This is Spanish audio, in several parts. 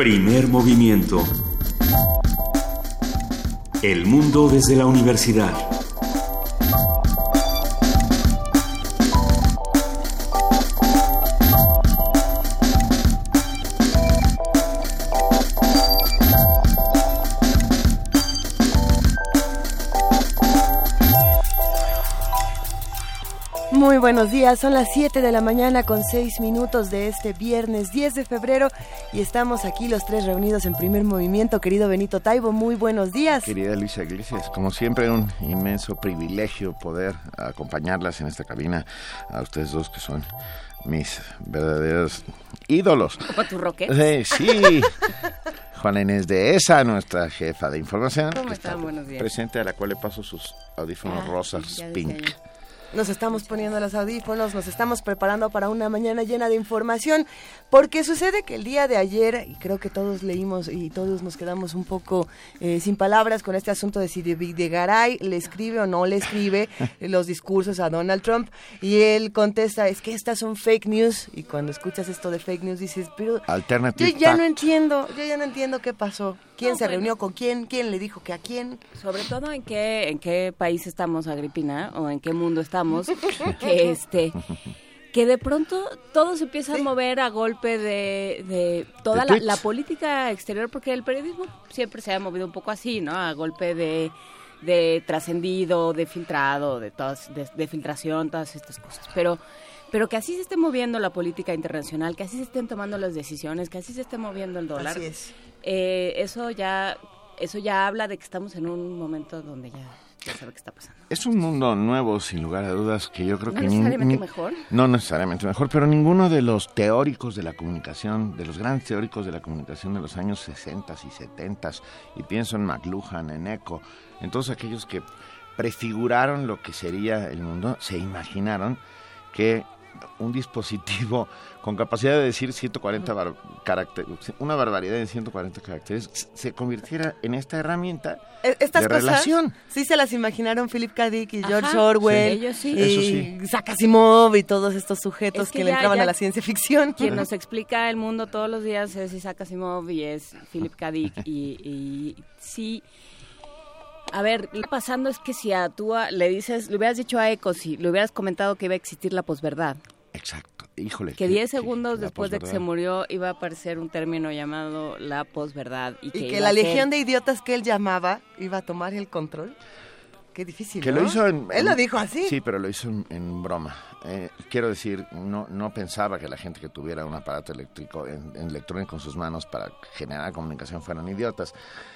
Primer movimiento. El mundo desde la universidad. Muy buenos días, son las 7 de la mañana con 6 minutos de este viernes 10 de febrero y estamos aquí los tres reunidos en primer movimiento. Querido Benito Taibo, muy buenos días. Querida Luisa Iglesias, como siempre un inmenso privilegio poder acompañarlas en esta cabina a ustedes dos que son mis verdaderos ídolos. ¿Como tu roque? Eh, sí. Juana Inés de esa, nuestra jefa de información. ¿Cómo están? está Buenos días. Presente a la cual le paso sus audífonos Ah, rosas pink. Nos estamos poniendo los audífonos, nos estamos preparando para una mañana llena de información, porque sucede que el día de ayer, y creo que todos leímos y todos nos quedamos un poco eh, sin palabras con este asunto de si de Videgaray le escribe o no le escribe los discursos a Donald Trump, y él contesta, es que estas son fake news, y cuando escuchas esto de fake news dices, pero yo Alternative ya no entiendo, yo ya no entiendo qué pasó, quién No, se bueno. reunió con quién, quién le dijo que a quién. Sobre todo en qué, en qué país estamos, Agripina, o en qué mundo estamos, que este que de pronto todo se empieza Sí. a mover a golpe de, de toda De la, la política exterior, porque el periodismo siempre se ha movido un poco así, ¿no? A golpe de, de trascendido, de filtrado, de todas, de, de filtración, todas estas cosas. Pero pero que así se esté moviendo la política internacional, que así se estén tomando las decisiones, que así se esté moviendo el dólar. Así es. Eh, eso ya eso ya habla de que estamos en un momento donde ya, ya sabe qué está pasando. Es un mundo nuevo, sin lugar a dudas, que yo creo No que... ni- necesariamente ni- mejor. No necesariamente mejor, pero ninguno de los teóricos de la comunicación, de los grandes teóricos de la comunicación de los años 60 y 70, y pienso en McLuhan, en Eco, en todos aquellos que prefiguraron lo que sería el mundo, se imaginaron que un dispositivo con capacidad de decir 140 bar- caracteres, una barbaridad en 140 caracteres, se convirtiera en esta herramienta E- Estas de cosas relación. sí se las imaginaron Philip K. Dick y George Ajá, Orwell sí, ellos sí. y sí. Isaac Asimov y todos estos sujetos Es que, que le entraban ya- a la ciencia ficción. Quien nos explica el mundo todos los días es Isaac Asimov y es Philip K. Dick y, y sí... A ver, lo que está pasando es que si a tú le dices, le hubieras dicho a Eco, si le hubieras comentado que iba a existir la posverdad, Exacto, híjole. que qué- 10 qué- segundos después de que se murió iba a aparecer un término llamado la posverdad. Y que, Y que la ser- legión de idiotas que él llamaba iba a tomar el control. Qué difícil. Que ¿no? lo hizo en... Él lo dijo así. Sí, pero lo hizo en, en broma. Eh, quiero decir, no, no pensaba que la gente que tuviera un aparato eléctrico en, electrónico en sus manos para generar comunicación fueran idiotas.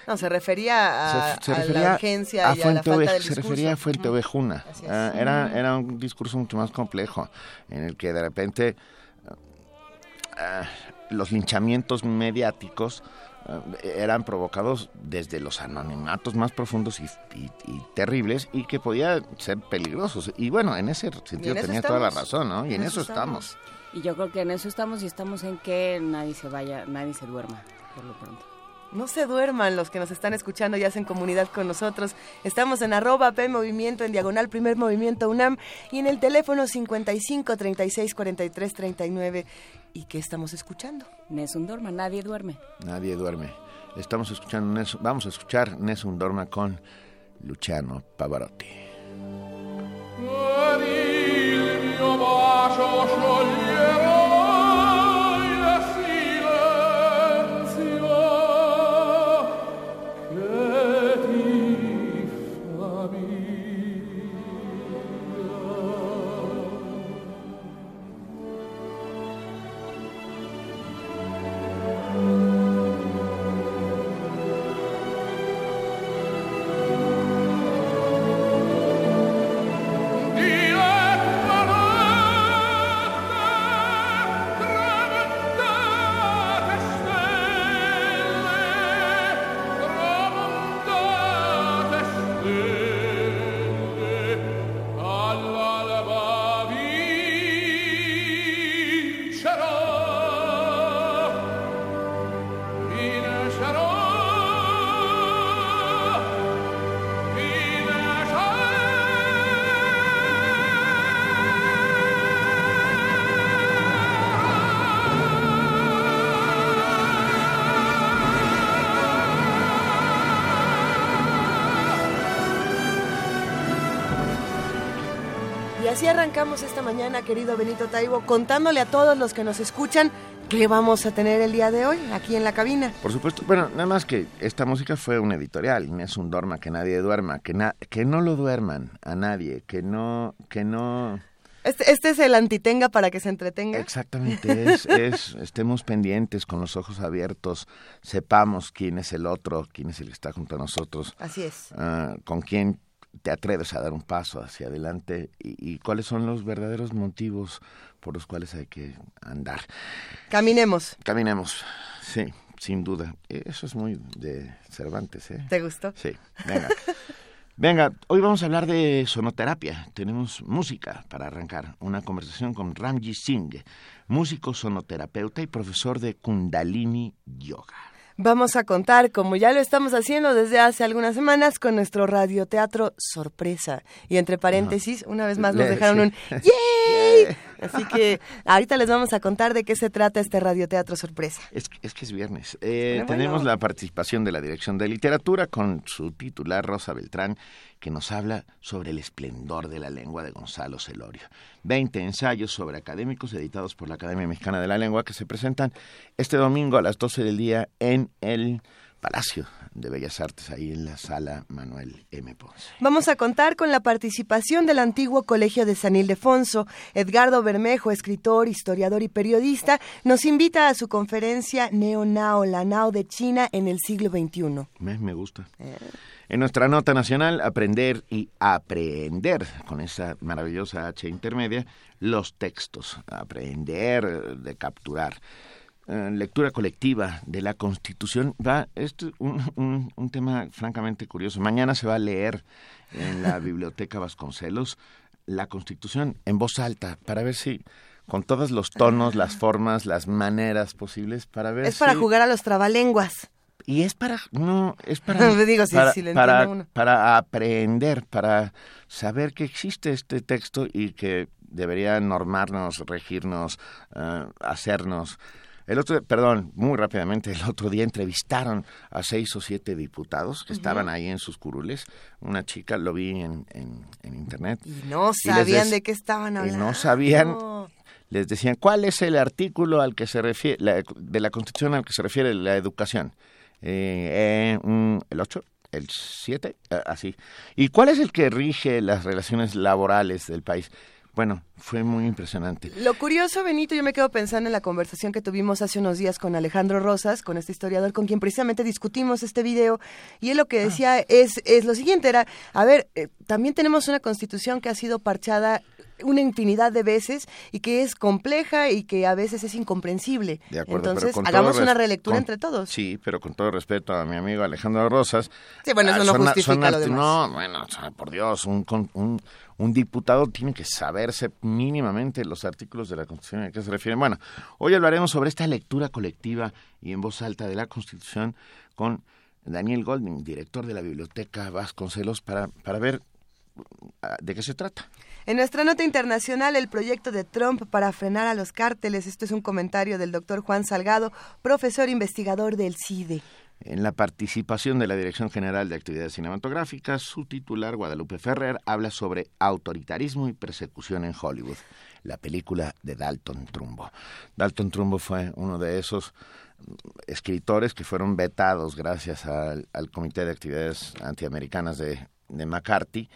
No, se refería a, se, se a refería la urgencia a y a la falta del se discurso. refería a Fuente. Ovejuna. Ah, era, era un discurso mucho más complejo, en el que de repente ah, los linchamientos mediáticos eran provocados desde los anonimatos más profundos y, y- y terribles y que podían ser peligrosos. Y bueno, en ese sentido tenía toda la estamos. razón, ¿no? Y en, En eso eso estamos. Y yo creo que en eso estamos y estamos en que nadie se vaya, nadie se duerma, por lo pronto. No se duerman los que nos están escuchando y hacen comunidad con nosotros. Estamos en arroba P Movimiento, en diagonal Primer Movimiento UNAM y en el teléfono 55 36 43 39. ¿Y qué estamos escuchando? Nessun Dorma, nadie duerme. Nadie duerme. Estamos escuchando, vamos a escuchar Nessun Dorma con Luciano Pavarotti. Arrancamos esta mañana, querido Benito Taibo, contándole a todos los que nos escuchan qué vamos a tener el día de hoy aquí en la cabina. Por supuesto, bueno, nada más que esta música fue un editorial, no es un dorma, que nadie duerma, que, na- que no lo duerman a nadie, que no, que no... Este, este es el antitenga para que se entretenga. Exactamente, es, es, estemos pendientes con los ojos abiertos, sepamos quién es el otro, quién es el que está junto a nosotros, Así es. ah, con quién te atreves a dar un paso hacia adelante y, y cuáles son los verdaderos motivos por los cuales hay que andar. Caminemos. Caminemos, sí, sin duda. Eso es muy de Cervantes, ¿eh? ¿Te gustó? Sí, venga. Venga, hoy vamos a hablar de sonoterapia. Tenemos música para arrancar. Una conversación con Ramji Singh, músico sonoterapeuta y profesor de Kundalini Yoga. Vamos a contar, como ya lo estamos haciendo desde hace algunas semanas, con nuestro radioteatro sorpresa. Y entre paréntesis, una vez más nos dejaron un ¡Yay! Así que ahorita les vamos a contar de qué se trata este radioteatro sorpresa. Es, que- es que es viernes. Eh, Bueno, tenemos bueno. la participación de la Dirección de Literatura con su titular Rosa Beltrán, que nos habla sobre el esplendor de la lengua de Gonzalo Celorio. Veinte ensayos sobre académicos editados por la Academia Mexicana de la Lengua que se presentan este domingo a las 12 del día en el Palacio de Bellas Artes, ahí en la sala Manuel M. Ponce. Vamos a contar con la participación del antiguo Colegio de San Ildefonso. Edgardo Bermejo, escritor, historiador y periodista, nos invita a su conferencia Neo Nao, la Nao de China en el siglo XXI. Me, me gusta. En nuestra nota nacional, aprender y aprender, con esa maravillosa H intermedia, los textos. Aprender eh, de capturar. Eh, lectura colectiva de la Constitución. Va, esto es un, un, un tema francamente curioso. Mañana se va a leer en la Biblioteca Vasconcelos la Constitución en voz alta para ver si con todos los tonos, las formas, las maneras posibles para ver Es para si- jugar a los trabalenguas. y es para, no, es para, Digo, sí, para, sí uno. para aprender, para saber que existe este texto y que debería normarnos, regirnos, eh, hacernos. El otro, perdón, muy rápidamente, el otro día entrevistaron a seis o siete diputados que estaban ahí en sus curules. Una chica, lo vi en, en, en internet. Y no Y sabían de qué estaban y hablando. no sabían les decían cuál es el artículo al que se refiere la- de la Constitución al que se refiere la educación Eh, eh, el 8 el 7 eh, así y cuál es el que rige las relaciones laborales del país bueno fue muy impresionante. Lo curioso, Benito, yo me quedo pensando en la conversación que tuvimos hace unos días con Alejandro Rosas, con este historiador con quien precisamente discutimos este video, y él lo que decía es, es lo siguiente, era, a ver, eh, también tenemos una constitución que ha sido parchada una infinidad de veces y que es compleja y que a veces es incomprensible. De acuerdo, Entonces, hagamos una relectura con- entre todos. Sí, pero con todo respeto a mi amigo Alejandro Rosas. Sí, bueno, eso ah, no son- justifica son lo arti- demás. No, bueno, por Dios, un, un, un diputado tiene que saberse mínimamente los artículos de la Constitución a qué se refieren. Bueno, hoy hablaremos sobre esta lectura colectiva y en voz alta de la Constitución con Daniel Golding, director de la Biblioteca Vasconcelos, para, para ver ah, de qué se trata. En nuestra nota internacional, el proyecto de Trump para frenar a los cárteles. Esto es un comentario del doctor Juan Salgado, profesor investigador del CIDE. En la participación de la Dirección General de Actividades Cinematográficas, su titular, Guadalupe Ferrer, habla sobre autoritarismo y persecución en Hollywood, la película de Dalton Trumbo. Dalton Trumbo fue uno de esos escritores que fueron vetados gracias al, Comité de Actividades Antiamericanas de, de McCarthy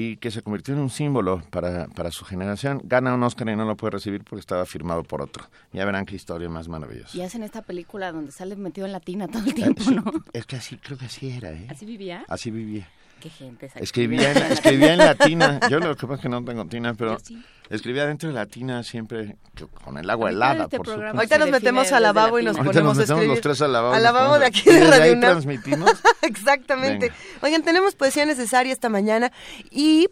y que se convirtió en un símbolo para, para su generación. Gana un Oscar y no lo puede recibir porque estaba firmado por otro. Ya verán qué historia más maravillosa. Y hacen esta película donde sale metido en latina todo el tiempo, ¿no? Es que así, creo que así era, ¿eh? ¿Así vivía? Así vivía. Qué gente. Escribía en, escribía en latina. Yo lo que pasa es que no tengo tina, pero sí. Escribía dentro de latina siempre que- con el agua helada, este por programa supuesto. Ahorita nos metemos al lavabo y nos Ahorita ponemos nos metemos a escribir. los tres al lavabo. Al y nos lavabo ponemos de aquí ¿Y de Radio ahí UNAM. transmitimos? Exactamente. Venga. Oigan, tenemos poesía necesaria esta mañana y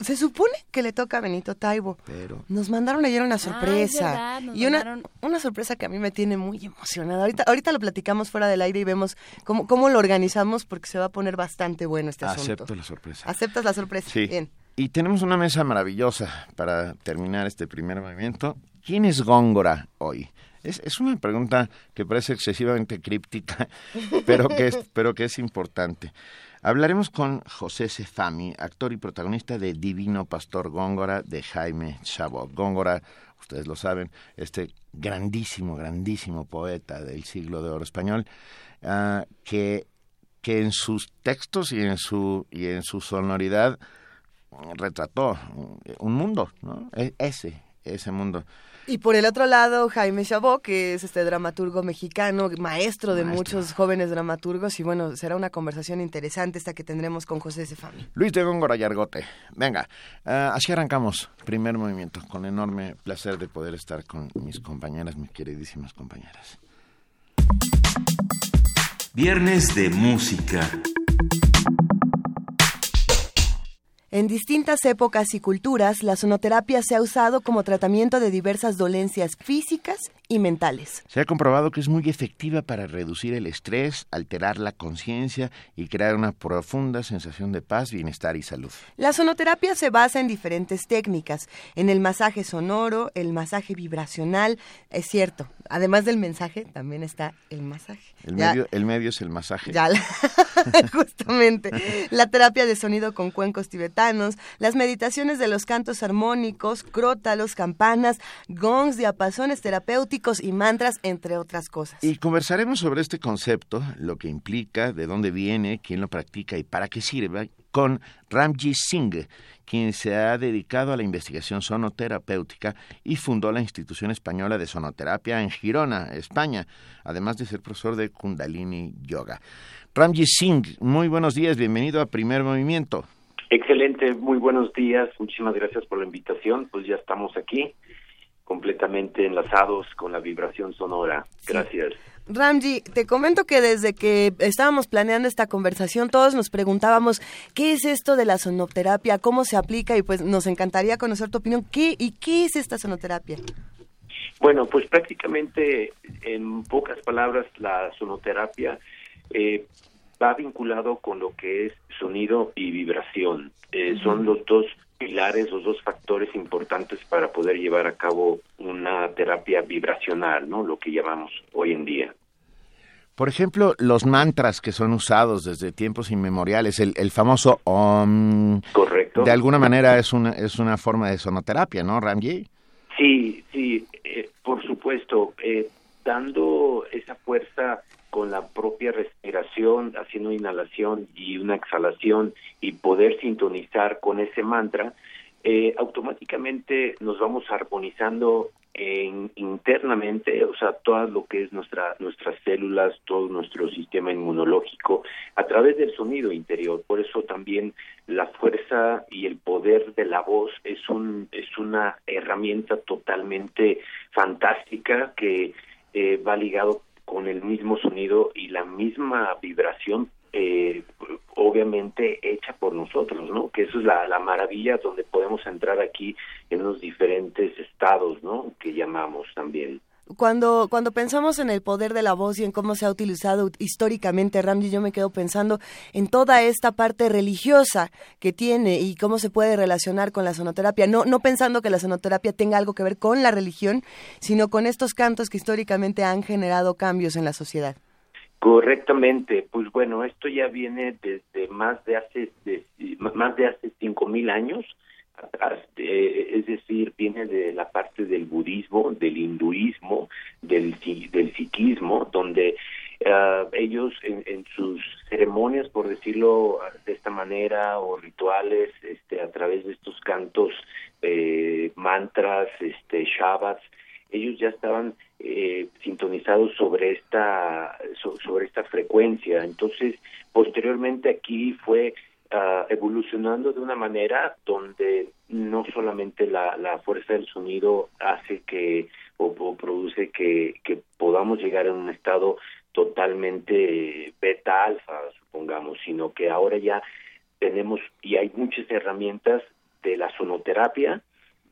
se supone que le toca a Benito Taibo. Pero Nos mandaron ayer una sorpresa. verdad, y una, mandaron- una sorpresa que a mí me tiene muy emocionada. Ahorita, ahorita lo platicamos fuera del aire y vemos cómo, cómo lo organizamos porque se va a poner bastante bueno este asunto. acepto la sorpresa. ¿Aceptas la sorpresa? Sí. Bien. Y tenemos una mesa maravillosa para terminar este primer movimiento. ¿Quién es Góngora hoy? Es, es una pregunta que parece excesivamente críptica, pero que es, pero que es importante. Hablaremos con José Cefami, actor y protagonista de Divino Pastor Góngora de Jaime Chabot. Góngora, ustedes lo saben, este grandísimo, grandísimo poeta del siglo de oro español, uh, que, que en sus textos y en su, y en su sonoridad retrató un mundo, ¿no? E, ese, ese mundo. Y por el otro lado, Jaime Chabot, que es este dramaturgo mexicano, maestro de maestro. muchos jóvenes dramaturgos, y bueno, será una conversación interesante esta que tendremos con José Sefami. Luis de Góngora Yargote. Venga, uh, así arrancamos. Primer movimiento, con enorme placer de poder estar con mis compañeras, mis queridísimas compañeras. Viernes de música. En distintas épocas y culturas, la sonoterapia se ha usado como tratamiento de diversas dolencias físicas y mentales. Se ha comprobado que es muy efectiva para reducir el estrés, alterar la conciencia y crear una profunda sensación de paz, bienestar y salud. La sonoterapia se basa en diferentes técnicas, en el masaje sonoro, el masaje vibracional, es cierto, además del mensaje también está el masaje. El, medio, el medio es el masaje. Ya, justamente. la terapia de sonido con cuencos tibetanos, las meditaciones de los cantos armónicos, crótalos, campanas, gongs, diapasones terapéuticos y mantras, entre otras cosas. Y conversaremos sobre este concepto, lo que implica, de dónde viene, quién lo practica y para qué sirve, con Ramji Singh, quien se ha dedicado a la investigación sonoterapéutica y fundó la Institución Española de Sonoterapia en Girona, España, además de ser profesor de Kundalini Yoga. Ramji Singh, muy buenos días, bienvenido a Primer Movimiento. Excelente, muy buenos días, muchísimas gracias por la invitación, pues ya estamos aquí completamente enlazados con la vibración sonora. Gracias. Ramji, te comento que desde que estábamos planeando esta conversación, todos nos preguntábamos qué es esto de la sonoterapia, cómo se aplica y pues nos encantaría conocer tu opinión. ¿Qué y qué es esta sonoterapia? Bueno, pues prácticamente en pocas palabras la sonoterapia eh, va vinculado con lo que es sonido y vibración. Eh, son los dos pilares, los dos factores importantes para poder llevar a cabo una terapia vibracional, ¿no? Lo que llamamos hoy en día. Por ejemplo, los mantras que son usados desde tiempos inmemoriales, el, el famoso Om. Correcto. De alguna manera es una, es una forma de sonoterapia, ¿no, Ramji? Sí, sí, eh, por supuesto. Eh, dando esa fuerza con la propia respiración, haciendo inhalación y una exhalación y poder sintonizar con ese mantra, eh, automáticamente nos vamos armonizando en, internamente, o sea, todo lo que es nuestra, nuestras células, todo nuestro sistema inmunológico, a través del sonido interior. Por eso también la fuerza y el poder de la voz es, un, es una herramienta totalmente fantástica que eh, va ligado con el mismo sonido y la misma vibración eh, obviamente hecha por nosotros, ¿no? Que eso es la, la, maravilla donde podemos entrar aquí en los diferentes estados, ¿no? Que llamamos también. Cuando, cuando pensamos en el poder de la voz y en cómo se ha utilizado históricamente, Ramji, yo me quedo pensando en toda esta parte religiosa que tiene y cómo se puede relacionar con la sonoterapia. No, no pensando que la sonoterapia tenga algo que ver con la religión, sino con estos cantos que históricamente han generado cambios en la sociedad. Correctamente, pues bueno, esto ya viene desde más de hace de, más de hace cinco mil años es decir, viene de la parte del budismo, del hinduismo, del, del sikhismo, donde uh, ellos en, sus ceremonias, por decirlo de esta manera, o rituales, este, a través de estos cantos, eh, mantras, este, shabbats, ellos ya estaban eh, sintonizados sobre esta so, sobre esta frecuencia. Entonces, posteriormente aquí fue uh, evolucionando de una manera donde no solamente la, la fuerza del sonido hace que o, o produce que, que, podamos llegar a un estado totalmente beta alfa, supongamos, sino que ahora ya tenemos y hay muchas herramientas de la sonoterapia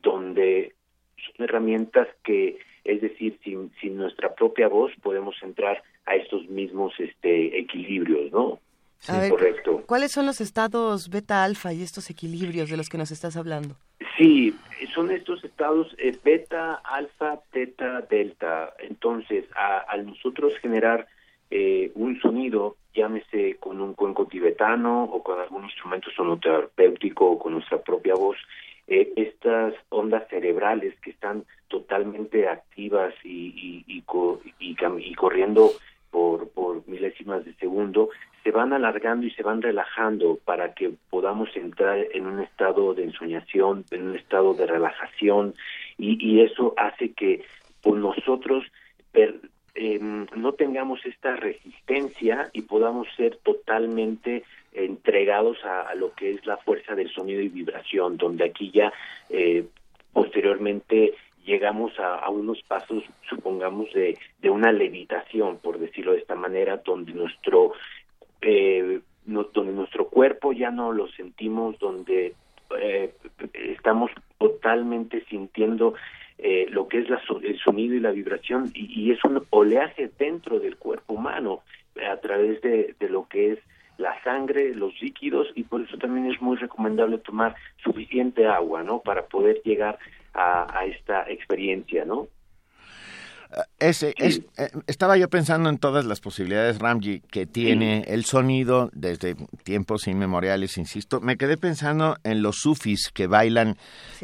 donde son herramientas que es decir, sin, sin nuestra propia voz podemos entrar a estos mismos este equilibrios, ¿no? Ver, correcto. ¿Cuáles son los estados beta alfa y estos equilibrios de los que nos estás hablando? Sí, son estos estados eh, beta, alfa, teta, delta. Entonces, a, al nosotros generar eh, un sonido llámese con un cuenco tibetano o con algún instrumento sonoterapéutico o con nuestra propia voz, eh, estas ondas cerebrales que están totalmente activas y, y, y, corriendo por, por milésimas de segundo, se van alargando y se van relajando para que podamos entrar en un estado de ensoñación, en un estado de relajación y, eso hace que por nosotros Em, no tengamos esta resistencia y podamos ser totalmente entregados a, lo que es la fuerza del sonido y vibración, donde aquí ya eh, posteriormente llegamos a, unos pasos, supongamos, de, de, una levitación, por decirlo de esta manera, donde nuestro, eh, donde nuestro cuerpo ya no lo sentimos, donde eh, estamos totalmente sintiendo eh, lo que es la, el sonido y la vibración y, es un oleaje dentro del cuerpo humano a través de, lo que es la sangre, los líquidos y por eso también es muy recomendable tomar suficiente agua, ¿no? Para poder llegar a esta experiencia, ¿no? Ese, es, eh, estaba yo pensando en todas las posibilidades, Ramji, que tiene el sonido desde tiempos inmemoriales, insisto. Me quedé pensando en los sufis que bailan,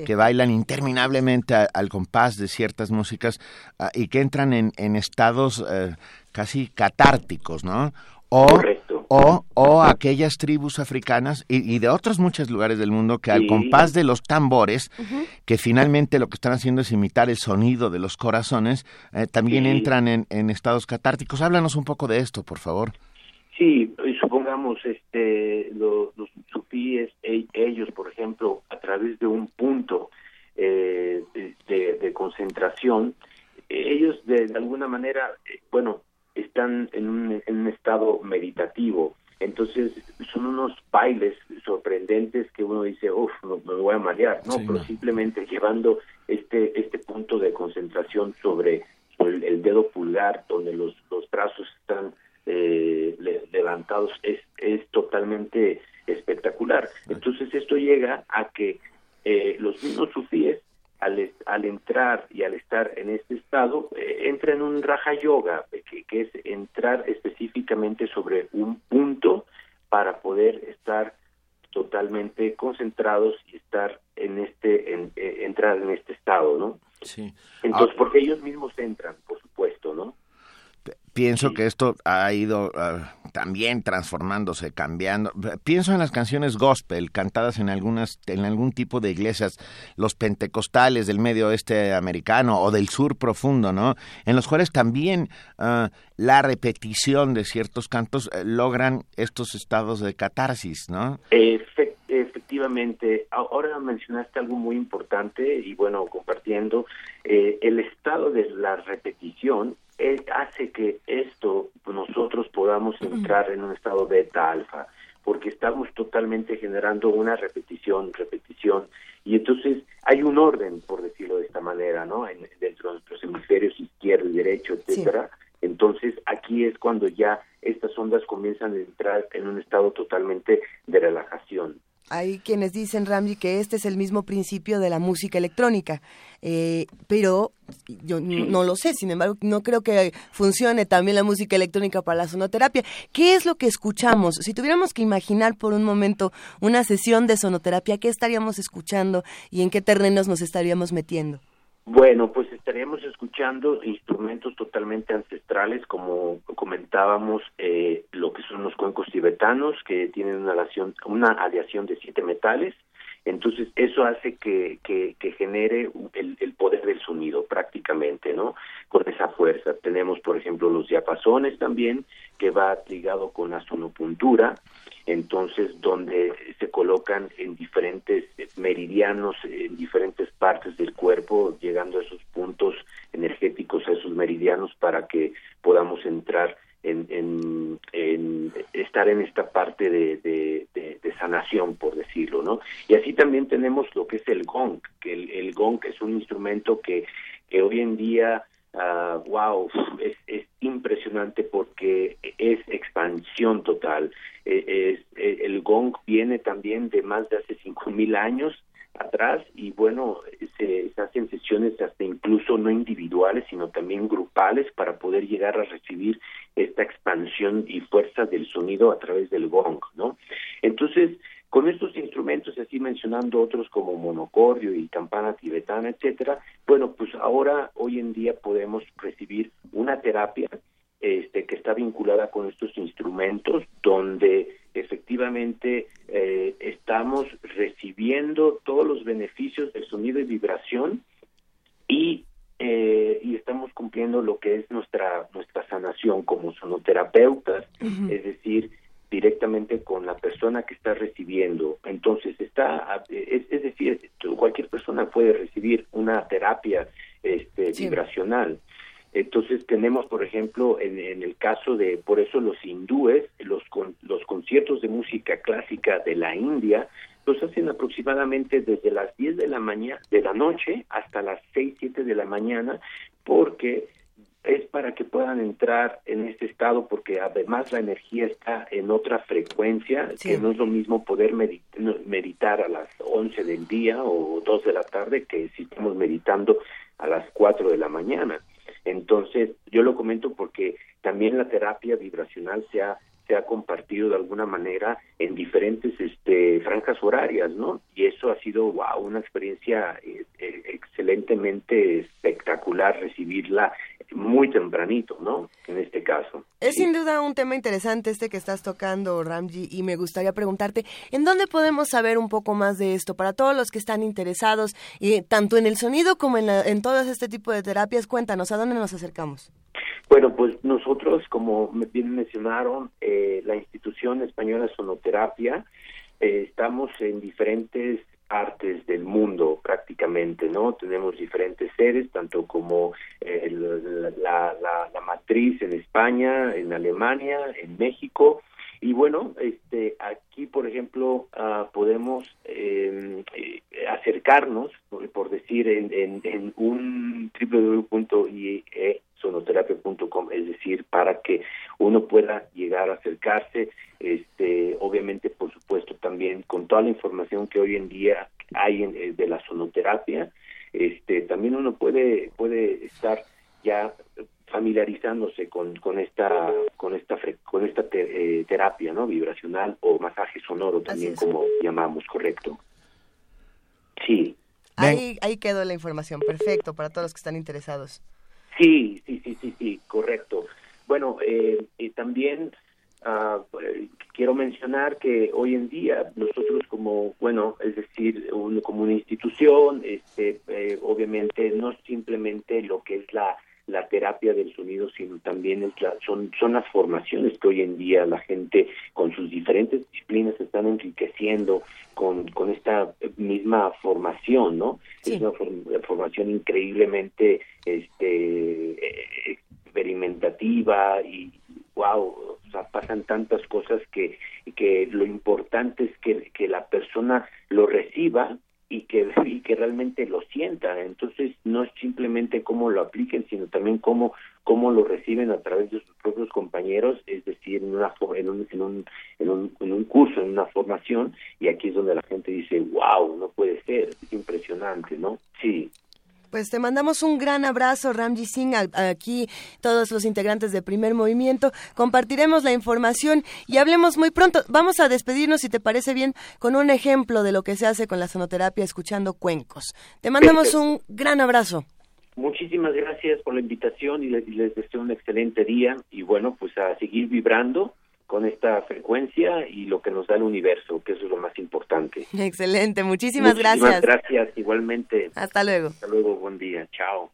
que bailan interminablemente al compás de ciertas músicas ah, y que entran en, en estados eh, casi catárticos, ¿no? O, o, o aquellas tribus africanas y, de otros muchos lugares del mundo que al compás de los tambores, que finalmente lo que están haciendo es imitar el sonido de los corazones, eh, también entran en, en, estados catárticos. Háblanos un poco de esto, por favor. Sí, supongamos este, los, los sufíes, e, ellos, por ejemplo, a través de un punto eh, de, concentración, ellos de, de alguna manera, eh, bueno, están en un, en un estado meditativo. Entonces son unos bailes sorprendentes que uno dice, uff, me voy a marear, no, pero simplemente llevando este este punto de concentración sobre, el, dedo pulgar, donde los, los brazos están eh, levantados, es, es totalmente espectacular. Entonces esto llega a que eh, los mismos sufíes al, al, entrar y al estar en este estado, eh, entra en un raja yoga, eh, que, que, es entrar específicamente sobre un punto para poder estar totalmente concentrados y estar en este, en, eh, entrar en este estado, ¿no? Sí. Entonces, ah. porque ellos mismos entran, por supuesto, ¿no? Pienso que esto ha ido ah, también transformándose, cambiando. Pienso en las canciones gospel cantadas en algunas, en algún tipo de iglesias, los pentecostales del medio oeste americano o del sur profundo, ¿no? En los cuales también ah, la repetición de ciertos cantos eh, logran estos estados de catarsis, ¿no? efectivamente, ahora mencionaste algo muy importante y bueno, compartiendo, eh, el estado de la repetición hace que esto nosotros podamos entrar en un estado beta alfa porque estamos totalmente generando una repetición, repetición, y entonces hay un orden, por decirlo de esta manera, ¿no? dentro de nuestros hemisferios izquierdo y derecho, etcétera. Entonces aquí es cuando ya estas ondas comienzan a entrar en un estado totalmente de relajación. Hay quienes dicen, Ramji, que este es el mismo principio de la música electrónica, eh, pero yo no lo sé, sin embargo, no creo que funcione también la música electrónica para la sonoterapia. ¿Qué es lo que escuchamos? Si tuviéramos que imaginar por un momento una sesión de sonoterapia, ¿qué estaríamos escuchando y en qué terrenos nos estaríamos metiendo? Bueno, pues estaríamos escuchando instrumentos totalmente ancestrales, como comentábamos, eh, lo que son los cuencos tibetanos, que tienen una aleación, una aleación de siete metales. Entonces, eso hace que, que, genere el, el, poder del sonido prácticamente, ¿no? Con esa fuerza. Tenemos, por ejemplo, los diapasones también, que va ligado con la sonopuntura, entonces donde se colocan en diferentes meridianos, en diferentes partes del cuerpo, llegando a esos puntos energéticos, a esos meridianos, para que podamos entrar en, en, estar en esta parte de, sanación, por decirlo, ¿no? Y así también tenemos lo que es el gong, que el, el gong es un instrumento que, que hoy en día wow, es, es, impresionante porque es expansión total. E, es, e, el gong viene también de más de hace cinco mil años atrás y bueno, se, hacen sesiones hasta incluso no individuales, sino también grupales para poder llegar a recibir esta expansión y fuerza del sonido a través del gong, ¿no? Entonces, con estos instrumentos, así mencionando otros como monocordio y campana tibetana, etcétera, bueno, pues ahora, hoy en día podemos recibir una terapia este, que está vinculada con estos instrumentos, donde efectivamente eh, estamos recibiendo todos los beneficios del sonido y vibración y, eh, y estamos cumpliendo lo que es nuestra nuestra sanación como sonoterapeutas, es decir, directamente con la persona que está recibiendo. Entonces está, es, decir, cualquier persona puede recibir una terapia este, vibracional. Entonces tenemos, por ejemplo, en, el caso de, por eso los hindúes, los, los conciertos de música clásica de la India, los hacen aproximadamente desde las 10 de la mañana, de la noche hasta las 6, 7 de la mañana, porque es para que puedan entrar en este estado porque además la energía está en otra frecuencia, que no es lo mismo poder meditar a las 11 del día o 2 de la tarde que si estamos meditando a las 4 de la mañana. Entonces, yo lo comento porque también la terapia vibracional se ha se ha compartido de alguna manera en diferentes este, franjas horarias, ¿no? Y eso ha sido, wow, una experiencia eh, eh, excelentemente espectacular recibirla muy tempranito, ¿no? En este caso. Es sin duda un tema interesante este que estás tocando, Ramji, y me gustaría preguntarte, ¿en dónde podemos saber un poco más de esto? Para todos los que están interesados, y tanto en el sonido como en, en todo este tipo de terapias, cuéntanos, ¿a dónde nos acercamos? Bueno, pues nosotros, como bien mencionaron, eh, la institución española Sonoterapia, eh, estamos en diferentes artes del mundo prácticamente, ¿no? Tenemos diferentes sedes, tanto como eh, la, la, matriz en España, en Alemania, en México, y bueno, este, aquí, por ejemplo, uh, podemos eh, acercarnos, por, decir, en, en, en un www.iesonoterapia.com, es decir, para que uno pueda llegar a acercarse, este, obviamente, por supuesto, también con toda la información que hoy en día hay en, eh, de la sonoterapia, este, también uno puede puede estar ya familiarizándose con, con esta con esta con esta eh, terapia no vibracional o masaje sonoro también como llamamos correcto. Sí. Ahí ahí quedó la información perfecto para todos los que están interesados sí sí sí sí sí correcto. Bueno eh, también uh, quiero mencionar que hoy en día nosotros como bueno es decir como una institución este eh, obviamente no simplemente lo que es la la terapia del sonido, sino también es son, son las formaciones que hoy en día la gente con sus diferentes disciplinas están enriqueciendo con, con esta misma formación, ¿no? Es una formación increíblemente este experimentativa y wow, o sea, pasan tantas cosas que, que lo importante es que, que la persona lo reciba y que, y que realmente lo sienta. Entonces, no es simplemente cómo lo apliquen, sino también cómo, cómo lo reciben a través de sus propios compañeros, es decir, en, una, en, un, en, un, en, un, en un curso, en una formación, y aquí es donde la gente dice, wow, no puede ser, es impresionante, ¿no? Sí. Pues te mandamos un gran abrazo, Ramji Singh, aquí todos los integrantes de Primer Movimiento. Compartiremos la información y hablemos muy pronto. Vamos a despedirnos, si te parece bien, con un ejemplo de lo que se hace con la sonoterapia escuchando cuencos. Te mandamos un gran abrazo. Muchísimas gracias por la invitación y les, deseo un excelente día y bueno, pues a seguir vibrando con esta frecuencia y lo que nos da el universo, que eso es lo más importante. Excelente, muchísimas, muchísimas gracias. Gracias, igualmente. Hasta luego. Hasta luego, buen día, chao.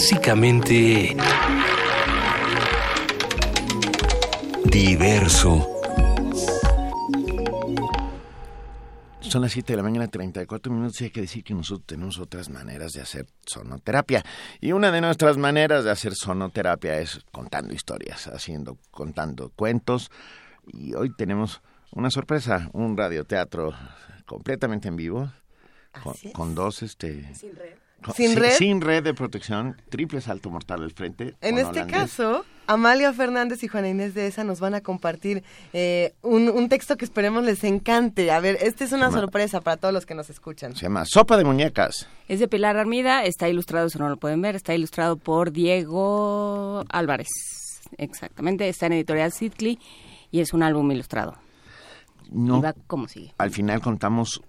Clásicamente... Diverso. Son las 7 de la mañana, 34 minutos y hay que decir que nosotros tenemos otras maneras de hacer sonoterapia. Y una de nuestras maneras de hacer sonoterapia es contando historias, haciendo, contando cuentos. Y hoy tenemos una sorpresa, un radioteatro completamente en vivo, con, con dos, este... Sin red. Sin red. sin red de protección, triple salto mortal al frente. En este holandés. caso, Amalia Fernández y Juana Inés de esa nos van a compartir eh, un, un texto que esperemos les encante. A ver, esta es una sorpresa para todos los que nos escuchan. Se llama Sopa de Muñecas. Es de Pilar Armida, está ilustrado, eso no lo pueden ver, está ilustrado por Diego Álvarez. Exactamente, está en editorial Sidley y es un álbum ilustrado. No, Y va como sigue. al final contamos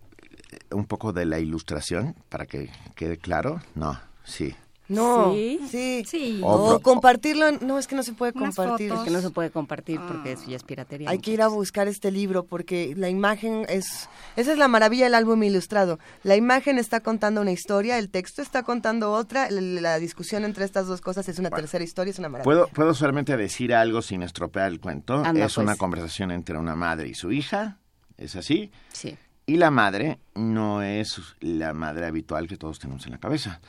un poco de la ilustración para que quede claro. No, sí. No, Sí. sí. Sí. O compartirlo, en- no, es que no se puede compartir. fotos. Que no se puede compartir porque eso ya es piratería. Hay que ir a buscar este libro porque la imagen es... Esa es la maravilla del álbum ilustrado. La imagen está contando una historia, el texto está contando otra, la discusión entre estas dos cosas es una tercera historia, es una maravilla. ¿Puedo, puedo solamente decir algo sin estropear el cuento. Anda, es pues. una conversación entre una madre y su hija, es así. Sí. Y la madre no es la madre habitual que todos tenemos en la cabeza.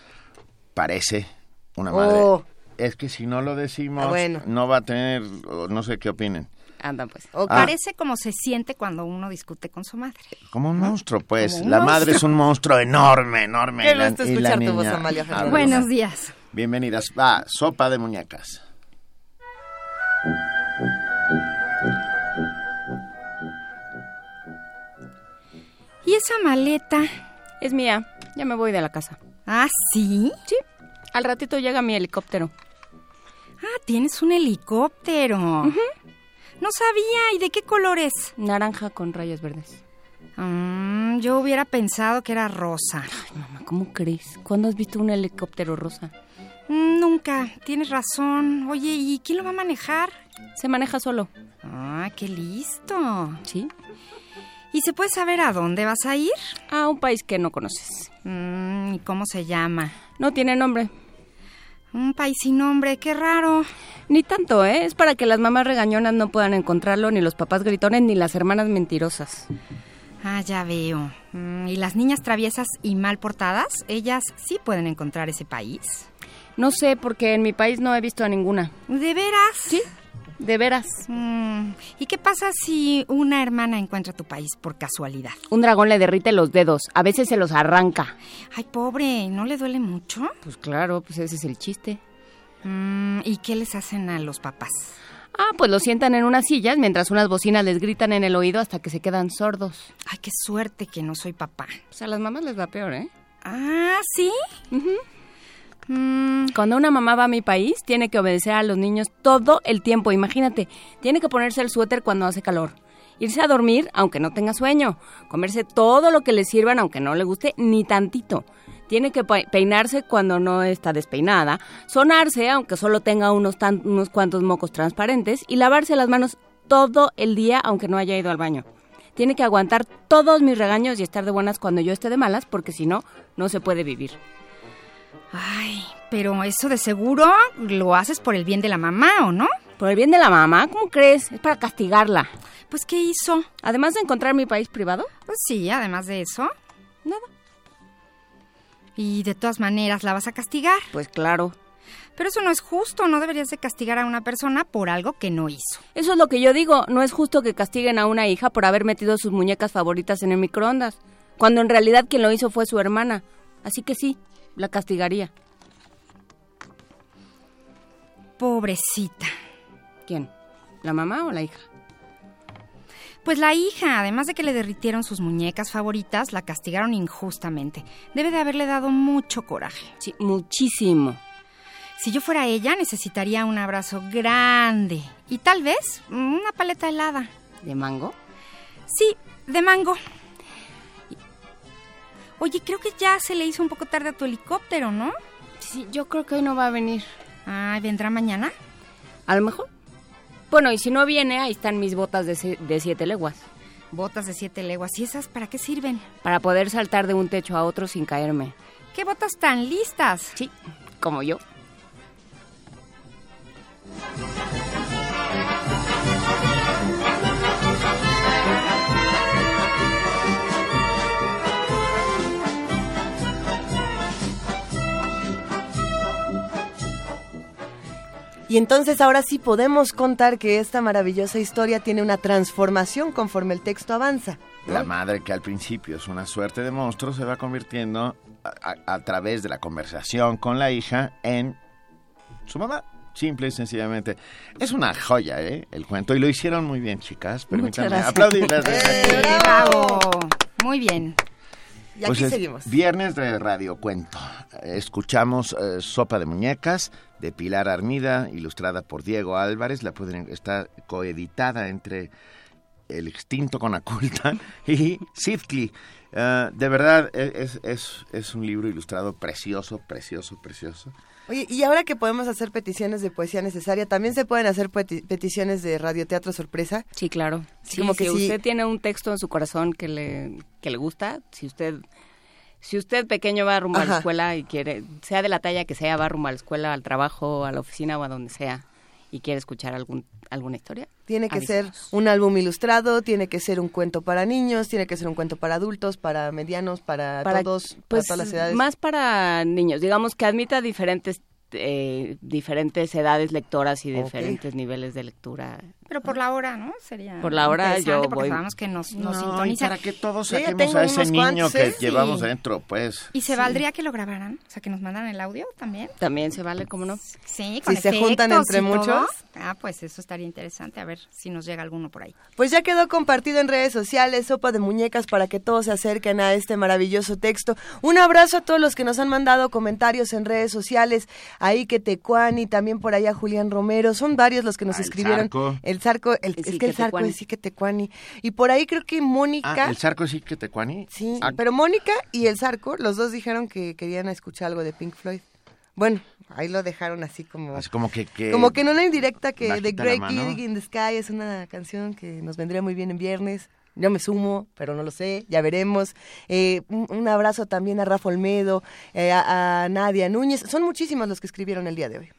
Parece una madre. Oh. Es que si no lo decimos, Ah, bueno. no va a tener, o no sé qué opinen. Anda pues. Ok. Ah. Parece como se siente cuando uno discute con su madre. Como un monstruo, pues. Un la madre es un monstruo enorme, enorme. Qué gusto escuchar tu voz, Amalia Fernández. Buenos días. Bienvenidas. Va, sopa de muñecas. ¿Y esa maleta? Es mía, ya me voy de la casa. Ah, sí. Sí, al ratito llega mi helicóptero. Ah, tienes un helicóptero. No sabía. ¿Y de qué color es? Naranja con rayas verdes. Mm, yo hubiera pensado que era rosa. Ay, mamá, ¿cómo crees? ¿Cuándo has visto un helicóptero rosa? Mm, nunca. Tienes razón. Oye, ¿y quién lo va a manejar? Se maneja solo. Ah, qué listo. ¿Sí? ¿Y se puede saber a dónde vas a ir? A un país que no conoces. Mm, ¿Y cómo se llama? No tiene nombre. Un país sin nombre, qué raro. Ni tanto, ¿eh? Es para que las mamás regañonas no puedan encontrarlo, ni los papás gritones, ni las hermanas mentirosas. Ah, ya veo. Mm, ¿Y las niñas traviesas y mal portadas? ¿Ellas sí pueden encontrar ese país? No sé, porque en mi país no he visto a ninguna. ¿De veras? Sí, de veras. Mm, ¿Y qué pasa si una hermana encuentra tu país por casualidad? Un dragón le derrite los dedos, a veces se los arranca. Ay, pobre, ¿no le duele mucho? Pues claro, pues ese es el chiste. Mm, ¿Y qué les hacen a los papás? Ah, pues los sientan en unas sillas mientras unas bocinas les gritan en el oído hasta que se quedan sordos. Ay, qué suerte que no soy papá. Pues a las mamás les va peor, ¿eh? Ah, ¿sí? Mm, Cuando una mamá va a mi país, tiene que obedecer a los niños todo el tiempo. Imagínate, tiene que ponerse el suéter cuando hace calor. Irse a dormir aunque no tenga sueño. Comerse todo lo que le sirvan aunque no le guste ni tantito. Tiene que pe- peinarse cuando no está despeinada. Sonarse aunque solo tenga unos, unos cuantos mocos transparentes. Y lavarse las manos todo el día aunque no haya ido al baño. Tiene que aguantar todos mis regaños y estar de buenas cuando yo esté de malas porque si no, no se puede vivir. Ay, pero eso de seguro lo haces por el bien de la mamá, ¿o no? Por el bien de la mamá, ¿cómo crees? Es para castigarla. Pues, ¿qué hizo? Además de encontrar mi país privado, Pues sí, además de eso. nada. Y de todas maneras la vas a castigar. Pues claro. Pero eso no es justo, no deberías de castigar a una persona por algo que no hizo. Eso es lo que yo digo. No es justo que castiguen a una hija por haber metido sus muñecas favoritas en el microondas, cuando en realidad quien lo hizo fue su hermana. Así que sí, la castigaría. Pobrecita. ¿Quién? ¿La mamá o la hija? Pues la hija, además de que le derritieron sus muñecas favoritas, la castigaron injustamente. Debe de haberle dado mucho coraje. Sí, muchísimo. Si yo fuera ella, necesitaría un abrazo grande y tal vez una paleta helada. ¿De mango? Sí, de mango. Oye, creo que ya se le hizo un poco tarde a tu helicóptero, ¿no? Sí, yo creo que hoy no va a venir. Ay, ¿vendrá mañana? A lo mejor. Bueno, y si no viene, ahí están mis botas de, de siete leguas. Botas de siete leguas. ¿Y esas para qué sirven? Para poder saltar de un techo a otro sin caerme. ¿Qué botas tan listas? Sí, como yo. Y entonces ahora sí podemos contar que esta maravillosa historia tiene una transformación conforme el texto avanza. La madre que al principio es una suerte de monstruo se va convirtiendo a, a- a través de la conversación con la hija en su mamá. Simple y sencillamente. Es una joya, ¿eh? El cuento. Y lo hicieron muy bien, chicas. Permítanme gracias. aplaudirles. ¡Eh, ¡Bravo! Muy bien. Y Pues aquí seguimos. Viernes de Radio Cuento. Escuchamos eh, Sopa de Muñecas de Pilar Armida, ilustrada por Diego Álvarez. La pueden, está coeditada entre El Extinto con Aculta y Sifkli. Eh, de verdad, e- es, es, es un libro ilustrado precioso, precioso, precioso. Oye, y ahora que podemos hacer peticiones de poesía necesaria, también se pueden hacer peti- peticiones de radioteatro sorpresa. Sí, claro. Sí, como que si sí. usted tiene un texto en su corazón que le, que le gusta, si usted si usted pequeño va rumbo a Ajá. la escuela y quiere, sea de la talla que sea, va rumbo a la escuela, al trabajo, a la oficina o a donde sea, y quiere escuchar algún alguna historia, Tiene que avísanos. ser un álbum ilustrado, tiene que ser un cuento para niños, tiene que ser un cuento para adultos, para medianos, para, todos, pues, para todas las edades. Más para niños, digamos que admita diferentes eh, diferentes edades lectoras y diferentes niveles de lectura. Pero por la hora, ¿no? Sería Por la hora yo porque voy- sabemos que nos, nos No, sintoniza. para que todos saquemos a ese niño cuantos, que llevamos adentro, pues. ¿Y se valdría que lo grabaran? O sea, que nos mandaran el audio también. También se vale, ¿cómo no? Sí, con Si se juntan entre muchos. Ah, pues eso estaría interesante. A ver si nos llega alguno por ahí. Pues ya quedó compartido en redes sociales, sopa de muñecas, para que todos se acerquen a este maravilloso texto. Un abrazo a todos los que nos han mandado comentarios en redes sociales, ahí que Tecuani, también por allá Julián Romero, son varios los que nos escribieron. El Zarco, el, Sí, es que el Zarco es sí que Tecuani. Y por ahí creo que Mónica, Ah, el Zarco sí que te cuani. sí, Ah, pero Mónica y el Zarco, los dos dijeron que querían escuchar algo de Pink Floyd. Bueno, ahí lo dejaron así como... así como que, que- Como que en una indirecta que The Great. Gig in the Sky es una canción que nos vendría muy bien en viernes. Yo me sumo, pero no lo sé, ya veremos. Eh, un, un abrazo también a Rafa Olmedo, eh, a, a Nadia Núñez. Son muchísimos los que escribieron el día de hoy.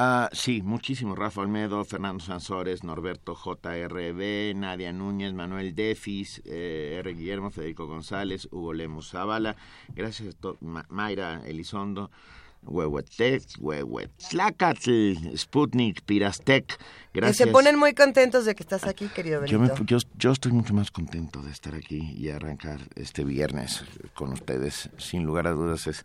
Ah, sí, muchísimo. Rafa Olmedo, Fernando Sansores, Norberto JRB, Nadia Núñez, Manuel Defis, eh, R. Guillermo, Federico González, Hugo Lemos Zavala. Gracias a Ma- Mayra Elizondo. Huehuetlec, Huehuetlacatl, Sputnik, Pirastec. Gracias. se ponen muy contentos de que estás aquí, querido Yo, Benito. me- yo, yo estoy mucho más contento de estar aquí y arrancar este viernes con ustedes. Sin lugar a dudas es,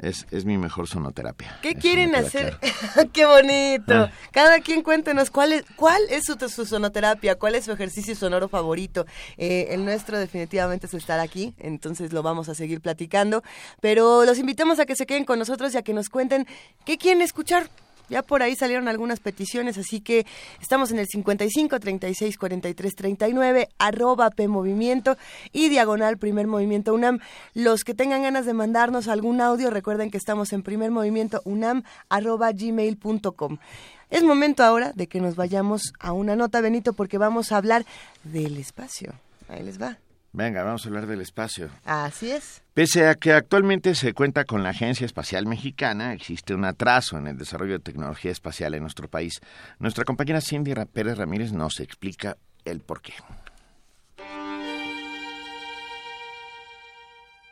es, es mi mejor sonoterapia. ¿Qué quieren hacer? claro. ¡Qué bonito! Ah. Cada quien cuéntenos cuál es, cuál es su, su sonoterapia, cuál es su ejercicio sonoro favorito. Eh, el nuestro definitivamente es estar aquí, entonces lo vamos a seguir platicando. Pero los invitamos a que se queden con nosotros y a que nos cuenten qué quieren escuchar. Ya por ahí salieron algunas peticiones, así que estamos en el 55 36 43 39, arroba P Movimiento y diagonal Primer Movimiento UNAM. Los que tengan ganas de mandarnos algún audio, recuerden que estamos en Primer Movimiento UNAM, arroba gmail.com. Es momento ahora de que nos vayamos a una nota, Benito, porque vamos a hablar del espacio. Ahí les va. Venga, vamos a hablar del espacio. Así es. Pese a que actualmente se cuenta con la Agencia Espacial Mexicana, existe un atraso en el desarrollo de tecnología espacial en nuestro país. Nuestra compañera Cindy Pérez Ramírez nos explica el porqué.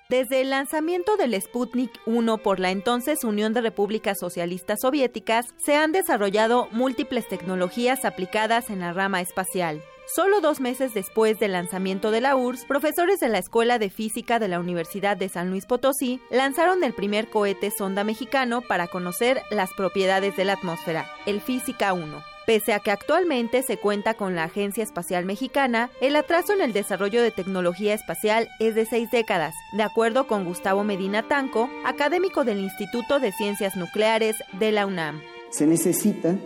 Desde el lanzamiento del Sputnik 1 por la entonces Unión de Repúblicas Socialistas Soviéticas, se han desarrollado múltiples tecnologías aplicadas en la rama espacial. Solo dos meses después del lanzamiento de la URSS, profesores de la Escuela de Física de la Universidad de San Luis Potosí lanzaron el primer cohete sonda mexicano para conocer las propiedades de la atmósfera, el Física 1. Pese a que actualmente se cuenta con la Agencia Espacial Mexicana, el atraso en el desarrollo de tecnología espacial es de seis décadas, de acuerdo con Gustavo Medina Tanco, académico del Instituto de Ciencias Nucleares de la UNAM. Se necesita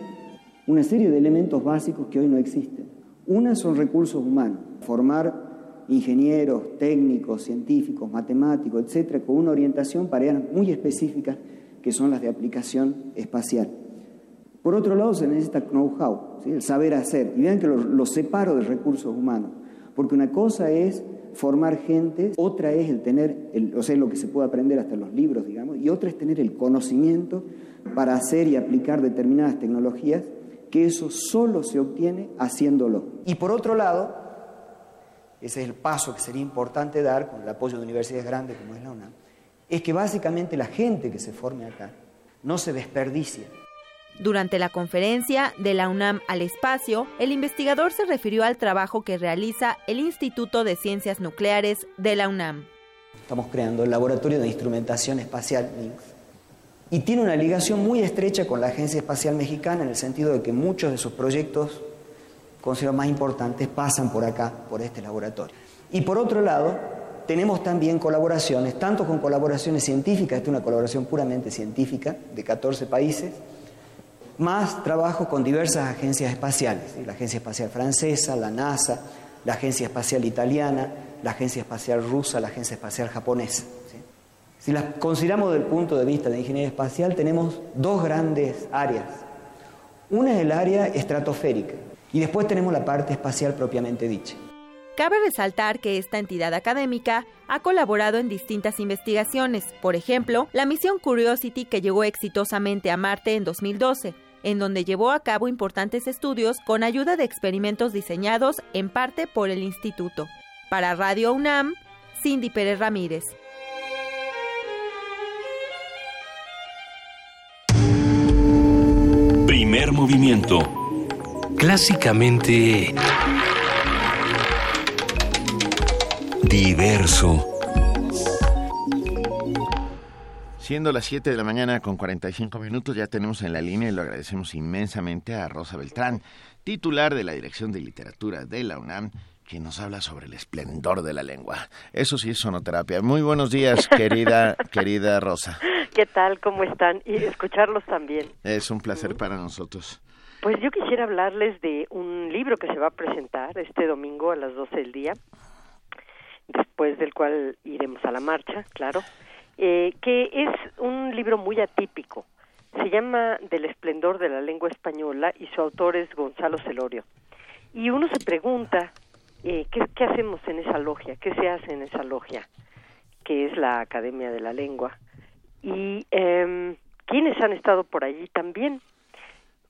una serie de elementos básicos que hoy no existen. Una son recursos humanos, formar ingenieros, técnicos, científicos, matemáticos, etcétera, con una orientación para áreas muy específicas que son las de aplicación espacial. Por otro lado, se necesita know-how, el saber hacer. Y vean que lo, separo de recursos humanos, porque una cosa es formar gente, otra es el tener, el, o sea, lo que se puede aprender hasta los libros, digamos, y otra es tener el conocimiento para hacer y aplicar determinadas tecnologías, que eso solo se obtiene haciéndolo. Y por otro lado, ese es el paso que sería importante dar con el apoyo de universidades grandes como es la UNAM, es que básicamente la gente que se forme acá no se desperdicia. Durante la conferencia de la UNAM al espacio, el investigador se refirió al trabajo que realiza el Instituto de Ciencias Nucleares de la UNAM. Estamos creando el Laboratorio de Instrumentación Espacial NINF. Y tiene una ligación muy estrecha con la Agencia Espacial Mexicana en el sentido de que muchos de sus proyectos considerados más importantes pasan por acá, por este laboratorio. Y por otro lado, tenemos también colaboraciones, tanto con colaboraciones científicas, esta es una colaboración puramente científica de 14 países, más trabajo con diversas agencias espaciales, la Agencia Espacial Francesa, la NASA, la Agencia Espacial Italiana, la Agencia Espacial Rusa, la Agencia Espacial Japonesa. Si las consideramos desde el punto de vista de ingeniería espacial, tenemos dos grandes áreas. Una es el área estratosférica y después tenemos la parte espacial propiamente dicha. Cabe resaltar que esta entidad académica ha colaborado en distintas investigaciones, por ejemplo, la misión Curiosity que llegó exitosamente a Marte en 2012, en donde llevó a cabo importantes estudios con ayuda de experimentos diseñados en parte por el instituto. Para Radio UNAM, Cindy Pérez Ramírez. Primer movimiento. Clásicamente... Diverso. Siendo las 7 de la mañana con 45 minutos, ya tenemos en la línea y lo agradecemos inmensamente a Rosa Beltrán, titular de la Dirección de Literatura de la UNAM, quien nos habla sobre el esplendor de la lengua. Eso sí es sonoterapia. Muy buenos días, querida, querida Rosa. ¿Qué tal? ¿Cómo están? Y escucharlos también. Es un placer para nosotros. Pues yo quisiera hablarles de un libro que se va a presentar este domingo a las 12 del día, después del cual iremos a la marcha, claro. Eh, que es un libro muy atípico. Se llama Del esplendor de la lengua española y su autor es Gonzalo Celorio. Y uno se pregunta, eh, ¿qué, hacemos en esa logia? ¿Qué se hace en esa logia? Que es la Academia de la Lengua. Y eh, quiénes han estado por allí también.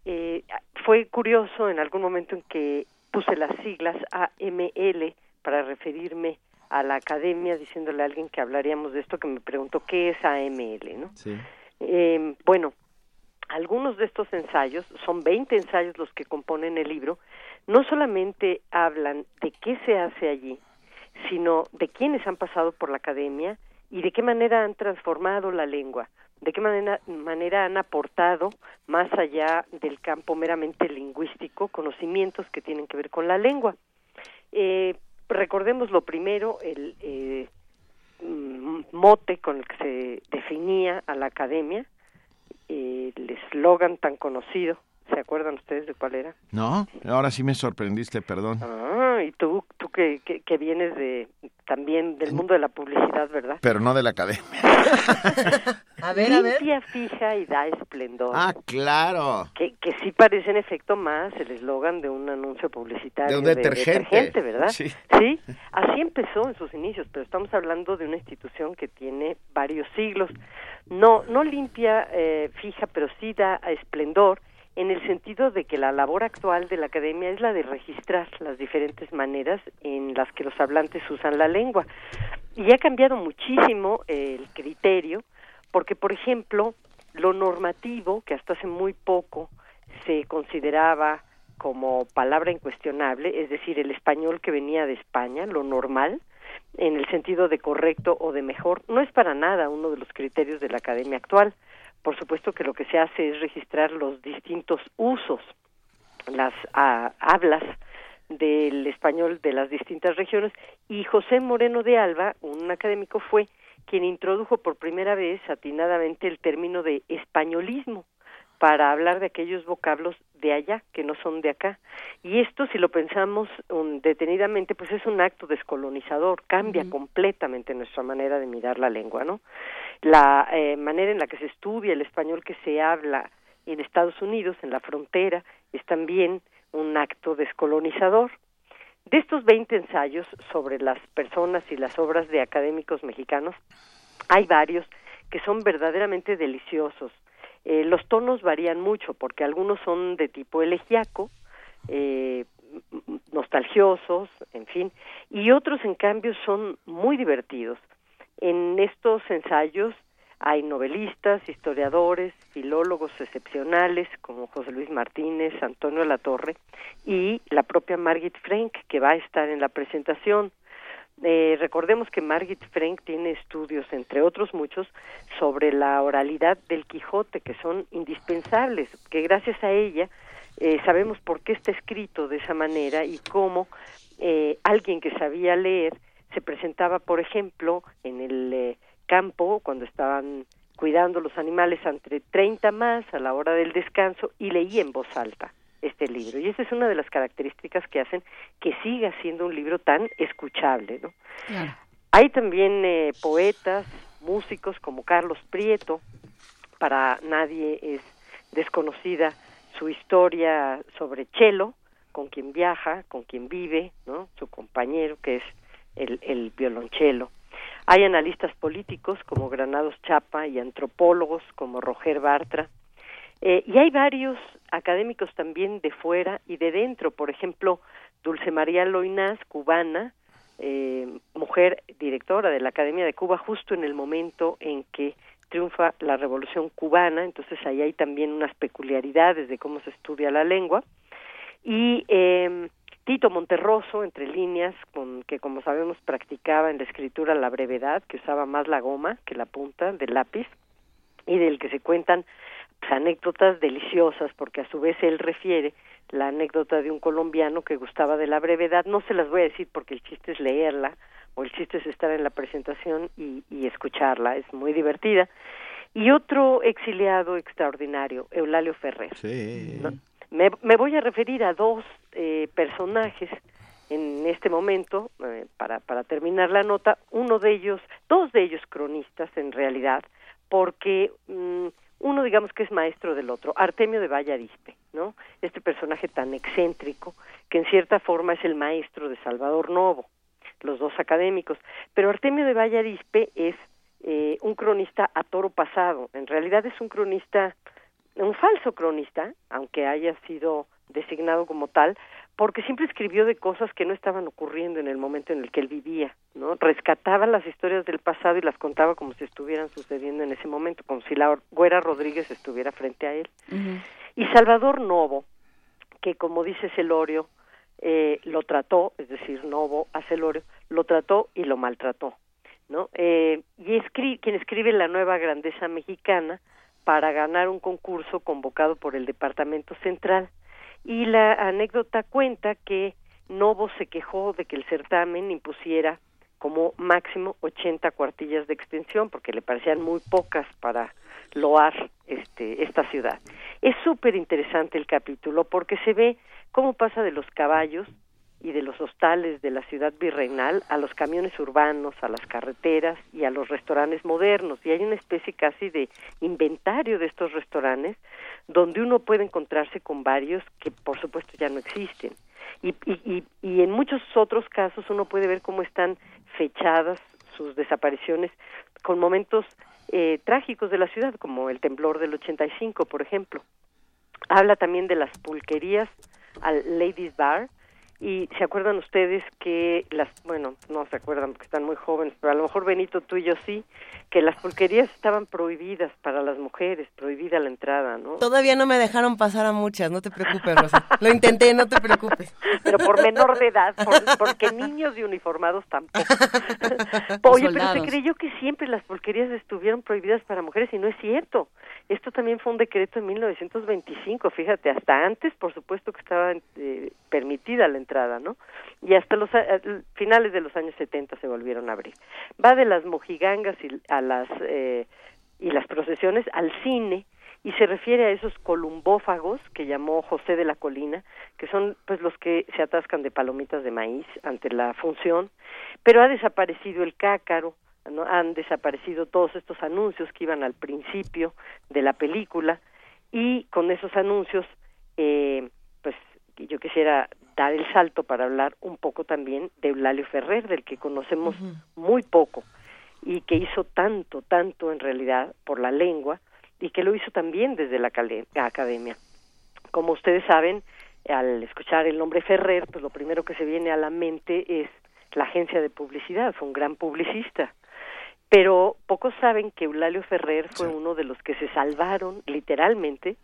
Eh, fue curioso en algún momento en que puse las siglas AML para referirme a la academia diciéndole a alguien que hablaríamos de esto que me preguntó qué es AML, ¿no? Sí. Eh, bueno, algunos de estos ensayos, son 20 ensayos los que componen el libro, no solamente hablan de qué se hace allí, sino de quiénes han pasado por la academia y de qué manera han transformado la lengua, de qué manera, han aportado, más allá del campo meramente lingüístico, conocimientos que tienen que ver con la lengua. Eh, recordemos lo primero, el eh, mm, mote con el que se definía a la academia, el eslogan tan conocido, ¿se acuerdan ustedes de cuál era? No, ahora sí me sorprendiste, perdón. Ah, y tú, tú que, que, vienes de también del mundo de la publicidad, ¿verdad? Pero no de la academia. a ver, a ver. Limpia, fija y da esplendor. Ah, claro. Que, que sí parece en efecto más el eslogan de un anuncio publicitario. De un detergente. ¿verdad? Sí. Sí, así empezó en sus inicios, pero estamos hablando de una institución que tiene varios siglos. No, no limpia, eh, fija, pero sí da esplendor en el sentido de que la labor actual de la academia es la de registrar las diferentes maneras en las que los hablantes usan la lengua. Y ha cambiado muchísimo el criterio, porque, por ejemplo, lo normativo, que hasta hace muy poco se consideraba como palabra incuestionable, es decir, el español que venía de España, lo normal, en el sentido de correcto o de mejor, no es para nada uno de los criterios de la academia actual por supuesto que lo que se hace es registrar los distintos usos, las hablas del español de las distintas regiones y José Moreno de Alba, un académico, fue quien introdujo por primera vez atinadamente el término de españolismo para hablar de aquellos vocablos de allá que no son de acá. Y esto, si lo pensamos um, detenidamente, pues es un acto descolonizador, cambia completamente nuestra manera de mirar la lengua, ¿no? La eh, manera en la que se estudia el español que se habla en Estados Unidos, en la frontera, es también un acto descolonizador. De estos 20 ensayos sobre las personas y las obras de académicos mexicanos, hay varios que son verdaderamente deliciosos. Eh, los tonos varían mucho porque algunos son de tipo elegiaco, eh, nostalgiosos, en fin, y otros en cambio son muy divertidos. En estos ensayos hay novelistas, historiadores, filólogos excepcionales como José Luis Martínez, Antonio Latorre y la propia Margit Frank que va a estar en la presentación. Eh, recordemos que Margit Frank tiene estudios, entre otros muchos, sobre la oralidad del Quijote, que son indispensables, que gracias a ella eh, sabemos por qué está escrito de esa manera y cómo eh, alguien que sabía leer se presentaba, por ejemplo, en el eh, campo cuando estaban cuidando los animales entre 30 más a la hora del descanso y leía en voz alta este libro. Y esa es una de las características que hacen que siga siendo un libro tan escuchable. ¿no? Hay también eh, poetas, músicos como Carlos Prieto, para nadie es desconocida su historia sobre Chelo, con quien viaja, con quien vive, ¿no? su compañero, que es el, el violonchelo. Hay analistas políticos como Granados Chapa y antropólogos como Roger Bartra. Eh, y hay varios académicos también de fuera y de dentro, por ejemplo, Dulce María Loinás, cubana, eh, mujer directora de la Academia de Cuba, justo en el momento en que triunfa la Revolución cubana, entonces ahí hay también unas peculiaridades de cómo se estudia la lengua. Y eh, Tito Monterroso, entre líneas, con, que como sabemos practicaba en la escritura la brevedad, que usaba más la goma que la punta del lápiz, y del que se cuentan anécdotas deliciosas, porque a su vez él refiere la anécdota de un colombiano que gustaba de la brevedad. No se las voy a decir porque el chiste es leerla, o el chiste es estar en la presentación y, y escucharla, es muy divertida. Y otro exiliado extraordinario, Eulalio Ferrer. Sí. Me, me, voy a referir a dos eh, personajes en este momento, eh, para, para terminar la nota, uno de ellos, dos de ellos cronistas en realidad, porque mm, uno digamos que es maestro del otro, Artemio de Vallarispe, ¿no? Este personaje tan excéntrico que en cierta forma es el maestro de Salvador Novo, los dos académicos, pero Artemio de Vallarispe es eh, un cronista a toro pasado, en realidad es un cronista, un falso cronista, aunque haya sido designado como tal, porque siempre escribió de cosas que no estaban ocurriendo en el momento en el que él vivía, ¿no? Rescataba las historias del pasado y las contaba como si estuvieran sucediendo en ese momento, como si la Güera Rodríguez estuviera frente a él. Uh -huh. Y Salvador Novo, que como dice Celorio, eh, lo trató, es decir, Novo a Celorio, lo trató y lo maltrató, ¿no? Eh, y escri quien escribe La Nueva Grandeza Mexicana para ganar un concurso convocado por el Departamento Central y la anécdota cuenta que Novo se quejó de que el certamen impusiera como máximo 80 cuartillas de extensión porque le parecían muy pocas para loar este esta ciudad. Es súper interesante el capítulo porque se ve cómo pasa de los caballos y de los hostales de la ciudad virreinal a los camiones urbanos, a las carreteras y a los restaurantes modernos. Y hay una especie casi de inventario de estos restaurantes donde uno puede encontrarse con varios que por supuesto ya no existen. Y, y, y en muchos otros casos uno puede ver cómo están fechadas sus desapariciones con momentos eh, trágicos de la ciudad, como el temblor del 85, por ejemplo. Habla también de las pulquerías al Ladies Bar, y se acuerdan ustedes que las, bueno, no se acuerdan porque están muy jóvenes, pero a lo mejor Benito, tú y yo sí, que las pulquerías estaban prohibidas para las mujeres, prohibida la entrada, ¿no? Todavía no me dejaron pasar a muchas, no te preocupes, Rosa. Lo intenté, no te preocupes. Pero por menor de edad, por, porque niños de uniformados tampoco. Oye, pero se creyó que siempre las pulquerías estuvieron prohibidas para mujeres y no es cierto. Esto también fue un decreto en 1925, fíjate, hasta antes, por supuesto que estaba eh, permitida la entrada, ¿no? Y hasta los eh, finales de los años 70 se volvieron a abrir. Va de las mojigangas y a las eh, y las procesiones al cine y se refiere a esos columbófagos que llamó José de la Colina, que son pues los que se atascan de palomitas de maíz ante la función, pero ha desaparecido el cácaro, ¿no? han desaparecido todos estos anuncios que iban al principio de la película y con esos anuncios eh, pues yo quisiera dar el salto para hablar un poco también de Eulalio Ferrer, del que conocemos muy poco y que hizo tanto, tanto en realidad por la lengua y que lo hizo también desde la academia. Como ustedes saben, al escuchar el nombre Ferrer, pues lo primero que se viene a la mente es la agencia de publicidad, fue un gran publicista. Pero pocos saben que Eulalio Ferrer fue uno de los que se salvaron literalmente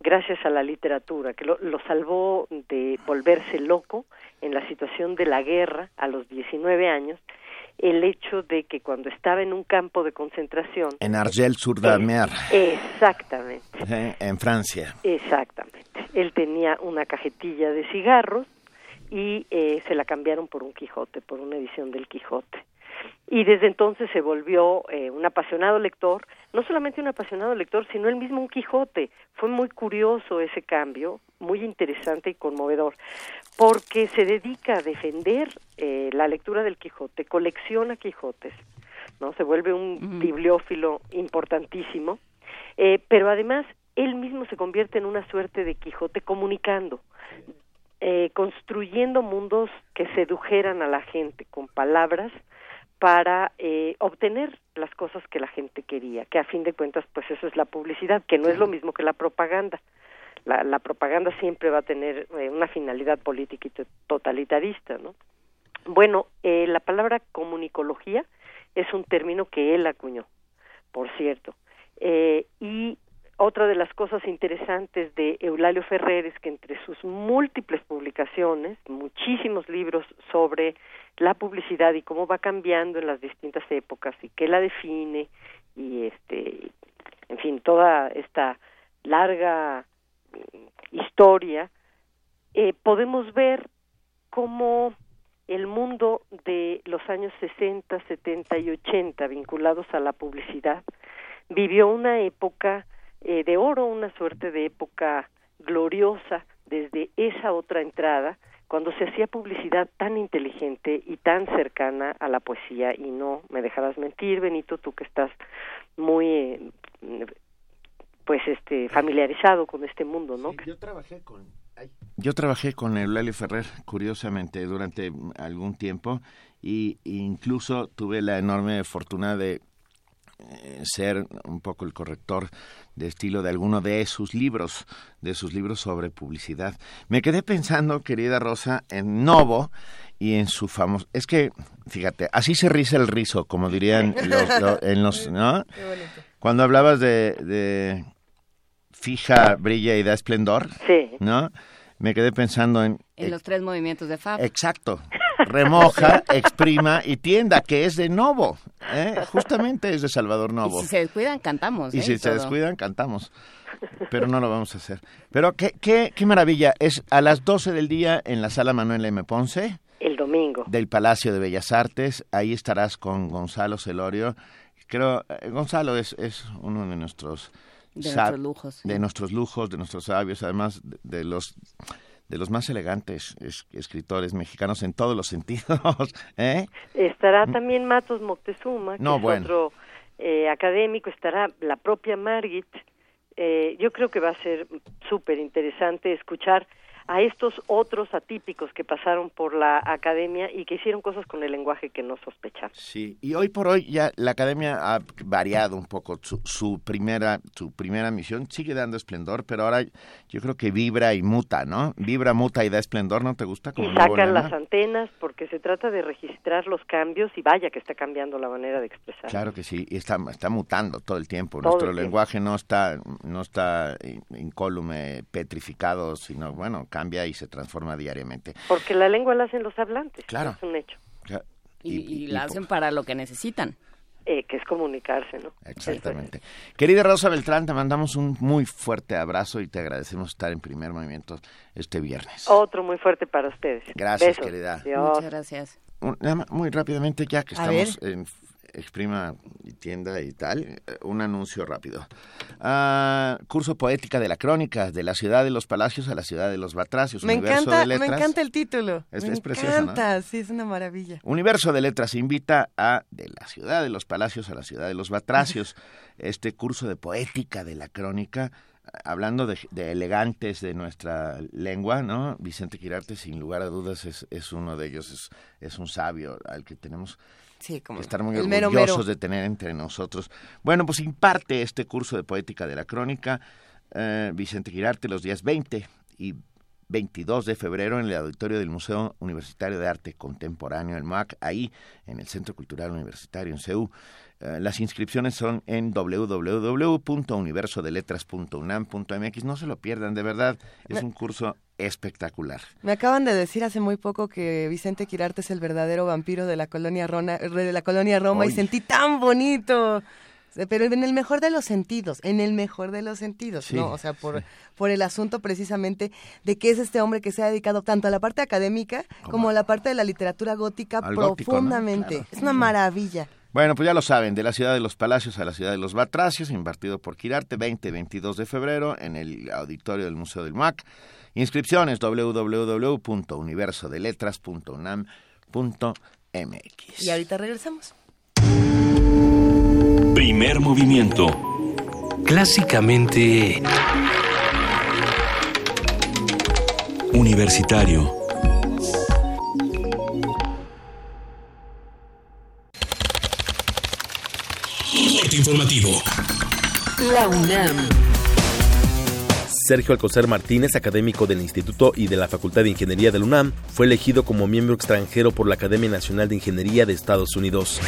gracias a la literatura, que lo, lo, salvó de volverse loco en la situación de la guerra a los 19 años, el hecho de que cuando estaba en un campo de concentración... En Argel-sur-Damer. Exactamente. Eh, en Francia. Exactamente. Él tenía una cajetilla de cigarros y eh, se la cambiaron por un Quijote, por una edición del Quijote y desde entonces se volvió eh, un apasionado lector, no solamente un apasionado lector, sino el mismo un Quijote. Fue muy curioso ese cambio, muy interesante y conmovedor, porque se dedica a defender eh, la lectura del Quijote, colecciona Quijotes, no se vuelve un bibliófilo importantísimo, eh, pero además él mismo se convierte en una suerte de Quijote comunicando, construyendo mundos que sedujeran a la gente con palabras para eh, obtener las cosas que la gente quería, que a fin de cuentas pues eso es la publicidad, que no es lo mismo que la propaganda. La, la propaganda siempre va a tener eh, una finalidad política y totalitarista, ¿no? Bueno, eh, la palabra comunicología es un término que él acuñó, por cierto. Eh, y otra de las cosas interesantes de Eulalio Ferrer es que entre sus múltiples publicaciones, muchísimos libros sobre la publicidad y cómo va cambiando en las distintas épocas y qué la define y este en fin toda esta larga mm, historia eh, podemos ver cómo el mundo de los años 60, 70 y 80 vinculados a la publicidad vivió una época eh, de oro, una suerte de época gloriosa desde esa otra entrada cuando se hacía publicidad tan inteligente y tan cercana a la poesía. Y no me dejarás mentir Benito tú que estás muy eh, pues este familiarizado con este mundo no yo trabajé con yo trabajé con Eulalio Ferrer curiosamente durante algún tiempo y incluso tuve la enorme fortuna de ser un poco el corrector de estilo de alguno de sus libros, de sus libros sobre publicidad. Me quedé pensando, querida Rosa, en Novo y en su famoso... Es que, fíjate, así se risa el rizo, como dirían los, en los... ¿no? Cuando hablabas de, de fija, brilla y da esplendor, sí. ¿no? Me quedé pensando en... En los tres movimientos de Fab. Exacto remoja, exprima y tienda, que es de Novo. ¿eh? Justamente es de Salvador Novo. Y si se descuidan, cantamos. Y ¿eh? si se descuidan, cantamos. Pero no lo vamos a hacer. Pero qué, qué, qué maravilla. Es a las 12 del día en la sala Manuel M. Ponce. El domingo. Del Palacio de Bellas Artes. Ahí estarás con Gonzalo Celorio. Creo, eh, Gonzalo es, es uno de nuestros... De nuestros lujos. De nuestros lujos, de nuestros sabios, además de los de los más elegantes escritores mexicanos en todos los sentidos. ¿eh? Estará también Matos Moctezuma, que no, es bueno. otro eh, académico, estará la propia Margit. Eh, yo creo que va a ser súper interesante escuchar a estos otros atípicos que pasaron por la academia y que hicieron cosas con el lenguaje que no sospechaban. Sí, y hoy por hoy ya la academia ha variado un poco su, su primera su primera misión, sigue dando esplendor, pero ahora yo creo que vibra y muta, ¿no? Vibra, muta y da esplendor, ¿no te gusta? Como y sacan las antenas porque se trata de registrar los cambios y vaya que está cambiando la manera de expresar. Claro que sí, y está, está mutando todo el tiempo. Todo Nuestro el lenguaje tiempo. no está no está incólume, petrificado, sino bueno, cambia y se transforma diariamente. Porque la lengua la hacen los hablantes. Claro. Es un hecho. Claro. Y, y, y, la hacen para lo que necesitan. Eh, que es comunicarse, ¿no? Exactamente. Querida Rosa Beltrán, te mandamos un muy fuerte abrazo y te agradecemos estar en primer movimiento este viernes. Otro muy fuerte para ustedes. Gracias, Besos. querida. Dios. Muchas gracias. Un, muy rápidamente, ya que A estamos en Exprima y Tienda y tal, un anuncio rápido. Uh, curso Poética de la Crónica, de la ciudad de los palacios a la ciudad de los batracios. Me Universo encanta, de letras. me encanta el título. Es, me es precioso, encanta, ¿no? sí, es una maravilla. Universo de Letras invita a de la ciudad de los palacios a la ciudad de los batracios. este curso de poética de la crónica hablando de, elegantes de nuestra lengua, ¿no? Vicente Quirarte, sin lugar a dudas, es, es uno de ellos, es, es un sabio al que tenemos que estar muy orgullosos de tener entre nosotros. Bueno, pues imparte este curso de poética de la crónica eh, Vicente Quirarte los días 20 y 22 de febrero en el auditorio del Museo Universitario de Arte Contemporáneo, el MAC, ahí en el Centro Cultural Universitario en CEU. Eh, las inscripciones son en www.universodeletras.unam.mx. No se lo pierdan, de verdad. Es un curso espectacular. Me acaban de decir hace muy poco que Vicente Quirarte es el verdadero vampiro de la colonia, de la colonia Roma y sentí tan bonito pero en el mejor de los sentidos, en el mejor de los sentidos, ¿no? O sea, por, por el asunto precisamente de que es este hombre que se ha dedicado tanto a la parte académica como a la parte de la literatura gótica profundamente. Es una maravilla. Bueno, pues ya lo saben, de la ciudad de los Palacios a la ciudad de los Batracios, impartido por Quirarte, 20-22 de febrero, en el auditorio del Museo del MAC. Inscripciones www.universodeletras.unam.mx. Y ahorita regresamos. Primer movimiento. Clásicamente... Universitario. Informativo. La UNAM. Sergio Alcocer Martínez, académico del Instituto y de la Facultad de Ingeniería del UNAM, fue elegido como miembro extranjero por la Academia Nacional de Ingeniería de Estados Unidos.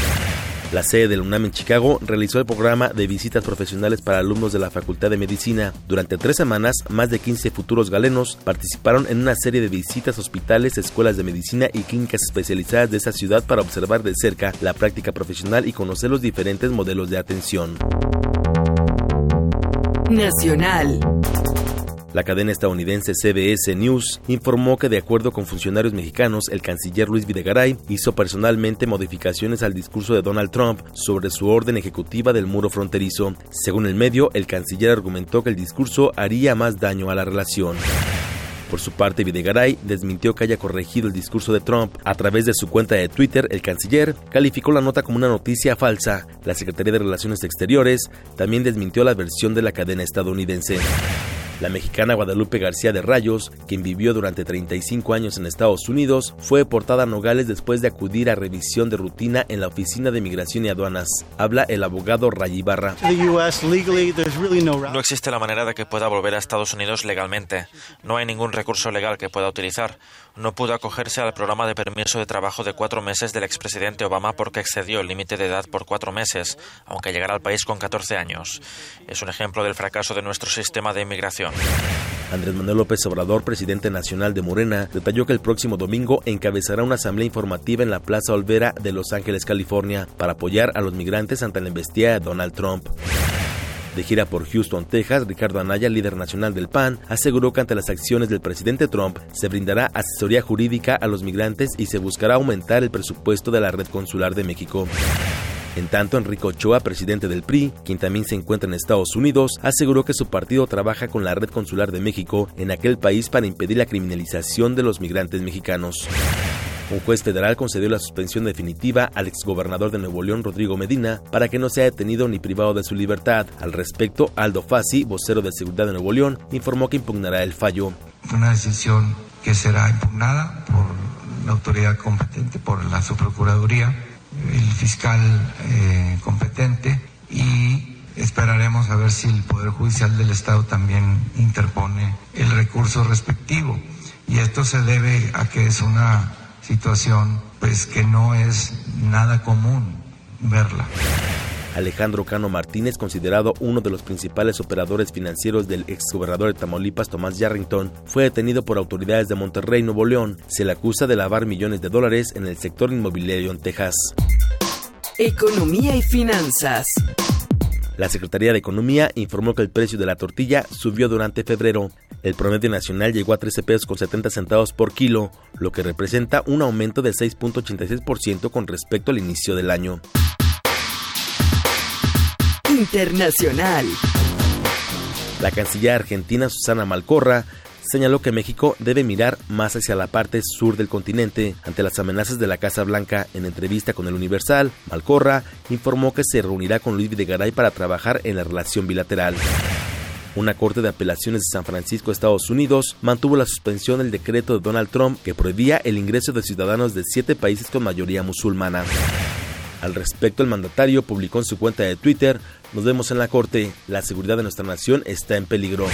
La sede del UNAM en Chicago realizó el programa de visitas profesionales para alumnos de la Facultad de Medicina. Durante tres semanas, más de 15 futuros galenos participaron en una serie de visitas a hospitales, escuelas de medicina y clínicas especializadas de esa ciudad para observar de cerca la práctica profesional y conocer los diferentes modelos de atención. Nacional. La cadena estadounidense CBS News informó que de acuerdo con funcionarios mexicanos, el canciller Luis Videgaray hizo personalmente modificaciones al discurso de Donald Trump sobre su orden ejecutiva del muro fronterizo. Según el medio, el canciller argumentó que el discurso haría más daño a la relación. Por su parte, Videgaray desmintió que haya corregido el discurso de Trump. A través de su cuenta de Twitter, el canciller calificó la nota como una noticia falsa. La Secretaría de Relaciones Exteriores también desmintió la versión de la cadena estadounidense. La mexicana Guadalupe García de Rayos, quien vivió durante 35 años en Estados Unidos, fue deportada a Nogales después de acudir a revisión de rutina en la Oficina de Migración y Aduanas. Habla el abogado Ray Barra. No existe la manera de que pueda volver a Estados Unidos legalmente. No hay ningún recurso legal que pueda utilizar no pudo acogerse al programa de permiso de trabajo de cuatro meses del expresidente Obama porque excedió el límite de edad por cuatro meses, aunque llegara al país con 14 años. Es un ejemplo del fracaso de nuestro sistema de inmigración. Andrés Manuel López Obrador, presidente nacional de Morena, detalló que el próximo domingo encabezará una asamblea informativa en la Plaza Olvera de Los Ángeles, California, para apoyar a los migrantes ante la embestida de Donald Trump. De gira por Houston, Texas, Ricardo Anaya, líder nacional del PAN, aseguró que ante las acciones del presidente Trump se brindará asesoría jurídica a los migrantes y se buscará aumentar el presupuesto de la red consular de México. En tanto, Enrico Ochoa, presidente del PRI, quien también se encuentra en Estados Unidos, aseguró que su partido trabaja con la red consular de México en aquel país para impedir la criminalización de los migrantes mexicanos. Un juez federal concedió la suspensión definitiva al exgobernador de Nuevo León, Rodrigo Medina, para que no sea detenido ni privado de su libertad. Al respecto, Aldo Fassi, vocero de seguridad de Nuevo León, informó que impugnará el fallo. Una decisión que será impugnada por la autoridad competente, por la subprocuraduría, el fiscal eh, competente y esperaremos a ver si el Poder Judicial del Estado también interpone el recurso respectivo. Y esto se debe a que es una situación pues que no es nada común verla. Alejandro Cano Martínez, considerado uno de los principales operadores financieros del exgobernador de Tamaulipas Tomás Yarrington, fue detenido por autoridades de Monterrey, Nuevo León. Se le acusa de lavar millones de dólares en el sector inmobiliario en Texas. Economía y finanzas. La Secretaría de Economía informó que el precio de la tortilla subió durante febrero. El promedio nacional llegó a 13 pesos con 70 centavos por kilo, lo que representa un aumento de 6.86% con respecto al inicio del año. Internacional. La canciller argentina Susana Malcorra señaló que México debe mirar más hacia la parte sur del continente ante las amenazas de la Casa Blanca. En entrevista con el Universal, Malcorra informó que se reunirá con Luis Videgaray para trabajar en la relación bilateral. Una corte de apelaciones de San Francisco, Estados Unidos, mantuvo la suspensión del decreto de Donald Trump que prohibía el ingreso de ciudadanos de siete países con mayoría musulmana. Al respecto, el mandatario publicó en su cuenta de Twitter, nos vemos en la corte, la seguridad de nuestra nación está en peligro.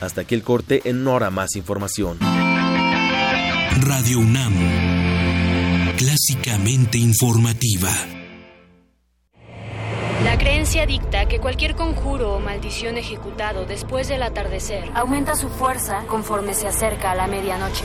Hasta aquí el corte, en hora más información. Radio UNAM, clásicamente informativa. La creencia dicta que cualquier conjuro o maldición ejecutado después del atardecer aumenta su fuerza conforme se acerca a la medianoche.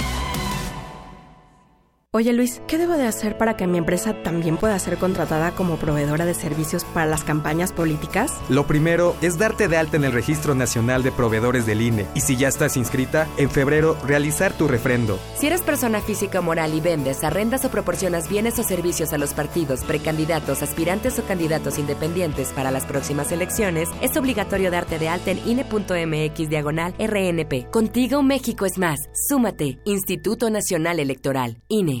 Oye Luis, ¿qué debo de hacer para que mi empresa también pueda ser contratada como proveedora de servicios para las campañas políticas? Lo primero es darte de alta en el Registro Nacional de Proveedores del INE y si ya estás inscrita, en febrero realizar tu refrendo. Si eres persona física o moral y vendes, arrendas o proporcionas bienes o servicios a los partidos, precandidatos, aspirantes o candidatos independientes para las próximas elecciones, es obligatorio darte de alta en INE.mx diagonal RNP. Contigo México es más. Súmate. Instituto Nacional Electoral. INE.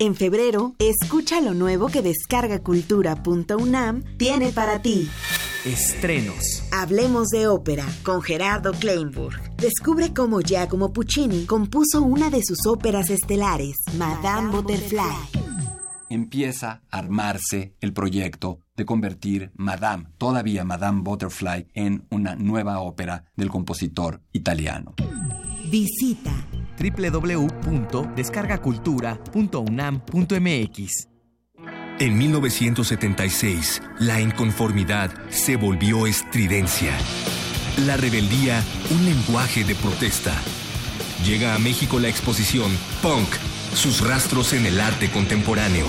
En febrero, escucha lo nuevo que descargacultura.unam tiene para ti. Estrenos. Hablemos de ópera con Gerardo Kleinburg. Descubre cómo Giacomo Puccini compuso una de sus óperas estelares, Madame Butterfly. Empieza a armarse el proyecto de convertir Madame, todavía Madame Butterfly, en una nueva ópera del compositor italiano. Visita www.descargacultura.unam.mx. En 1976, la inconformidad se volvió estridencia. La rebeldía, un lenguaje de protesta. Llega a México la exposición Punk, sus rastros en el arte contemporáneo.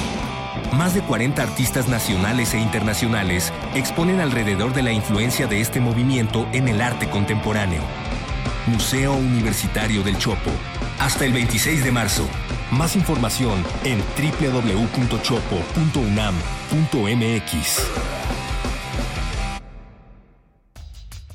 Más de 40 artistas nacionales e internacionales exponen alrededor de la influencia de este movimiento en el arte contemporáneo. Museo Universitario del Chopo. Hasta el 26 de marzo. Más información en www.chopo.unam.mx.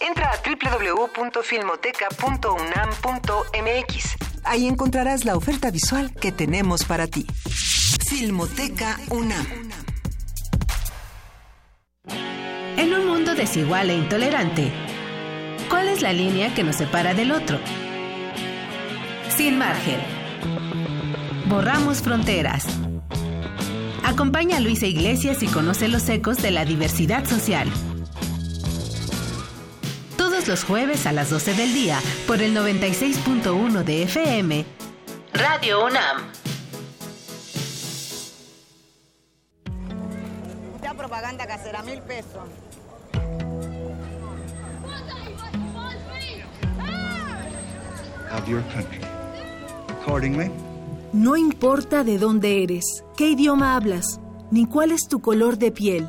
Entra a www.filmoteca.unam.mx. Ahí encontrarás la oferta visual que tenemos para ti. Filmoteca UNAM. En un mundo desigual e intolerante, ¿cuál es la línea que nos separa del otro? Sin margen. Borramos fronteras. Acompaña a Luisa Iglesias y conoce los ecos de la diversidad social. Todos los jueves a las 12 del día por el 96.1 de FM. Radio UNAM. Mucha propaganda casera, mil pesos. Of your country. Accordingly, No importa de dónde eres, qué idioma hablas, ni cuál es tu color de piel.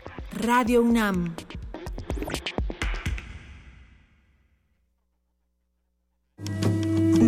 Radio UNAM.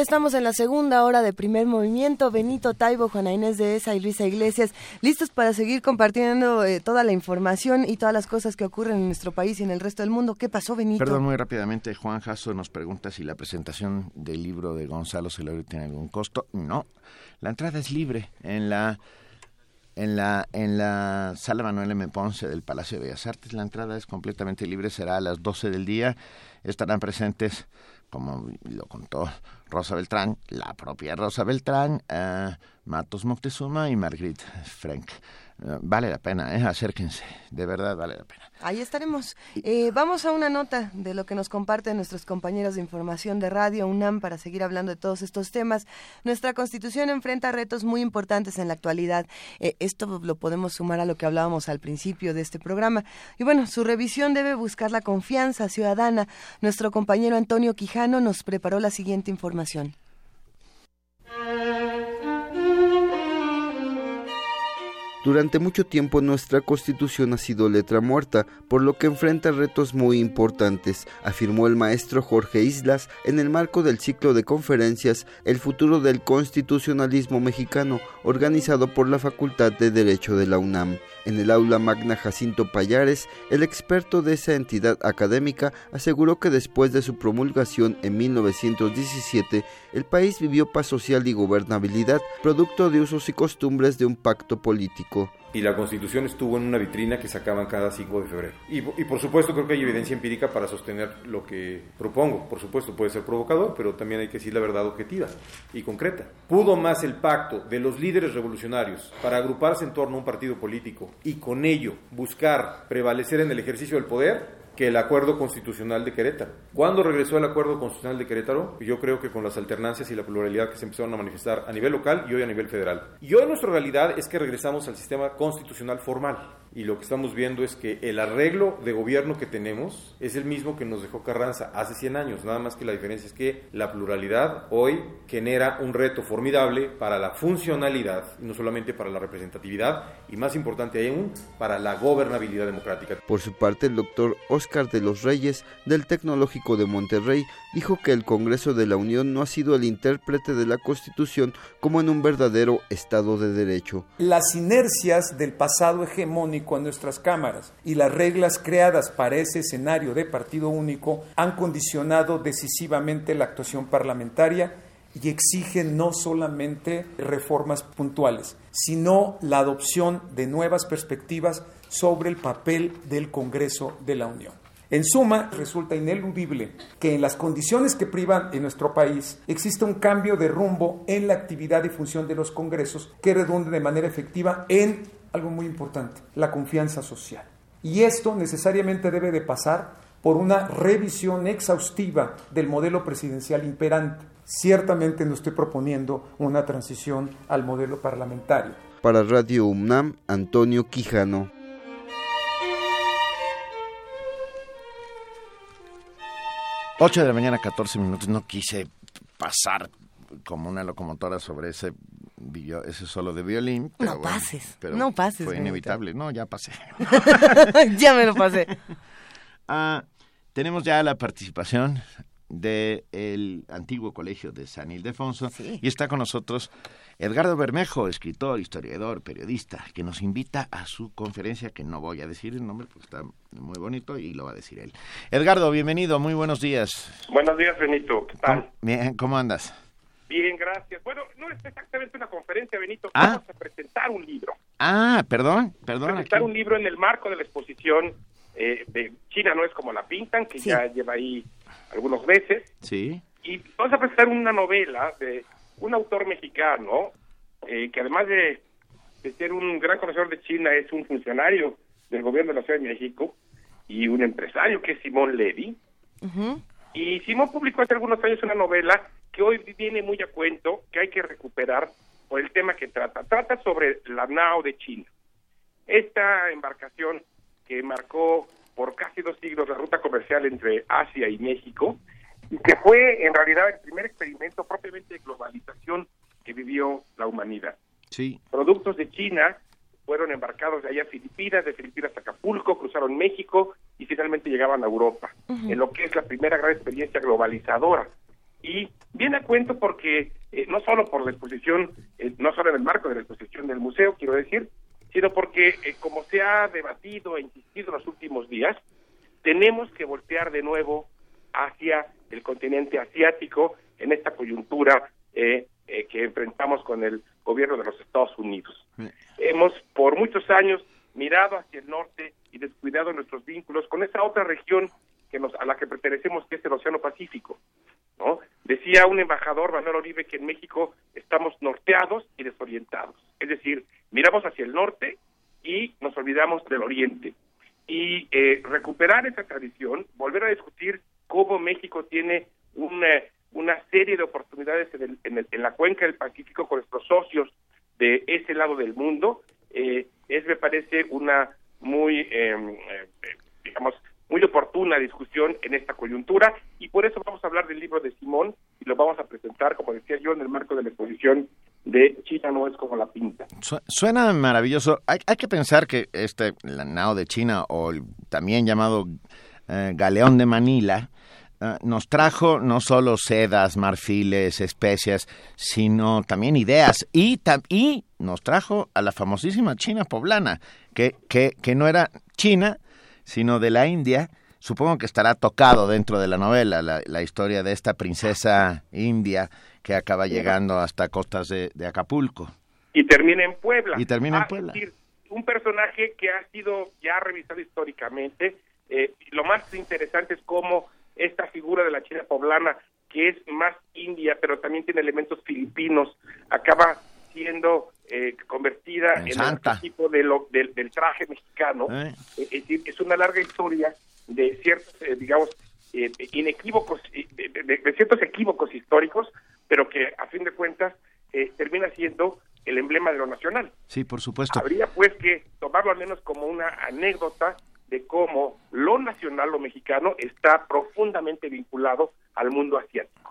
Estamos en la segunda hora de primer movimiento. Benito Taibo, Juana Inés de Esa y Luisa Iglesias, listos para seguir compartiendo eh, toda la información y todas las cosas que ocurren en nuestro país y en el resto del mundo. ¿Qué pasó, Benito? Perdón, muy rápidamente, Juan Jasso nos pregunta si la presentación del libro de Gonzalo Celorio tiene algún costo. No, la entrada es libre en la en la en la sala Manuel M. Ponce del Palacio de Bellas Artes. La entrada es completamente libre, será a las 12 del día. Estarán presentes como lo contó Rosa Beltrán, la propia Rosa Beltrán, uh, Matos Moctezuma y Marguerite Frank. Vale la pena, ¿eh? acérquense, de verdad vale la pena. Ahí estaremos. Eh, vamos a una nota de lo que nos comparten nuestros compañeros de información de Radio UNAM para seguir hablando de todos estos temas. Nuestra Constitución enfrenta retos muy importantes en la actualidad. Eh, esto lo podemos sumar a lo que hablábamos al principio de este programa. Y bueno, su revisión debe buscar la confianza ciudadana. Nuestro compañero Antonio Quijano nos preparó la siguiente información. Durante mucho tiempo nuestra constitución ha sido letra muerta, por lo que enfrenta retos muy importantes, afirmó el maestro Jorge Islas en el marco del ciclo de conferencias El futuro del constitucionalismo mexicano, organizado por la Facultad de Derecho de la UNAM. En el aula magna Jacinto Payares, el experto de esa entidad académica aseguró que después de su promulgación en 1917, el país vivió paz social y gobernabilidad, producto de usos y costumbres de un pacto político y la Constitución estuvo en una vitrina que sacaban cada 5 de febrero. Y, por supuesto creo que hay evidencia empírica para sostener lo que propongo. Por supuesto puede ser provocador, pero también hay que decir la verdad objetiva y concreta. ¿Pudo más el pacto de los líderes revolucionarios para agruparse en torno a un partido político y con ello buscar prevalecer en el ejercicio del poder? Que el acuerdo constitucional de Querétaro. ¿Cuándo regresó el acuerdo constitucional de Querétaro? Yo creo que con las alternancias y la pluralidad que se empezaron a manifestar a nivel local y hoy a nivel federal. Y hoy nuestra realidad es que regresamos al sistema constitucional formal. Y lo que estamos viendo es que el arreglo de gobierno que tenemos es el mismo que nos dejó Carranza hace 100 años, nada más que la diferencia es que la pluralidad hoy genera un reto formidable para la funcionalidad, no solamente para la representatividad, y más importante aún, para la gobernabilidad democrática. Por su parte, el doctor Oscar de los Reyes, del Tecnológico de Monterrey, dijo que el Congreso de la Unión no ha sido el intérprete de la Constitución como en un verdadero Estado de Derecho. Las inercias del pasado hegemónico en nuestras cámaras y las reglas creadas para ese escenario de partido único han condicionado decisivamente la actuación parlamentaria y exigen no solamente reformas puntuales, sino la adopción de nuevas perspectivas sobre el papel del Congreso de la Unión. En suma, resulta ineludible que en las condiciones que privan en nuestro país existe un cambio de rumbo en la actividad y función de los congresos que redunde de manera efectiva en algo muy importante, la confianza social. Y esto necesariamente debe de pasar por una revisión exhaustiva del modelo presidencial imperante. Ciertamente no estoy proponiendo una transición al modelo parlamentario. Para Radio UNAM, Antonio Quijano. 8 de la mañana, 14 minutos. No quise pasar como una locomotora sobre ese ese solo de violín. no pases, no pases. Fue inevitable. No, ya pasé. ya me lo pasé. Ah, tenemos ya la participación del antiguo colegio de San Ildefonso y está con nosotros Edgardo Bermejo, escritor, historiador, periodista, que nos invita a su conferencia, que no voy a decir el nombre porque está muy bonito y lo va a decir él. Edgardo, bienvenido, muy buenos días. Buenos días, Benito, ¿qué tal? Bien, ¿cómo andas? Bien, gracias. Bueno, no es exactamente una conferencia, Benito, ah. vamos a presentar un libro. Ah, perdón, perdón. Presentar un libro en el marco de la exposición eh, de China no es como la pintan, que ya lleva ahí algunos meses. Sí. Y vamos a presentar una novela de un autor mexicano eh, que además de, ser un gran conocedor de China es un funcionario del gobierno de la Ciudad de México y un empresario que es Simón Levy. Y Simón publicó hace algunos años una novela que hoy viene muy a cuento, que hay que recuperar por el tema que trata. Trata sobre la Nao de China. Esta embarcación que marcó por casi dos siglos la ruta comercial entre Asia y México, y que fue en realidad el primer experimento propiamente de globalización que vivió la humanidad. Sí. Productos de China fueron embarcados de allá a Filipinas, de Filipinas a Acapulco, cruzaron México y finalmente llegaban a Europa, en lo que es la primera gran experiencia globalizadora. Y viene a cuento porque eh, no solo por la exposición, eh, no solo en el marco de la exposición del museo, quiero decir, sino porque, eh, como se ha debatido e insistido en los últimos días, tenemos que voltear de nuevo hacia el continente asiático en esta coyuntura eh, eh, que enfrentamos con el gobierno de los Estados Unidos. Hemos por muchos años mirado hacia el norte y descuidado nuestros vínculos con esa otra región que nos, a la que pertenecemos, que es el Océano Pacífico. ¿No? Decía un embajador, Manuel Oribe, que en México estamos norteados y desorientados. Es decir, miramos hacia el norte y nos olvidamos del oriente. Y eh, recuperar esa tradición, volver a discutir cómo México tiene una, una serie de oportunidades en, la cuenca del Pacífico con nuestros socios de ese lado del mundo, eh, es, me parece, una muy, em, eh, digamos, muy oportuna discusión en esta coyuntura y por eso vamos a hablar del libro de Simón y lo vamos a presentar, como decía yo, en el marco de la exposición de China no es como la pinta. Suena maravilloso. Hay, hay que pensar que este, la nao de China o también llamado eh, galeón de Manila, eh, nos trajo no solo sedas, marfiles, especias, sino también ideas y, y nos trajo a la famosísima China poblana, que, que, que no era China, sino de la India. Supongo que estará tocado dentro de la novela la, historia de esta princesa india que acaba llegando hasta costas de, Acapulco. Y termina en Puebla. Y termina en ah, Puebla. decir, un personaje que ha sido ya revisado históricamente. Eh, lo más interesante es cómo esta figura de la China poblana, que es más india, pero también tiene elementos filipinos, acaba siendo eh, convertida en, el tipo de lo, del, traje mexicano. Eh. Es decir, es una larga historia de ciertos, eh, digamos, inequívocos, de, ciertos equívocos históricos, pero que a fin de cuentas termina siendo el emblema de lo nacional. Sí, por supuesto. Habría pues que tomarlo al menos como una anécdota de cómo lo nacional, lo mexicano, está profundamente vinculado al mundo asiático.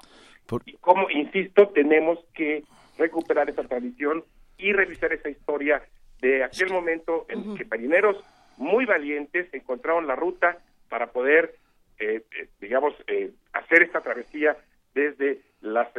Y como, insisto, tenemos que recuperar esa tradición y revisar esa historia de aquel momento en que marineros muy valientes encontraron la ruta para poder, eh, eh, digamos, eh, hacer esta travesía desde las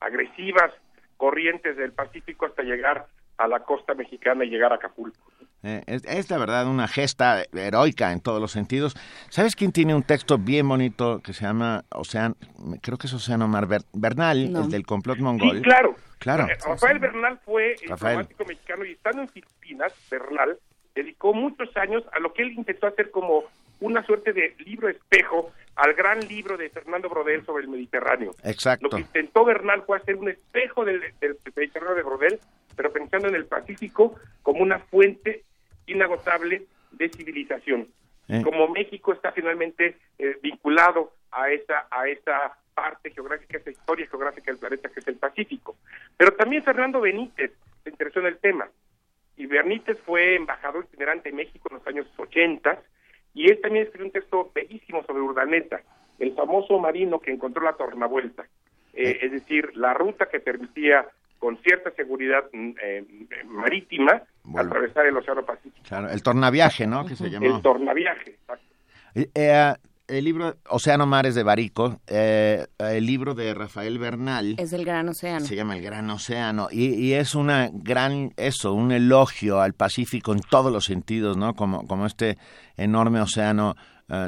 agresivas corrientes del Pacífico hasta llegar a la costa mexicana y llegar a Acapulco. Eh, es, la verdad una gesta heroica en todos los sentidos. ¿Sabes quién tiene un texto bien bonito que se llama Ocean, creo que es Océano Mar Bernal, el del complot mongol? Sí, claro. Claro. Eh, Rafael Bernal fue diplomático mexicano y estando en Filipinas, Bernal dedicó muchos años a lo que él intentó hacer como una suerte de libro espejo al gran libro de Fernando Brodel sobre el Mediterráneo. Exacto. Lo que intentó Bernal fue hacer un espejo del, del Mediterráneo de Brodel, pero pensando en el Pacífico como una fuente inagotable de civilización. Eh. Como México está finalmente eh, vinculado a esa, a esa parte geográfica, esa historia geográfica del planeta que es el Pacífico. Pero también Fernando Benítez se interesó en el tema. Y Benítez fue embajador itinerante en México en los años 80 y él también escribió un texto bellísimo sobre Urdaneta, el famoso marino que encontró la tornavuelta. Eh, es decir, la ruta que permitía con cierta seguridad mm, eh, marítima atravesar el Océano Pacífico. Claro, el tornaviaje, ¿no? Que se llamó. El tornaviaje, exacto. Eh, eh, el libro Océano Mares de Barico, el libro de Rafael Bernal. Es del Gran Océano. Se llama El Gran Océano. Y, y, es una gran, eso, un elogio al Pacífico en todos los sentidos, ¿no? Como, como este enorme océano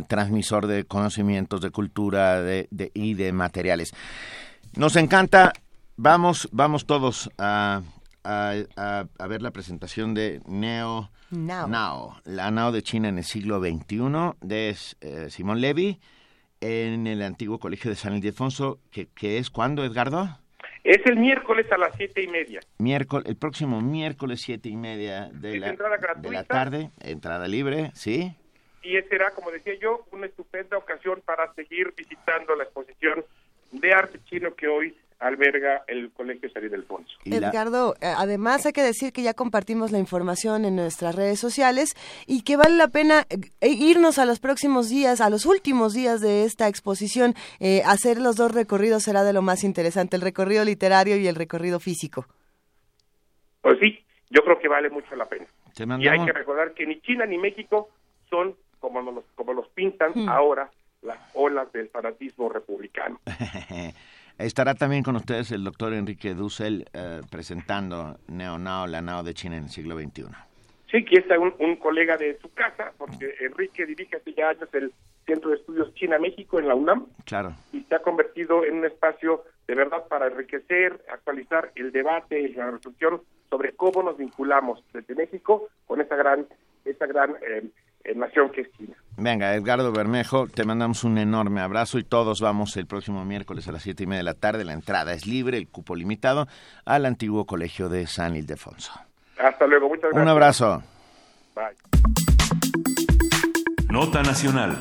transmisor de conocimientos, de cultura de, de, y de materiales. Nos encanta Vamos, vamos todos a, a, ver la presentación de Neo Nao. la Nao de China en el siglo XXI, de eh, Simón Levy, en el antiguo colegio de San Ildefonso, que, que es cuándo, Edgardo? Es el miércoles a las siete y media. Miércoles, el próximo miércoles siete y media de, la, de la tarde, entrada libre, ¿sí? Y será, como decía yo, una estupenda ocasión para seguir visitando la exposición de arte chino que hoy alberga el Colegio San Ildefonso. Edgardo, eh, además hay que decir que ya compartimos la información en nuestras redes sociales y que vale la pena eh, irnos a los próximos días, a los últimos días de esta exposición. Eh, hacer los dos recorridos será de lo más interesante, el recorrido literario y el recorrido físico. Pues sí, yo creo que vale mucho la pena. Y hay que recordar que ni China ni México son como los, como los pintan hmm. ahora las olas del fanatismo republicano. Estará también con ustedes el doctor Enrique Dussel eh, presentando Neonao, la Nao de China en el siglo XXI. Sí, que está un, colega de su casa, porque Enrique dirige hace ya años el Centro de Estudios China-México en la UNAM. Claro. Y se ha convertido en un espacio de verdad para enriquecer, actualizar el debate y la reflexión sobre cómo nos vinculamos desde México con esa gran, esa gran eh, nación que es China. Venga, Edgardo Bermejo, te mandamos un enorme abrazo y todos vamos el próximo miércoles a las siete y media de la tarde. La entrada es libre, el cupo limitado al antiguo colegio de San Ildefonso. Hasta luego, muchas gracias. Un abrazo. Bye. Nota Nacional.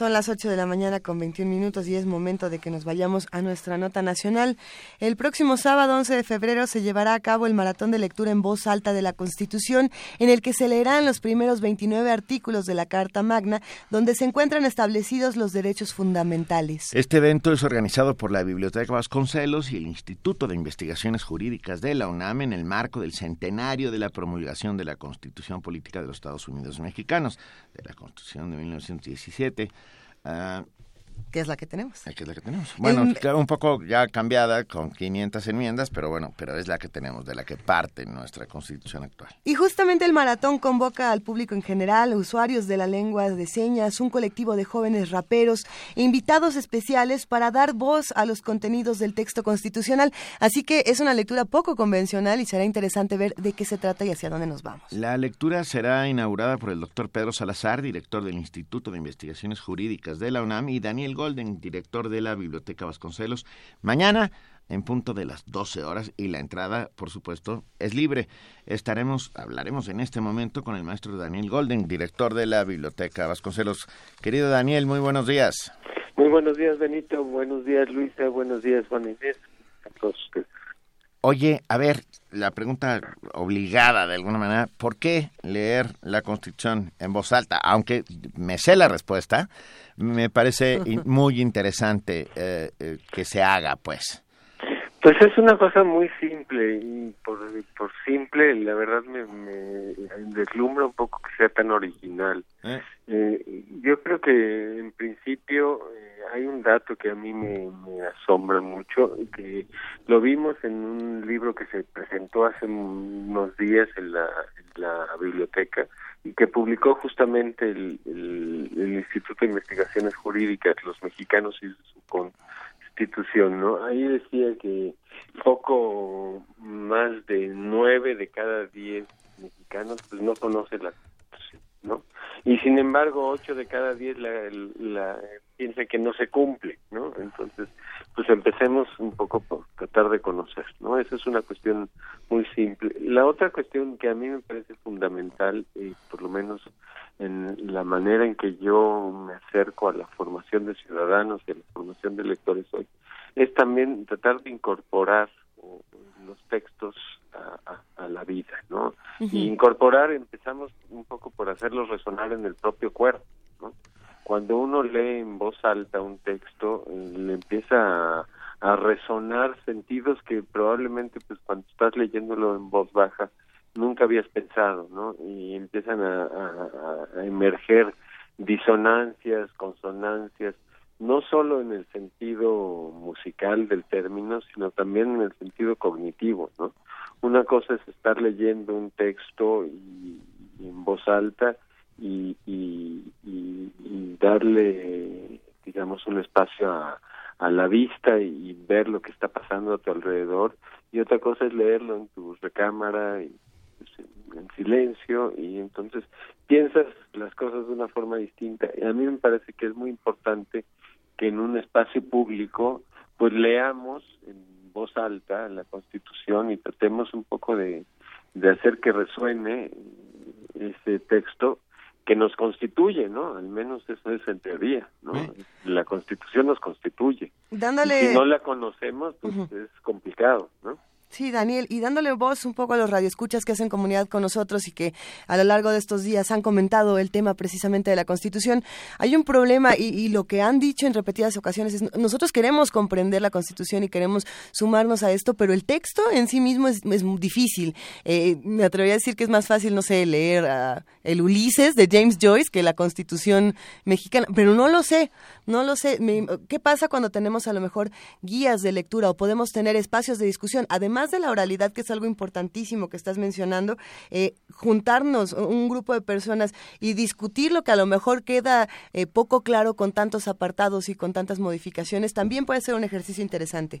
Son las 8 de la mañana con 21 minutos y es momento de que nos vayamos a nuestra nota nacional. El próximo sábado 11 de febrero se llevará a cabo el maratón de lectura en voz alta de la Constitución, en el que se leerán los primeros 29 artículos de la Carta Magna, donde se encuentran establecidos los derechos fundamentales. Este evento es organizado por la Biblioteca Vasconcelos y el Instituto de Investigaciones Jurídicas de la UNAM en el marco del centenario de la promulgación de la Constitución Política de los Estados Unidos Mexicanos, de la Constitución de 1917 Uh, que es la que tenemos. Que es la que tenemos. Bueno, un poco ya cambiada con 500 enmiendas, pero bueno, pero es la que tenemos, de la que parte nuestra constitución actual. Y justamente el maratón convoca al público en general, usuarios de la lengua de señas, un colectivo de jóvenes raperos e invitados especiales para dar voz a los contenidos del texto constitucional. Así que es una lectura poco convencional y será interesante ver de qué se trata y hacia dónde nos vamos. La lectura será inaugurada por el doctor Pedro Salazar, director del Instituto de Investigaciones Jurídicas de la UNAM, y Daniel Golden, director de la Biblioteca Vasconcelos. Mañana en punto de las 12 horas y la entrada, por supuesto, es libre. Estaremos, hablaremos en este momento con el maestro Daniel Golden, director de la Biblioteca Vasconcelos. Querido Daniel, muy buenos días. Muy buenos días, Benito. Buenos días, Luisa. Buenos días, Juan Inés. Oye, a ver, la pregunta obligada de alguna manera, ¿por qué leer la Constitución en voz alta? Aunque me sé la respuesta, me parece muy interesante eh, eh, que se haga, pues. Pues es una cosa muy simple y por, por simple la verdad me, me, deslumbra un poco que sea tan original. ¿Eh? yo creo que en principio hay un dato que a mí me, asombra mucho, que lo vimos en un libro que se presentó hace unos días en la, biblioteca y que publicó justamente el, Instituto de Investigaciones Jurídicas, los mexicanos y su constitución, ¿no? Ahí decía que poco más de nueve de cada diez mexicanos pues no conoce la constitución, ¿no? Y sin embargo ocho de cada diez la, la piensa que no se cumple, ¿no? Entonces, pues empecemos un poco por tratar de conocer, ¿no? Esa es una cuestión muy simple. La otra cuestión que a mí me parece fundamental, y por lo menos en la manera en que yo me acerco a la formación de ciudadanos y a la formación de lectores hoy, es también tratar de incorporar los textos a, la vida, ¿no? Y incorporar, empezamos un poco por hacerlos resonar en el propio cuerpo, ¿no? Cuando uno lee en voz alta un texto, eh, le empieza a, resonar sentidos que probablemente, pues, cuando estás leyéndolo en voz baja, nunca habías pensado, ¿no? Y empiezan a, a emerger disonancias, consonancias, no solo en el sentido musical del término, sino también en el sentido cognitivo, ¿no? Una cosa es estar leyendo un texto y, en voz alta y, darle, digamos, un espacio a, la vista y ver lo que está pasando a tu alrededor, y otra cosa es leerlo en tu recámara y pues, en silencio y entonces piensas las cosas de una forma distinta. Y a mí me parece que es muy importante que en un espacio público pues leamos en voz alta la Constitución y tratemos un poco de, hacer que resuene ese texto que nos constituye, ¿no? Al menos eso es en teoría, ¿no? La Constitución nos constituye. Dándole... si no la conocemos, pues es complicado, ¿no? Sí, Daniel, y dándole voz un poco a los radioescuchas que hacen comunidad con nosotros y que a lo largo de estos días han comentado el tema precisamente de la Constitución, hay un problema y, lo que han dicho en repetidas ocasiones es nosotros queremos comprender la Constitución y queremos sumarnos a esto, pero el texto en sí mismo es, difícil. Eh, me atrevería a decir que es más fácil, no sé, leer el Ulises de James Joyce que la Constitución mexicana, pero no lo sé, no lo sé. ¿Qué pasa cuando tenemos a lo mejor guías de lectura o podemos tener espacios de discusión? Además, de la oralidad, que es algo importantísimo que estás mencionando, eh, juntarnos un grupo de personas y discutir lo que a lo mejor queda eh, poco claro con tantos apartados y con tantas modificaciones, también puede ser un ejercicio interesante.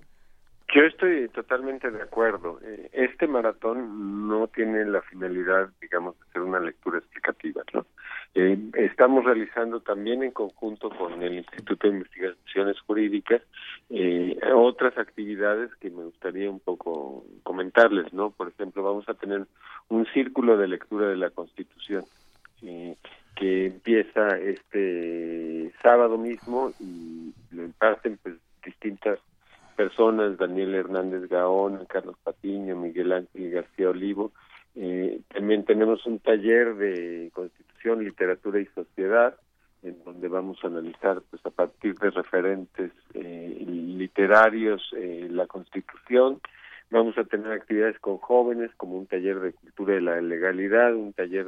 Yo estoy totalmente de acuerdo. Eh, este maratón no tiene la finalidad, digamos, de ser una lectura explicativa, ¿no? Eh, estamos realizando también en conjunto con el Instituto de Investigaciones Jurídicas eh, otras actividades que me gustaría un poco comentarles, ¿no? Por ejemplo, vamos a tener un círculo de lectura de la Constitución que empieza este sábado mismo y lo imparten pues distintas personas, Daniel Hernández Gaón, Carlos Patiño, Miguel Ángel García Olivo. Eh, también tenemos un taller de constitución, literatura y sociedad, en donde vamos a analizar pues a partir de referentes eh, literarios eh, la constitución. Vamos a tener actividades con jóvenes, como un taller de cultura de la legalidad, un taller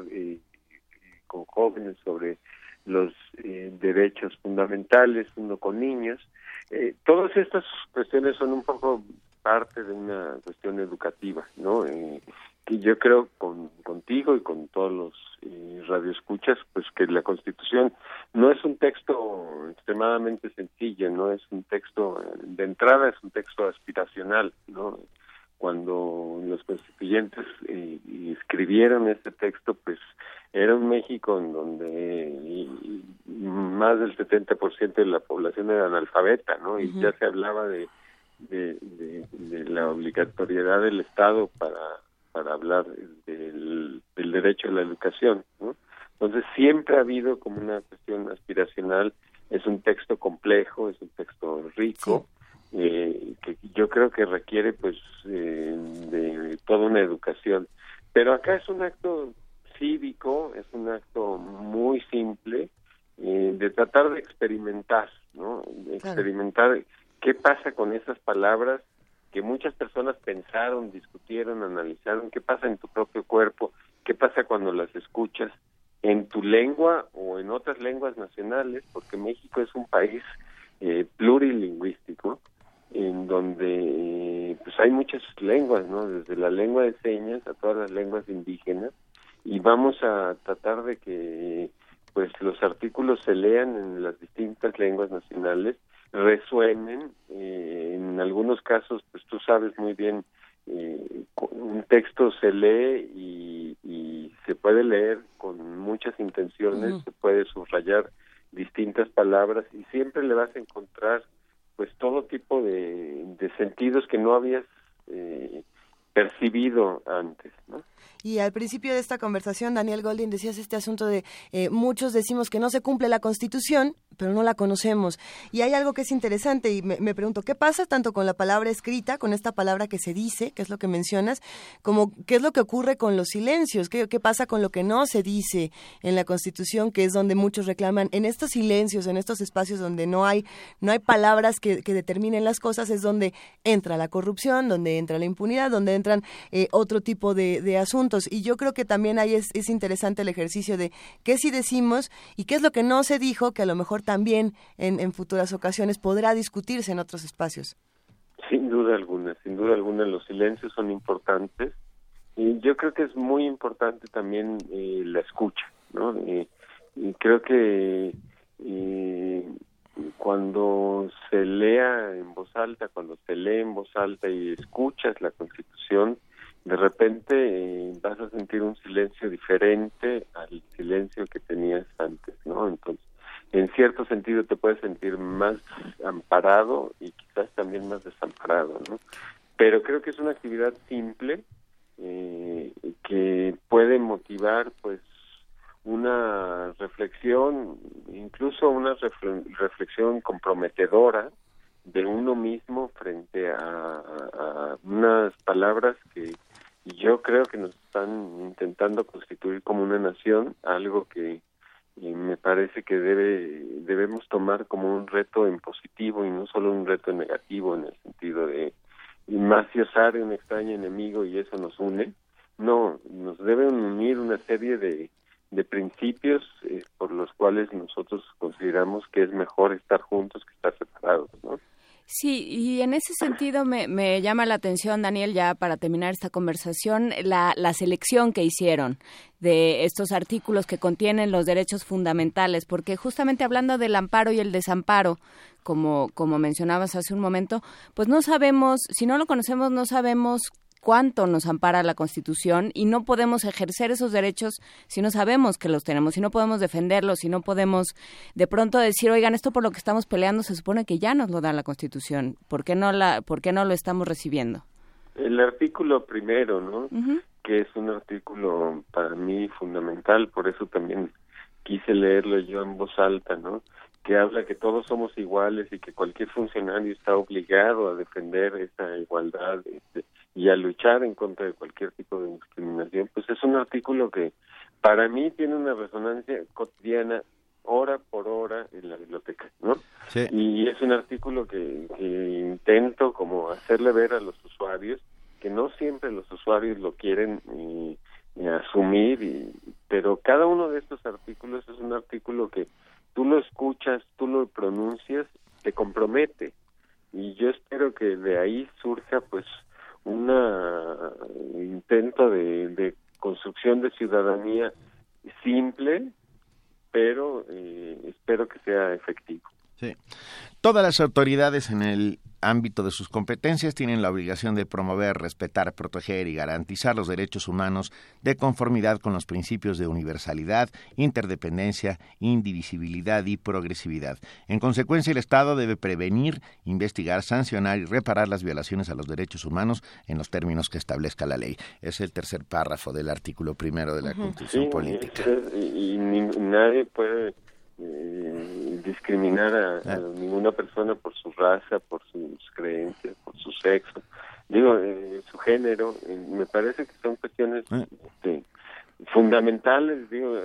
con jóvenes sobre los derechos fundamentales, uno con niños. Eh, todas estas cuestiones son un poco parte de una cuestión educativa, ¿no? Eh, que yo creo con, contigo y con todos los eh, radioescuchas, pues que la Constitución no es un texto extremadamente sencillo, no es un texto de entrada, es un texto aspiracional, ¿no? Cuando los constituyentes eh, escribieron este texto, pues era un México en donde más del 70% de la población era analfabeta, ¿no? Y ya se hablaba de, de, la obligatoriedad del Estado para, para hablar del, derecho a la educación, ¿no? Entonces siempre ha habido como una cuestión aspiracional, es un texto complejo, es un texto rico, eh, que yo creo que requiere pues eh, de toda una educación. Pero acá es un acto cívico, es un acto muy simple eh, de tratar de experimentar, ¿no? De experimentar qué pasa con esas palabras que muchas personas pensaron, discutieron, analizaron, qué pasa en tu propio cuerpo, qué pasa cuando las escuchas en tu lengua o en otras lenguas nacionales, porque México es un país eh, plurilingüístico, en donde pues hay muchas lenguas, ¿no? Desde la lengua de señas a todas las lenguas indígenas y vamos a tratar de que pues los artículos se lean en las distintas lenguas nacionales, resuenen, eh, en algunos casos pues tú sabes muy bien eh, un texto se lee y, y, se puede leer con muchas intenciones, se puede subrayar distintas palabras y siempre le vas a encontrar pues todo tipo de, de sentidos que no habías eh, percibido antes, ¿no? Y al principio de esta conversación, Daniel Goldin, decías este asunto de eh, muchos decimos que no se cumple la Constitución, pero no la conocemos. Y hay algo que es interesante y me, pregunto, ¿qué pasa tanto con la palabra escrita, con esta palabra que se dice, que es lo que mencionas, como qué es lo que ocurre con los silencios? ¿Qué, qué pasa con lo que no se dice en la Constitución, que es donde muchos reclaman, en estos silencios, en estos espacios donde no hay, no hay palabras que, determinen las cosas, es donde entra la corrupción, donde entra la impunidad, donde entran eh, otro tipo de, de asuntos y yo creo que también ahí es, es interesante el ejercicio de qué sí decimos y qué es lo que no se dijo, que a lo mejor también en, futuras ocasiones podrá discutirse en otros espacios. Sin duda alguna, sin duda alguna los silencios son importantes y yo creo que es muy importante también eh, la escucha, ¿no? y creo que cuando se lea en voz alta, cuando se lee en voz alta y escuchas la Constitución, de repente eh, vas a sentir un silencio diferente al silencio que tenías antes, ¿no? Entonces, en cierto sentido te puedes sentir más amparado y quizás también más desamparado, ¿no? Pero creo que es una actividad simple eh, que puede motivar, pues, una reflexión, incluso una reflexión comprometedora de uno mismo frente a unas palabras que yo creo que nos están intentando constituir como una nación, algo que me parece que debe debemos tomar como un reto en positivo y no solo un reto en negativo en el sentido de maciosar un extraño enemigo y eso nos une. No, nos deben unir una serie de, de principios eh, por los cuales nosotros consideramos que es mejor estar juntos que estar separados, ¿no? Sí, y en ese sentido me, me, llama la atención, Daniel, ya para terminar esta conversación, la, la selección que hicieron de estos artículos que contienen los derechos fundamentales, porque justamente hablando del amparo y el desamparo, como, como mencionabas hace un momento, pues no sabemos, si no lo conocemos, no sabemos cuánto nos ampara la Constitución y no podemos ejercer esos derechos si no sabemos que los tenemos, si no podemos defenderlos, si no podemos de pronto decir, oigan, esto por lo que estamos peleando se supone que ya nos lo da la Constitución, ¿por qué no, la, por qué no lo estamos recibiendo? El artículo primero, ¿no? Que es un artículo para mí fundamental, por eso también quise leerlo yo en voz alta, ¿no? que habla que todos somos iguales y que cualquier funcionario está obligado a defender esa igualdad este, y a luchar en contra de cualquier tipo de discriminación, pues es un artículo que para mí tiene una resonancia cotidiana hora por hora en la biblioteca, ¿no? Y es un artículo que, intento como hacerle ver a los usuarios que no siempre los usuarios lo quieren y, asumir, y, pero cada uno de estos artículos es un artículo que tú lo escuchas, tú lo pronuncias, te compromete. Y yo espero que de ahí surja pues un intento de, construcción de ciudadanía simple, pero eh, espero que sea efectivo. Sí. Todas las autoridades en el ámbito de sus competencias tienen la obligación de promover, respetar, proteger y garantizar los derechos humanos de conformidad con los principios de universalidad, interdependencia, indivisibilidad y progresividad. En consecuencia, el Estado debe prevenir, investigar, sancionar y reparar las violaciones a los derechos humanos en los términos que establezca la ley. Es el tercer párrafo del artículo primero de la Constitución Política. y nadie puede eh, discriminar a, ninguna persona por su raza, por sus creencias, por su sexo, digo, eh, su género, eh, me parece que son cuestiones ah. este, fundamentales, digo,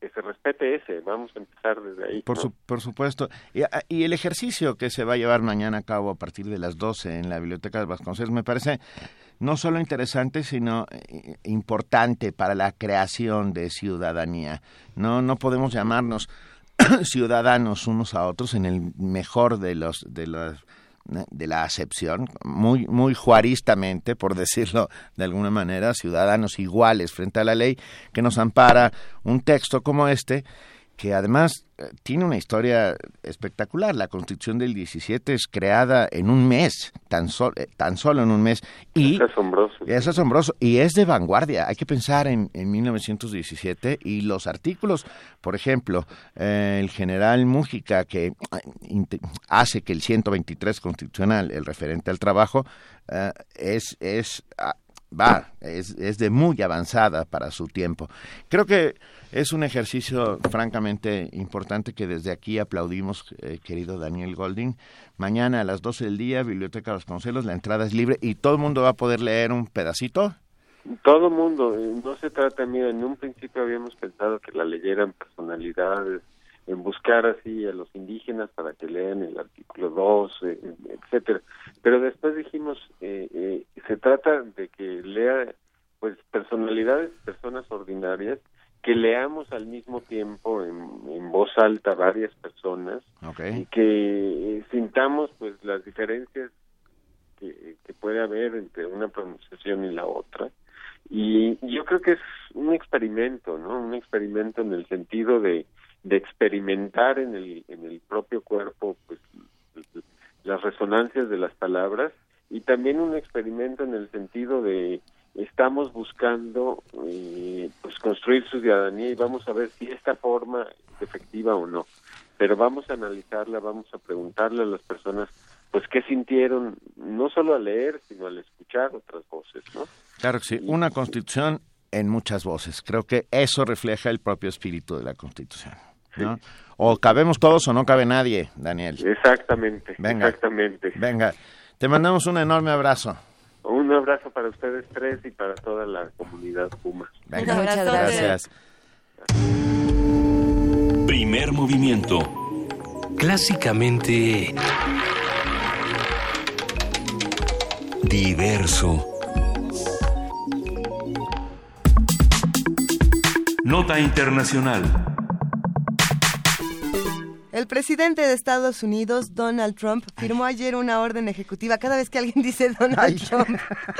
que se respete ese, vamos a empezar desde ahí. Por, por supuesto. Y, ah, y, el ejercicio que se va a llevar mañana a cabo a partir de las 12 en la Biblioteca de Vasconcelos me parece no solo interesante, sino eh, importante para la creación de ciudadanía. No, no podemos llamarnos ciudadanos unos a otros en el mejor de los de los de la acepción, muy, muy juaristamente, por decirlo de alguna manera, ciudadanos iguales frente a la ley, que nos ampara un texto como este, que además eh, tiene una historia espectacular. La Constitución del 17 es creada en un mes, tan, eh, tan solo en un mes. Y es asombroso. Es asombroso y es de vanguardia. Hay que pensar en, en 1917 y los artículos, por ejemplo, eh, el general Mújica, que hace que el 123 constitucional, el referente al trabajo, es, es va, es, es de muy avanzada para su tiempo. Creo que es un ejercicio francamente importante que desde aquí aplaudimos, eh, querido Daniel Golding. Mañana a las 12 del día, Biblioteca Vasconcelos, la entrada es libre y todo el mundo va a poder leer un pedacito. Todo mundo, eh, no se trata, mira, en un principio habíamos pensado que la leyeran personalidades, en buscar así a los indígenas para que lean el artículo 2, eh, etcétera. Pero después dijimos, eh, se trata de que lea pues personalidades, personas ordinarias, que leamos al mismo tiempo en, voz alta varias personas y que eh, sintamos pues las diferencias que, puede haber entre una pronunciación y la otra. Y yo creo que es un experimento no un experimento en el sentido de, de experimentar en el en el propio cuerpo pues las resonancias de las palabras y también un experimento en el sentido de estamos buscando eh, pues construir su ciudadanía y vamos a ver si esta forma es efectiva o no. Pero vamos a analizarla vamos a preguntarle a las personas pues qué sintieron no solo al leer sino al escuchar otras voces no claro que sí una constitución en muchas voces. Creo que eso refleja el propio espíritu de la constitución ¿no? o cabemos todos o no cabe nadie Daniel exactamente exactamente venga te mandamos un enorme abrazo un abrazo para ustedes tres y para toda la comunidad Puma. Muchas gracias. Primer movimiento. Clásicamente diverso. Nota internacional. El presidente de Estados Unidos, Donald Trump, firmó ayer una orden ejecutiva. Cada vez que alguien dice Donald Trump.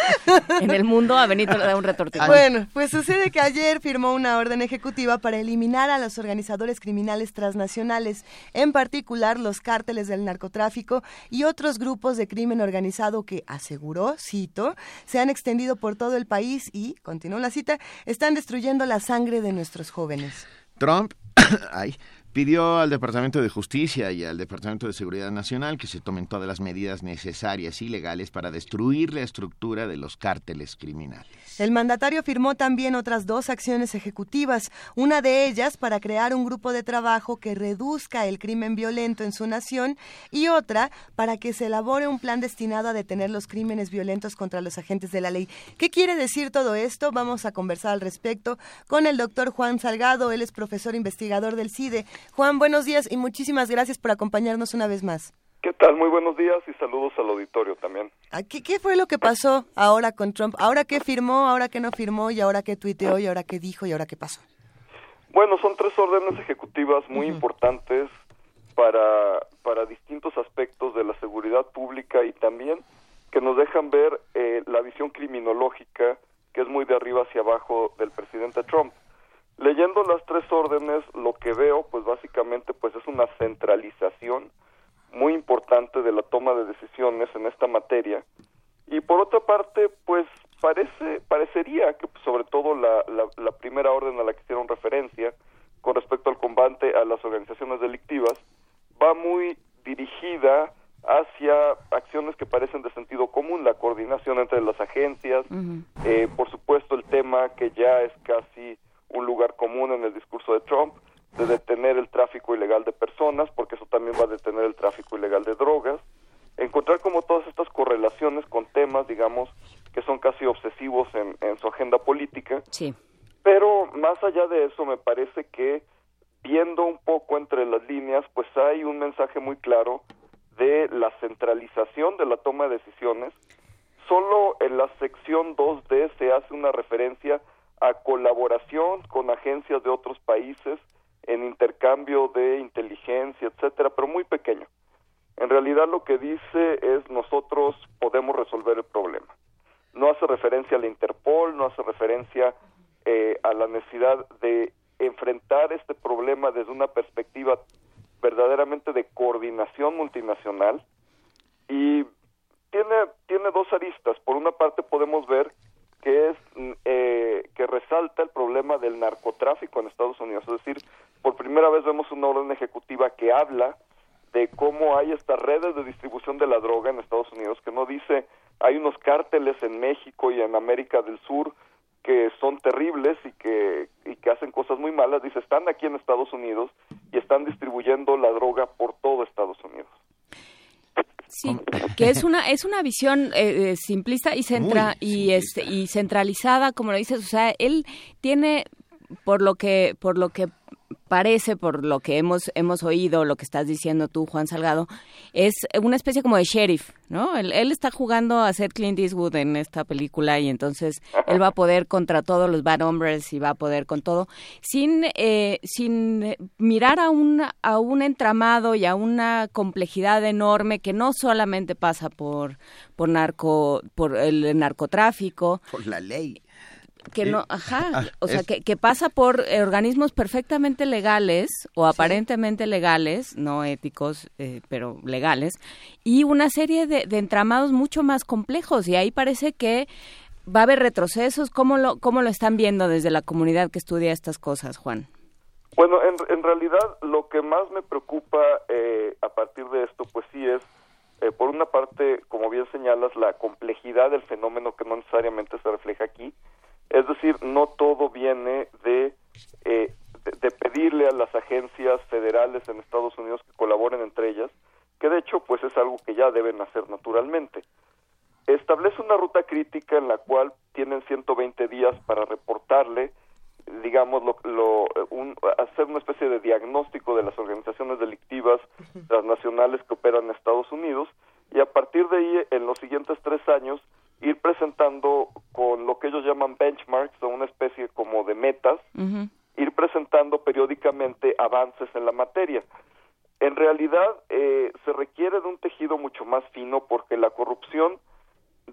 en el mundo a Benito le da un retortijón. Bueno, pues sucede que ayer firmó una orden ejecutiva para eliminar a los organizadores criminales transnacionales, en particular los cárteles del narcotráfico y otros grupos de crimen organizado que, aseguró, cito, se han extendido por todo el país y, continuó la cita, están destruyendo la sangre de nuestros jóvenes. Trump, ay, pidió al Departamento de Justicia y al Departamento de Seguridad Nacional que se tomen todas las medidas necesarias y legales para destruir la estructura de los cárteles criminales. El mandatario firmó también otras dos acciones ejecutivas, una de ellas para crear un grupo de trabajo que reduzca el crimen violento en su nación y otra para que se elabore un plan destinado a detener los crímenes violentos contra los agentes de la ley. ¿Qué quiere decir todo esto? Vamos a conversar al respecto con el doctor Juan Salgado, él es profesor investigador del CIDE. Juan, buenos días y muchísimas gracias por acompañarnos una vez más. ¿Qué tal? Muy buenos días y saludos al auditorio también. Ah, ¿Qué, ¿Qué, fue lo que pasó ahora con Trump? ¿Ahora qué firmó, ahora qué no firmó y ahora qué tuiteó y ahora qué dijo y ahora qué pasó? Bueno, son tres órdenes ejecutivas muy importantes para, para distintos aspectos de la seguridad pública y también que nos dejan ver eh, la visión criminológica que es muy de arriba hacia abajo del presidente Trump. Leyendo las tres órdenes, lo que veo, pues básicamente, pues es una centralización muy importante de la toma de decisiones en esta materia. Y por otra parte, pues parece, parecería que pues, sobre todo la, la, primera orden a la que hicieron referencia con respecto al combate a las organizaciones delictivas va muy dirigida hacia acciones que parecen de sentido común, la coordinación entre las agencias, eh, por supuesto el tema que ya es casi un lugar común en el discurso de Trump, de detener el tráfico ilegal de personas, porque eso también va a detener el tráfico ilegal de drogas, encontrar como todas estas correlaciones con temas, digamos, que son casi obsesivos en, en su agenda política. Sí. Pero más allá de eso, me parece que viendo un poco entre las líneas, pues hay un mensaje muy claro de la centralización de la toma de decisiones. Solo en la sección 2D se hace una referencia a colaboración con agencias de otros países en intercambio de inteligencia, etcétera, pero muy pequeño. En realidad lo que dice es nosotros podemos resolver el problema. No hace referencia a la Interpol, no hace referencia eh, a la necesidad de enfrentar este problema desde una perspectiva verdaderamente de coordinación multinacional y tiene tiene dos aristas. Por una parte podemos ver que es eh, que resalta el problema del narcotráfico en Estados Unidos, es decir, por primera vez vemos una orden ejecutiva que habla de cómo hay estas redes de distribución de la droga en Estados Unidos, que no dice hay unos cárteles en México y en América del Sur que son terribles y que, y que hacen cosas muy malas, dice, están aquí en Estados Unidos y están distribuyendo la droga por todo Estados Unidos. Sí, que es una es una visión eh, eh, simplista y centra y este y centralizada, como lo dices, o sea, él tiene por lo que por lo que parece, por lo que hemos, hemos oído, lo que estás diciendo tú, Juan Salgado, es una especie como de sheriff, ¿no? Él, está jugando a ser Clint Eastwood en esta película y entonces él va a poder contra todos los bad hombres y va a poder con todo, sin, eh, sin mirar a un, a un entramado y a una complejidad enorme que no solamente pasa por, por, narco, por el narcotráfico. Por la ley que no, ajá, ah, o sea, que, que, pasa por organismos perfectamente legales o aparentemente legales, no éticos, eh, pero legales, y una serie de, entramados mucho más complejos. Y ahí parece que va a haber retrocesos. ¿Cómo lo, cómo lo están viendo desde la comunidad que estudia estas cosas, Juan? Bueno, en, en realidad lo que más me preocupa eh, a partir de esto, pues sí es, eh, por una parte, como bien señalas, la complejidad del fenómeno que no necesariamente se refleja aquí, es decir, no todo viene eh, de, de, pedirle a las agencias federales en Estados Unidos que colaboren entre ellas, que de hecho pues es algo que ya deben hacer naturalmente. Establece una ruta crítica en la cual tienen 120 días para reportarle, digamos, lo, un, hacer una especie de diagnóstico de las organizaciones delictivas transnacionales que operan en Estados Unidos y a partir de ahí, en los siguientes tres años, ir presentando con lo que ellos llaman benchmarks o una especie como de metas, ir presentando periódicamente avances en la materia. En realidad eh, se requiere de un tejido mucho más fino porque la corrupción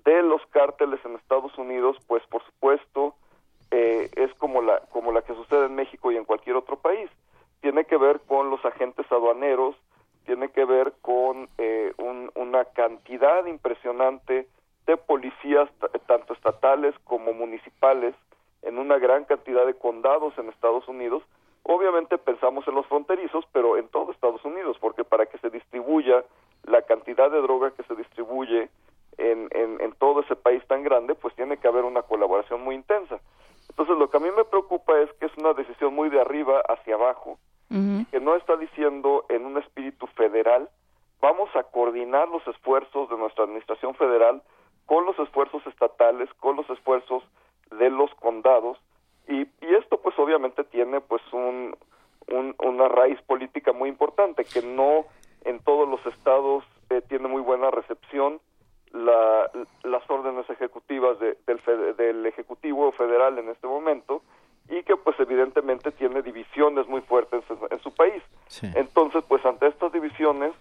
de los cárteles en Estados Unidos, pues por supuesto, eh, es como la, como la que sucede en México y en cualquier otro país. Tiene que ver con los agentes aduaneros, tiene que ver con eh, una cantidad impresionante de policías tanto estatales como municipales en una gran cantidad de condados en Estados Unidos. Obviamente pensamos en los fronterizos, pero en todo Estados Unidos, porque para que se distribuya la cantidad de droga que se distribuye en, en, todo ese país tan grande, pues tiene que haber una colaboración muy intensa. Entonces, lo que a mí me preocupa es que es una decisión muy de arriba hacia abajo, que no está diciendo en un espíritu federal, vamos a coordinar los esfuerzos de nuestra administración federal con los esfuerzos estatales, con los esfuerzos de los condados y, y esto pues obviamente tiene pues un, una raíz política muy importante que no en todos los estados eh, tiene muy buena recepción la, las órdenes ejecutivas del, del Ejecutivo Federal en este momento y que pues evidentemente tiene divisiones muy fuertes en, su país. Entonces pues ante estas divisiones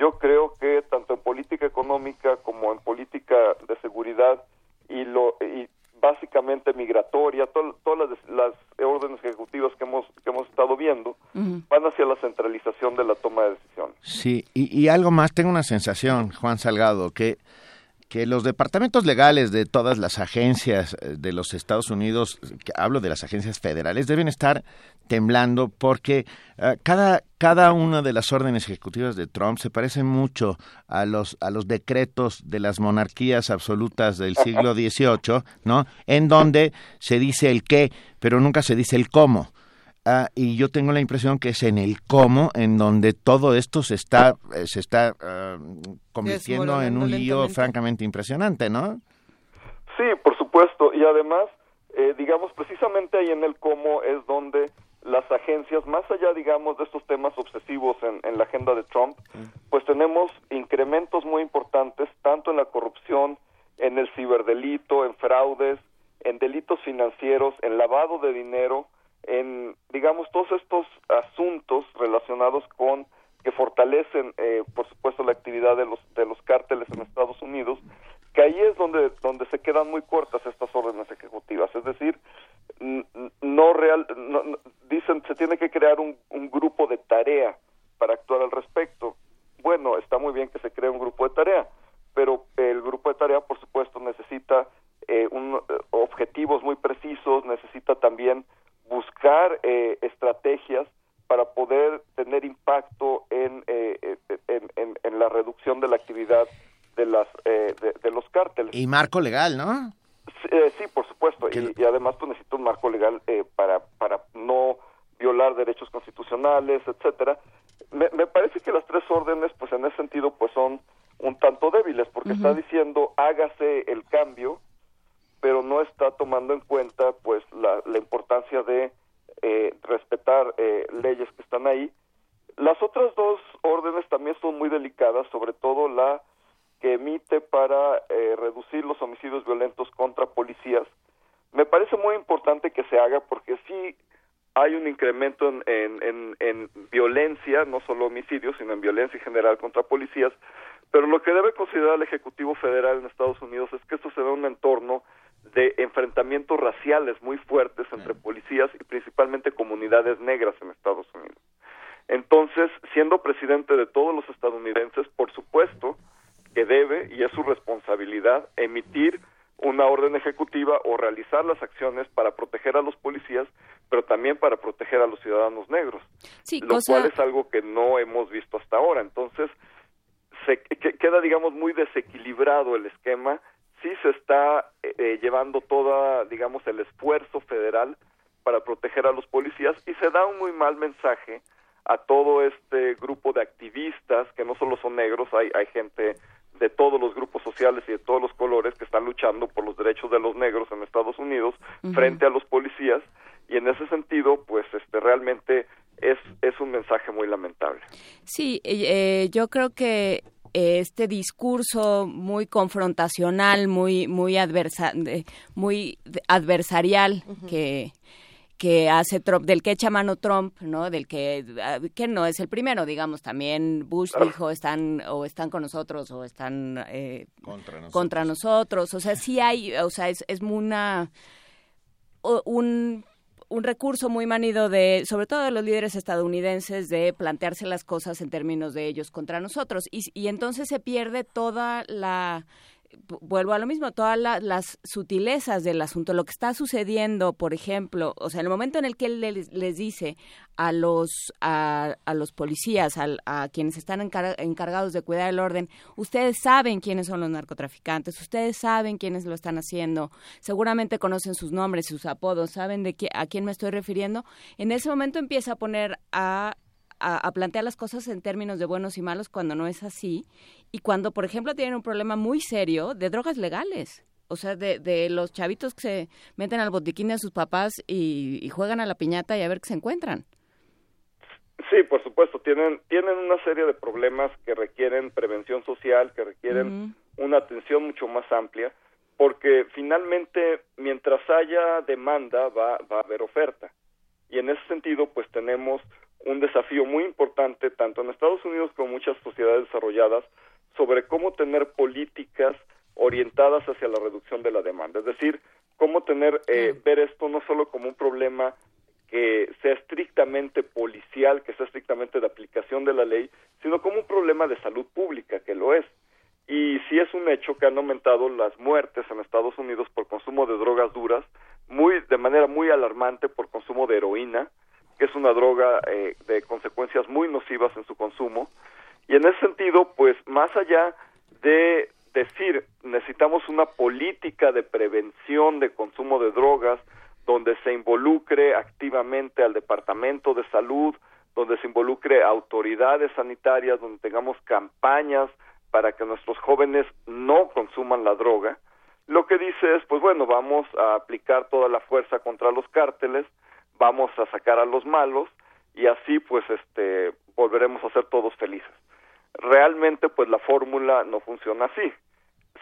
yo creo que tanto en política económica como en política de seguridad y lo y básicamente migratoria, todas las, órdenes ejecutivas que hemos que hemos estado viendo van hacia la centralización de la toma de decisiones. Sí, y, y algo más, tengo una sensación, Juan Salgado, que que los departamentos legales de todas las agencias eh, de los Estados Unidos, hablo de las agencias federales, deben estar temblando porque eh, cada, cada una de las órdenes ejecutivas de Trump se parece mucho a los, a los decretos de las monarquías absolutas del siglo XVIII, ¿no? En donde se dice el qué, pero nunca se dice el cómo. Ah, y yo tengo la impresión que es en el cómo en donde todo esto se está eh, se está ah, convirtiendo en un lío francamente impresionante, ¿no? Sí, por supuesto. Y además, eh, digamos, precisamente ahí en el cómo es donde las agencias, más allá, digamos, de estos temas obsesivos en, en la agenda de Trump, pues tenemos incrementos muy importantes, tanto en la corrupción, en el ciberdelito, en fraudes, en delitos financieros, en lavado de dinero, en, digamos, todos estos asuntos relacionados con que fortalecen, eh, por supuesto, la actividad de los de los cárteles en Estados Unidos, que ahí es donde donde se quedan muy cortas estas órdenes ejecutivas, es decir, no real, dicen se tiene que crear un, un grupo de tarea para actuar al respecto. Bueno, está muy bien que se cree un grupo de tarea, pero el grupo de tarea, por supuesto, necesita eh, un, eh, objetivos muy precisos, necesita también buscar eh, estrategias para poder tener impacto en, eh, en, en, la reducción de la actividad de las de, los cárteles. Y marco legal, ¿no? Sí, por supuesto. Y, y, además pues necesita un marco legal para para no violar derechos constitucionales, etcétera. Me, me, parece que las tres órdenes, pues en ese sentido, pues son un tanto débiles, porque está diciendo hágase el cambio, pero no está tomando en cuenta, pues, la, importancia de eh, respetar eh, leyes que están ahí. Las otras dos órdenes también son muy delicadas, sobre todo la que emite para eh, reducir los homicidios violentos contra policías. Me parece muy importante que se haga porque sí hay un incremento en, en, en, violencia, no solo homicidios, sino en violencia en general contra policías, pero lo que debe considerar el Ejecutivo Federal en Estados Unidos es que esto se da en un entorno de enfrentamientos raciales muy fuertes entre policías y principalmente comunidades negras en Estados Unidos. Entonces, siendo presidente de todos los estadounidenses, por supuesto que debe, y es su responsabilidad, emitir una orden ejecutiva o realizar las acciones para proteger a los policías, pero también para proteger a los ciudadanos negros, lo cual es algo que no hemos visto hasta ahora. Entonces, se queda, digamos, muy desequilibrado el esquema sí se está eh, eh, llevando toda, digamos, el esfuerzo federal para proteger a los policías y se da un muy mal mensaje a todo este grupo de activistas que no solo son negros, hay, hay gente de todos los grupos sociales y de todos los colores que están luchando por los derechos de los negros en Estados Unidos frente a los policías y en ese sentido pues este realmente es es un mensaje muy lamentable. Sí eh, yo creo que este discurso muy confrontacional, muy muy adversa, muy adversarial que que hace Trump, del que echa mano Trump, ¿no? Del que, ah, que no es el primero, digamos, también Bush dijo están o están con nosotros o están eh, contra, nosotros. o sea, sí hay, o sea, es, es una, un un recurso muy manido de, sobre todo de los líderes estadounidenses, de plantearse las cosas en términos de ellos contra nosotros. Y, y entonces se pierde toda la vuelvo a lo mismo, todas las sutilezas del asunto, lo que está sucediendo, por ejemplo, o sea, en el momento en el que él les, dice a los a, los policías, a, quienes están encargados de cuidar el orden, ustedes saben quiénes son los narcotraficantes, ustedes saben quiénes lo están haciendo, seguramente conocen sus nombres, sus apodos, saben de qué, a quién me estoy refiriendo, en ese momento empieza a poner a a, plantear las cosas en términos de buenos y malos cuando no es así y cuando, por ejemplo, tienen un problema muy serio de drogas legales. O sea, de, de los chavitos que se meten al botiquín de sus papás y, juegan a la piñata y a ver qué se encuentran. Sí, por supuesto, tienen, tienen una serie de problemas que requieren prevención social, que requieren una atención mucho más amplia, porque finalmente, mientras haya demanda, va, va a haber oferta. Y en ese sentido, pues tenemos un desafío muy importante tanto en Estados Unidos como en muchas sociedades desarrolladas sobre cómo tener políticas orientadas hacia la reducción de la demanda, es decir, cómo tener eh, ver esto no solo como un problema que sea estrictamente policial, que sea estrictamente de aplicación de la ley, sino como un problema de salud pública, que lo es. Y sí es un hecho que han aumentado las muertes en Estados Unidos por consumo de drogas duras, muy de manera muy alarmante por consumo de heroína, es una droga eh, de consecuencias muy nocivas en su consumo. Y en ese sentido, pues más allá de decir necesitamos una política de prevención de consumo de drogas donde se involucre activamente al Departamento de Salud, donde se involucre autoridades sanitarias, donde tengamos campañas para que nuestros jóvenes no consuman la droga, lo que dice es, pues bueno, vamos a aplicar toda la fuerza contra los cárteles, vamos a sacar a los malos y así pues este volveremos a ser todos felices. Realmente pues la fórmula no funciona así.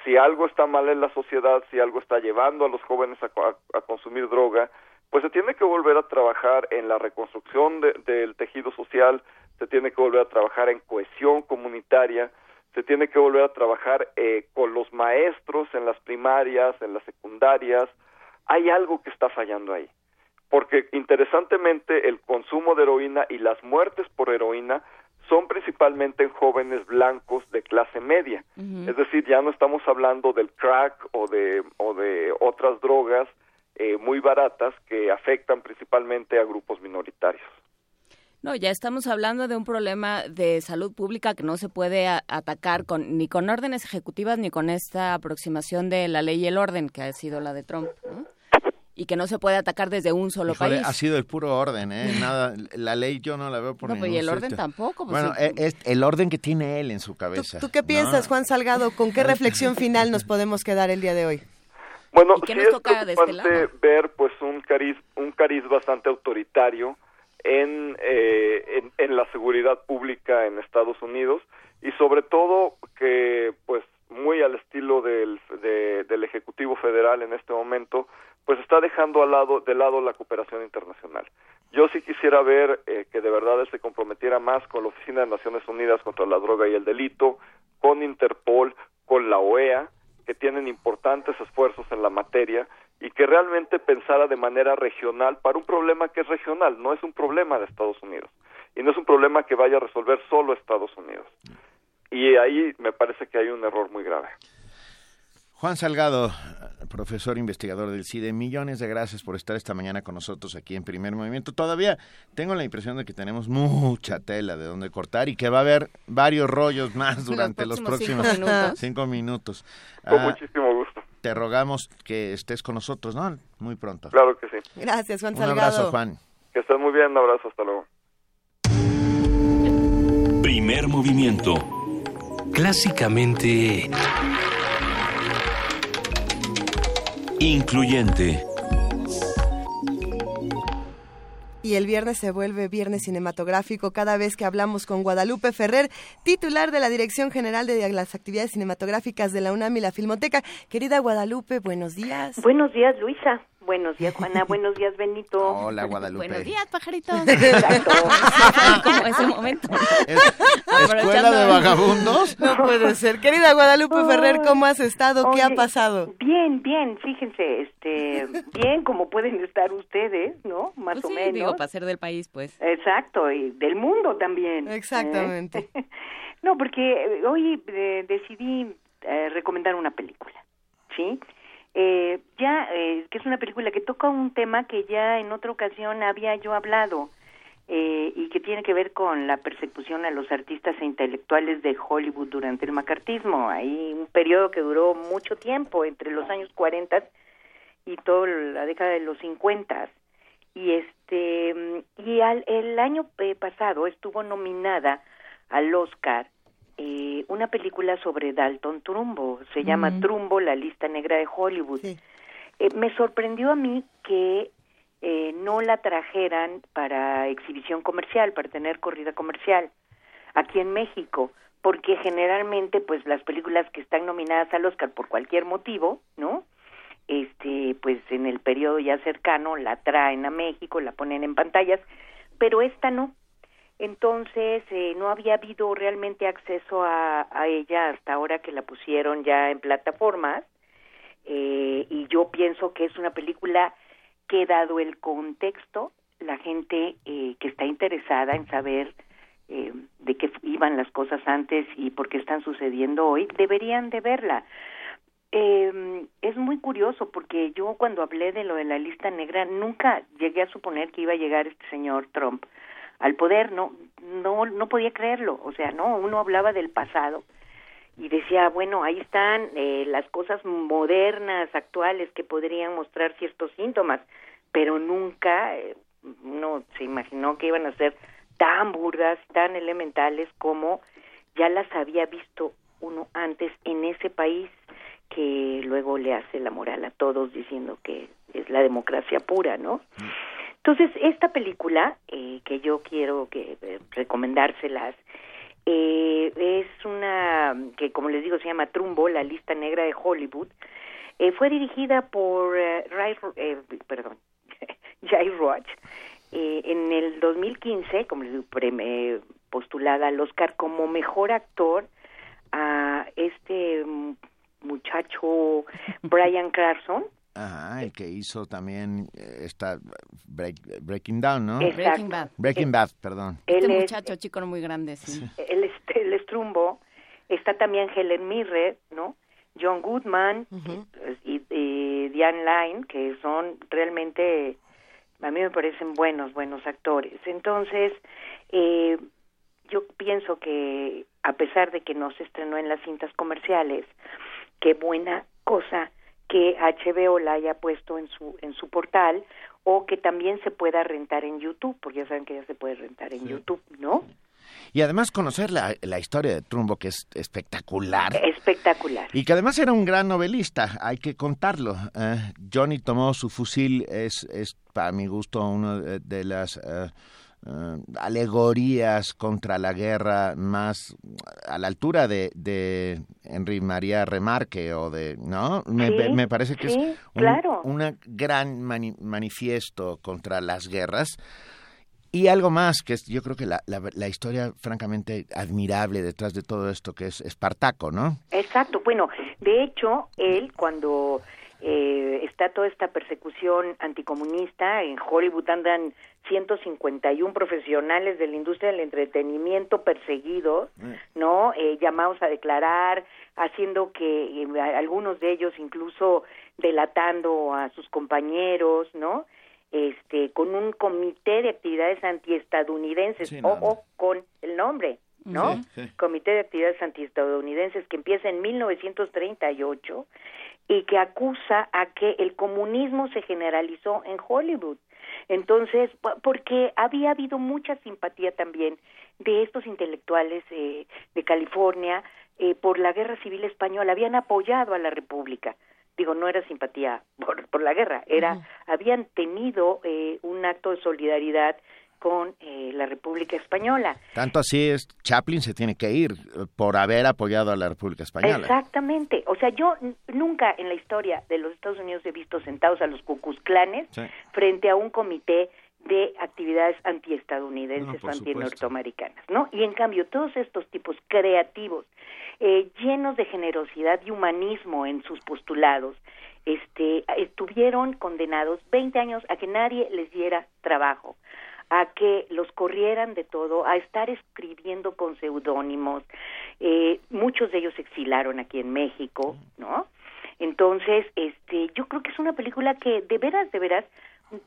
Si algo está mal en la sociedad, si algo está llevando a los jóvenes a, consumir droga, pues se tiene que volver a trabajar en la reconstrucción del tejido social, se tiene que volver a trabajar en cohesión comunitaria, se tiene que volver a trabajar eh, con los maestros en las primarias, en las secundarias. Hay algo que está fallando ahí. Porque interesantemente el consumo de heroína y las muertes por heroína son principalmente en jóvenes blancos de clase media. Es decir, ya no estamos hablando del crack o de, o de otras drogas eh, muy baratas que afectan principalmente a grupos minoritarios. No, ya estamos hablando de un problema de salud pública que no se puede atacar con, ni con órdenes ejecutivas ni con esta aproximación de la ley y el orden que ha sido la de Trump. Y que no se puede atacar desde un solo país. Ha sido el puro orden, ¿eh? Nada, la ley yo no la veo por no, pues, y el orden tampoco. Pues, bueno, es el orden que tiene él en su cabeza. ¿Tú, qué piensas, Juan Salgado? ¿Con qué reflexión final nos podemos quedar el día de hoy? Bueno, sí es preocupante ver pues un cariz, un cariz bastante autoritario eh, en, en, la seguridad pública en Estados Unidos y sobre todo que pues muy al estilo del, del ejecutivo federal en este momento pues está dejando al lado de lado la cooperación internacional yo sí quisiera ver eh, que de verdad él se comprometiera más con la oficina de Naciones Unidas contra la droga y el delito con Interpol con la OEA que tienen importantes esfuerzos en la materia y que realmente pensara de manera regional para un problema que es regional, no es un problema de Estados Unidos y no es un problema que vaya a resolver solo Estados Unidos. Y ahí me parece que hay un error muy grave. Juan Salgado, profesor investigador del CIDE, millones de gracias por estar esta mañana con nosotros aquí en Primer Movimiento. Todavía tengo la impresión de que tenemos mucha tela de donde cortar y que va a haber varios rollos más durante los próximos, cinco minutos. Con ah, muchísimo gusto te rogamos que estés con nosotros, ¿no? Muy pronto. Claro que sí. Gracias, Juan Un abrazo, Juan. Que estés muy bien, un abrazo, hasta luego. Primer movimiento. Clásicamente... Incluyente. y el viernes se vuelve viernes cinematográfico cada vez que hablamos con Guadalupe Ferrer, titular de la Dirección General de las Actividades Cinematográficas de la UNAM y la Filmoteca. Querida Guadalupe, buenos días. Buenos días, Luisa. Buenos días, Juana. Buenos días, Benito. Hola, Guadalupe. Buenos días, pajaritos. Como ese momento. ¿Escuela de vagabundos? No puede ser. Querida Guadalupe Ferrer, ¿cómo has estado? ¿Qué ha pasado? Bien, bien. Fíjense, este, bien como pueden estar ustedes, ¿no? Más pues o menos. digo, para ser del país, pues. Exacto, y del mundo también. ¿eh? Exactamente. no, porque hoy eh, decidí eh, recomendar una película, ¿sí? Eh, ya, eh, que es una película que toca un tema que ya en otra ocasión había yo hablado eh, y que tiene que ver con la persecución a los artistas e intelectuales de Hollywood durante el macartismo. Hay un periodo que duró mucho tiempo, entre los años 40 y toda la década de los 50. Y este y al, el año eh, pasado estuvo nominada al Oscar eh, una película sobre Dalton Trumbo, se llama Trumbo, la lista negra de Hollywood. Eh, me sorprendió a mí que eh, no la trajeran para exhibición comercial, para tener corrida comercial aquí en México, porque generalmente pues las películas que están nominadas al Oscar por cualquier motivo, ¿no? Este, pues en el periodo ya cercano la traen a México, la ponen en pantallas, pero esta no, entonces eh, no había habido realmente acceso a, ella hasta ahora que la pusieron ya en plataformas eh, y yo pienso que es una película que dado el contexto la gente eh, que está interesada en saber de qué iban las cosas antes y por qué están sucediendo hoy deberían de verla. Es muy curioso porque yo cuando hablé de lo de la lista negra nunca llegué a suponer que iba a llegar este señor Trump al poder, no, no, no podía creerlo, o sea, no, uno hablaba del pasado y decía, bueno, ahí están eh, las cosas modernas, actuales, que podrían mostrar ciertos síntomas, pero nunca eh, uno se imaginó que iban a ser tan burdas, tan elementales como ya las había visto uno antes en ese país que luego le hace la moral a todos diciendo que es la democracia pura, ¿no? Mm. Entonces, esta película, eh, que yo quiero que eh, recomendárselas, eh, es una que, como les digo, se llama Trumbo, la lista negra de Hollywood. fue dirigida por Ray, perdón, Jai Roach, eh, en el 2015, como eh, postulada al Oscar como mejor actor a este muchacho Brian Clarkson. Ajá, el que hizo también eh, esta Breaking Down, ¿no? Breaking Bad. Breaking Bad, perdón. Este muchacho chico muy grande, sí. Él, es, él es Trumbo. Está también Helen Mirren, ¿no? John Goodman y, Diane Line, que son realmente, a mí me parecen buenos, buenos actores. Entonces, eh, yo pienso que a pesar de que no se estrenó en las cintas comerciales, qué buena cosa que HBO la haya puesto en su en su portal o que también se pueda rentar en YouTube, porque ya saben que ya se puede rentar en YouTube, ¿no? Y además conocer la, la, historia de Trumbo, que es espectacular. Espectacular. Y que además era un gran novelista, hay que contarlo. Eh, Johnny tomó su fusil, es, es para mi gusto una de, las... Eh, eh, alegorías contra la guerra más a la altura de, de Henry María Remarque o de no me, parece que es un gran manifiesto contra las guerras. Y algo más, que es yo creo que la, la, historia francamente admirable detrás de todo esto, que es Espartaco, ¿no? Exacto, bueno, de hecho, él cuando eh, está toda esta persecución anticomunista, en Hollywood andan 151 profesionales de la industria del entretenimiento perseguidos, mm. ¿no? Eh, llamados a declarar, haciendo que eh, algunos de ellos incluso delatando a sus compañeros, ¿no? este con un comité de actividades antiestadounidenses, ojo con el nombre, ¿no? Comité de actividades antiestadounidenses que empieza en 1938 y que acusa a que el comunismo se generalizó en Hollywood. Entonces, porque había habido mucha simpatía también de estos intelectuales eh, de California eh, por la guerra civil española, habían apoyado a la República. Digo, no era simpatía por, por la guerra, era, habían tenido eh, un acto de solidaridad con eh, la República Española. Tanto así es, Chaplin se tiene que ir por haber apoyado a la República Española. Exactamente. O sea, yo nunca en la historia de los Estados Unidos he visto sentados a los Clanes frente a un comité de actividades antiestadounidenses o anti-norteamericanas, ¿no? Y en cambio, todos estos tipos creativos eh, llenos de generosidad y humanismo en sus postulados, este, estuvieron condenados 20 años a que nadie les diera trabajo, a que los corrieran de todo, a estar escribiendo con seudónimos. Eh, muchos de ellos se exilaron aquí en México, ¿no? Entonces, este, yo creo que es una película que de veras, de veras,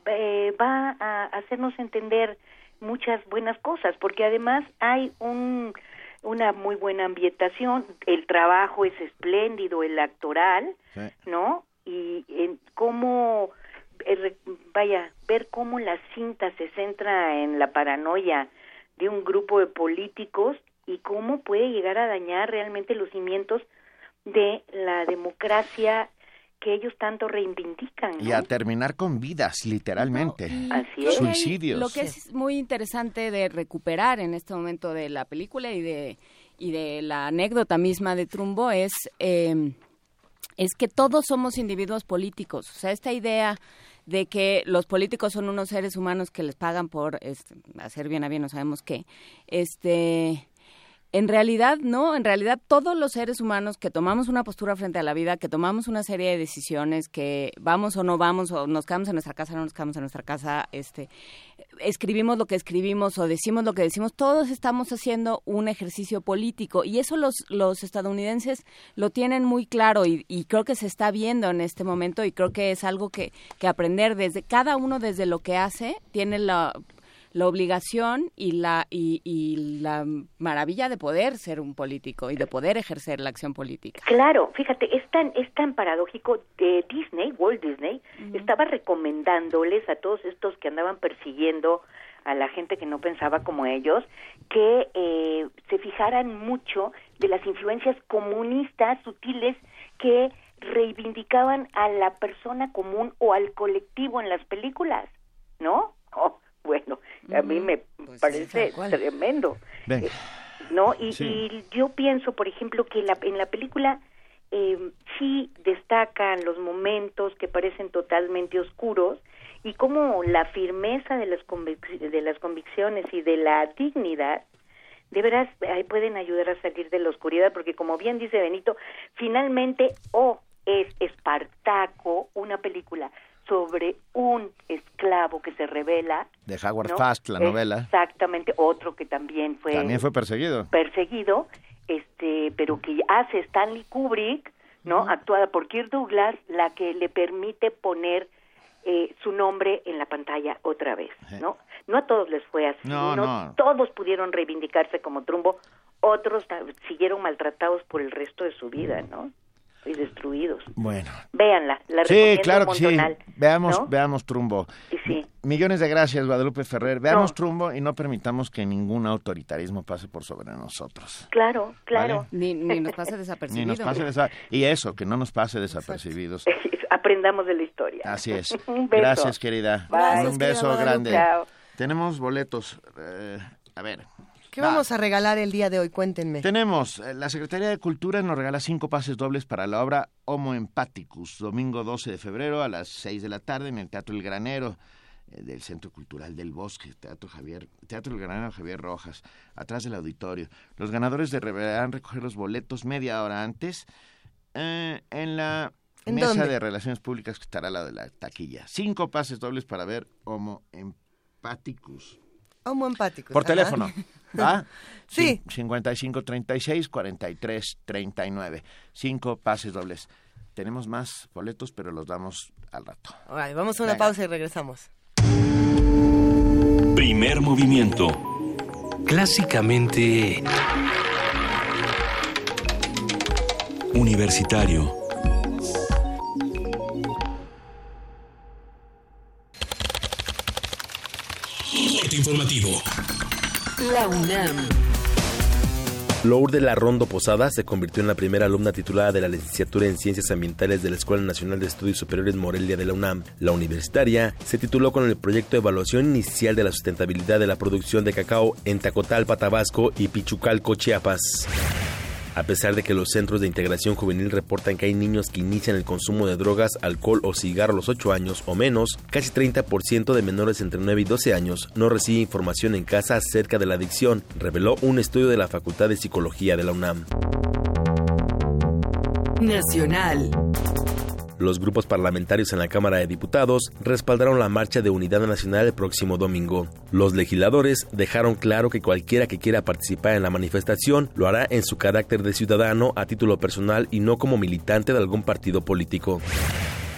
eh, va a hacernos entender muchas buenas cosas, porque además hay un una muy buena ambientación, el trabajo es espléndido, el actoral, ¿no? Y en cómo, vaya, ver cómo la cinta se centra en la paranoia de un grupo de políticos y cómo puede llegar a dañar realmente los cimientos de la democracia que ellos tanto reivindican. Y a terminar con vidas, literalmente. Suicidios. Lo que es muy interesante de recuperar en este momento de la película y de, y de la anécdota misma de Trumbo es, em, es que todos somos individuos políticos. O sea, esta idea de que los políticos son unos seres humanos que les pagan por este, hacer bien a bien, no sabemos qué. Este en realidad, no, en realidad todos los seres humanos que tomamos una postura frente a la vida, que tomamos una serie de decisiones, que vamos o no vamos, o nos quedamos en nuestra casa, o no nos quedamos en nuestra casa, este, escribimos lo que escribimos o decimos lo que decimos, todos estamos haciendo un ejercicio político y eso los, los estadounidenses lo tienen muy claro y, y creo que se está viendo en este momento y creo que es algo que, que aprender desde cada uno desde lo que hace tiene la la obligación y la, y, la maravilla de poder ser un político y de poder ejercer la acción política. Claro, fíjate, es tan, es tan paradójico. De Disney, Walt Disney, estaba recomendándoles a todos estos que andaban persiguiendo a la gente que no pensaba como ellos, que eh, se fijaran mucho de las influencias comunistas sutiles que reivindicaban a la persona común o al colectivo en las películas, ¿no? Oh, bueno, a mí me pues parece tremendo. Eh, ¿No? Y, y, yo pienso, por ejemplo, que la, en la película eh, sí destacan los momentos que parecen totalmente oscuros y cómo la firmeza de las, de las convicciones y de la dignidad de veras ahí pueden ayudar a salir de la oscuridad, porque como bien dice Benito, finalmente o es Espartaco, una película sobre un esclavo que se revela. De Howard Fast, la novela. Exactamente, otro que también fue... También fue perseguido. Perseguido, este, pero que hace Stanley Kubrick, ¿no? Actuada por Kirk Douglas, la que le permite poner eh, su nombre en la pantalla otra vez, ¿no? No a todos les fue así, no, todos pudieron reivindicarse como Trumbo, otros siguieron maltratados por el resto de su vida, ¿no? Y destruidos. Bueno. Véanla, la Sí, claro que sí. Veamos, veamos Trumbo. Sí. Millones de gracias, Guadalupe Ferrer. Veamos Trumbo y no permitamos que ningún autoritarismo pase por sobre nosotros. Claro, claro. Ni, nos pase desapercibido. Ni nos pase Y eso, que no nos pase desapercibidos. Aprendamos de la historia. Así es. Gracias, querida. Un beso grande. Tenemos boletos. Eh, a ver. ¿Qué vamos a regalar el día de hoy? Cuéntenme. Tenemos, eh, la Secretaría de Cultura nos regala cinco pases dobles para la obra Homo Empaticus, domingo 12 de febrero a las 6 de la tarde en el Teatro El Granero eh, del Centro Cultural del Bosque, Teatro Javier, Teatro El Granero Javier Rojas, atrás del auditorio. Los ganadores deberán recoger los boletos media hora antes en la mesa de relaciones públicas que estará al lado de la taquilla. Cinco pases dobles para ver Homo Empaticus. Homo Empaticus. Por teléfono. ¿Va? Sí. 55 36 43 39. Cinco pases dobles. Tenemos más boletos, pero los damos al rato. vamos a una pausa y regresamos. Primer movimiento. Clásicamente... Universitario. informativo. La UNAM. Lourdes Larrondo Posada se convirtió en la primera alumna titulada de la licenciatura en Ciencias Ambientales de la Escuela Nacional de Estudios Superiores Morelia de la UNAM. La universitaria se tituló con el proyecto de evaluación inicial de la sustentabilidad de la producción de cacao en Tacotalpa, Tabasco y Pichucalco, Chiapas. A pesar de que los centros de integración juvenil reportan que hay niños que inician el consumo de drogas, alcohol o cigarro a los 8 años o menos, casi 30% de menores entre 9 y 12 años no recibe información en casa acerca de la adicción, reveló un estudio de la Facultad de Psicología de la UNAM. Nacional. Los grupos parlamentarios en la Cámara de Diputados respaldaron la marcha de unidad nacional el próximo domingo. Los legisladores dejaron claro que cualquiera que quiera participar en la manifestación lo hará en su carácter de ciudadano a título personal y no como militante de algún partido político.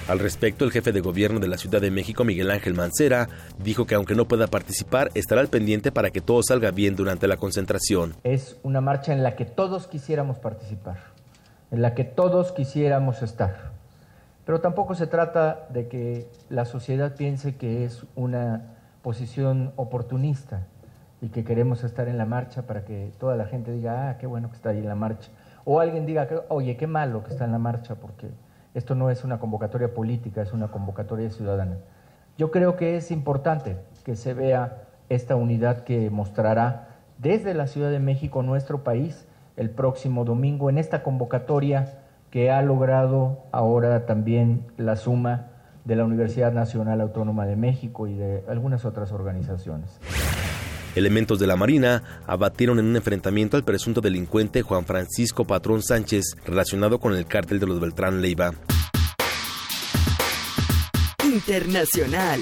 Al respecto, el jefe de gobierno de la Ciudad de México, Miguel Ángel Mancera, dijo que aunque no pueda participar, estará al pendiente para que todo salga bien durante la concentración. Es una marcha en la que todos quisiéramos participar, en la que todos quisiéramos estar. Pero tampoco se trata de que la sociedad piense que es una posición oportunista y que queremos estar en la marcha para que toda la gente diga, ah, qué bueno que está ahí en la marcha. O alguien diga, oye, qué malo que está en la marcha porque esto no es una convocatoria política, es una convocatoria ciudadana. Yo creo que es importante que se vea esta unidad que mostrará desde la Ciudad de México nuestro país el próximo domingo en esta convocatoria que ha logrado ahora también la suma de la Universidad Nacional Autónoma de México y de algunas otras organizaciones. Elementos de la Marina abatieron en un enfrentamiento al presunto delincuente Juan Francisco Patrón Sánchez relacionado con el cártel de los Beltrán Leiva. Internacional.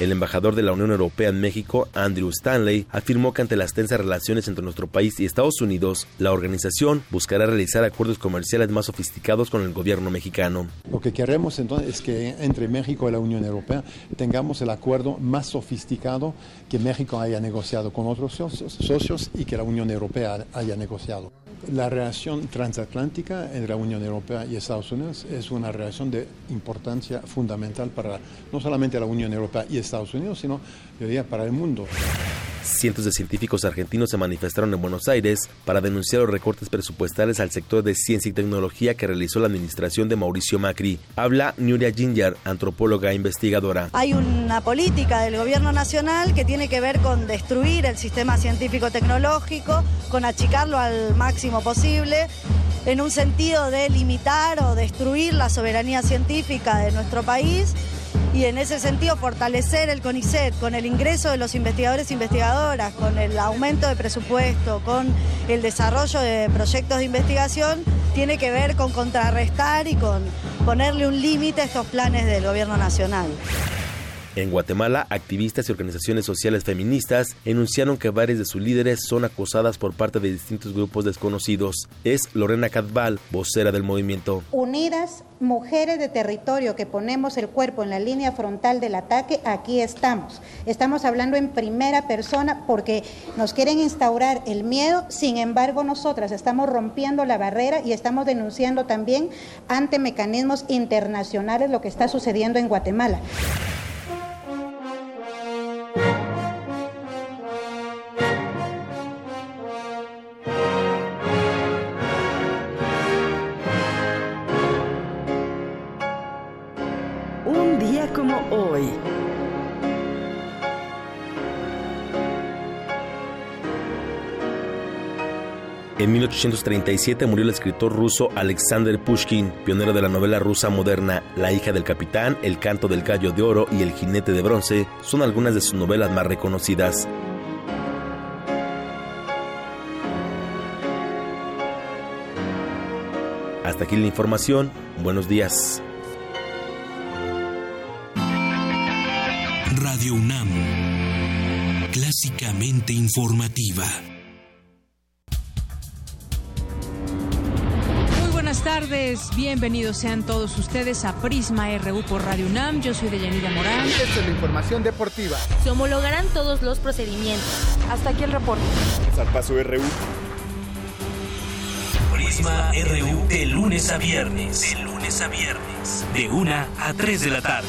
El embajador de la Unión Europea en México, Andrew Stanley, afirmó que ante las tensas relaciones entre nuestro país y Estados Unidos, la organización buscará realizar acuerdos comerciales más sofisticados con el gobierno mexicano. Lo que queremos entonces es que entre México y la Unión Europea tengamos el acuerdo más sofisticado que México haya negociado con otros socios y que la Unión Europea haya negociado. La relación transatlántica entre la Unión Europea y Estados Unidos es una relación de importancia fundamental para no solamente la Unión Europea y Estados Unidos, sino yo diría para el mundo. Cientos de científicos argentinos se manifestaron en Buenos Aires para denunciar los recortes presupuestales al sector de ciencia y tecnología que realizó la administración de Mauricio Macri. Habla Nuria Ginger, antropóloga e investigadora. Hay una política del gobierno nacional que tiene que ver con destruir el sistema científico-tecnológico, con achicarlo al máximo posible, en un sentido de limitar o destruir la soberanía científica de nuestro país y en ese sentido fortalecer el CONICET con el ingreso de los investigadores e investigadoras, con el aumento de presupuesto, con el desarrollo de proyectos de investigación, tiene que ver con contrarrestar y con ponerle un límite a estos planes del gobierno nacional. En Guatemala, activistas y organizaciones sociales feministas enunciaron que varias de sus líderes son acosadas por parte de distintos grupos desconocidos. Es Lorena Cadval, vocera del movimiento. Unidas, mujeres de territorio que ponemos el cuerpo en la línea frontal del ataque, aquí estamos. Estamos hablando en primera persona porque nos quieren instaurar el miedo, sin embargo nosotras estamos rompiendo la barrera y estamos denunciando también ante mecanismos internacionales lo que está sucediendo en Guatemala. Hoy. En 1837 murió el escritor ruso Alexander Pushkin, pionero de la novela rusa moderna. La hija del capitán, El canto del gallo de oro y El jinete de bronce son algunas de sus novelas más reconocidas. Hasta aquí la información. Buenos días. Radio UNAM. Clásicamente informativa. Muy buenas tardes, bienvenidos sean todos ustedes a Prisma RU por Radio UNAM. Yo soy Deyanira Morán. Esta es la información deportiva. Se homologarán todos los procedimientos. Hasta aquí el reporte. Zarpazo RU. Prisma RU de lunes a viernes. De lunes a viernes. De 1 a 3 de la tarde.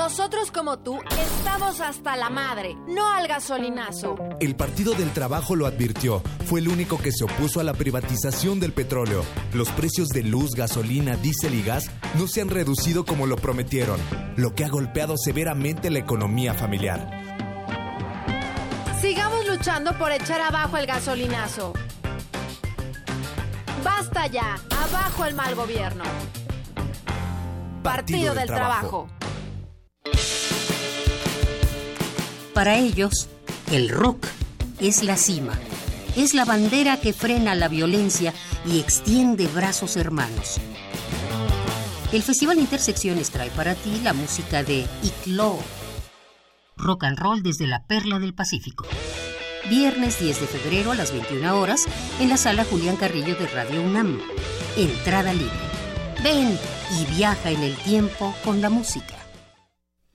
Nosotros como tú estamos hasta la madre, no al gasolinazo. El Partido del Trabajo lo advirtió. Fue el único que se opuso a la privatización del petróleo. Los precios de luz, gasolina, diésel y gas no se han reducido como lo prometieron, lo que ha golpeado severamente la economía familiar. Sigamos luchando por echar abajo el gasolinazo. Basta ya, abajo el mal gobierno. Partido, del, Trabajo. Para ellos, el rock es la cima, es la bandera que frena la violencia y extiende brazos hermanos. El Festival Intersecciones trae para ti la música de Iclo, rock and roll desde la Perla del Pacífico. Viernes 10 de febrero a las 21 horas en la sala Julián Carrillo de Radio UNAM. Entrada libre. Ven y viaja en el tiempo con la música.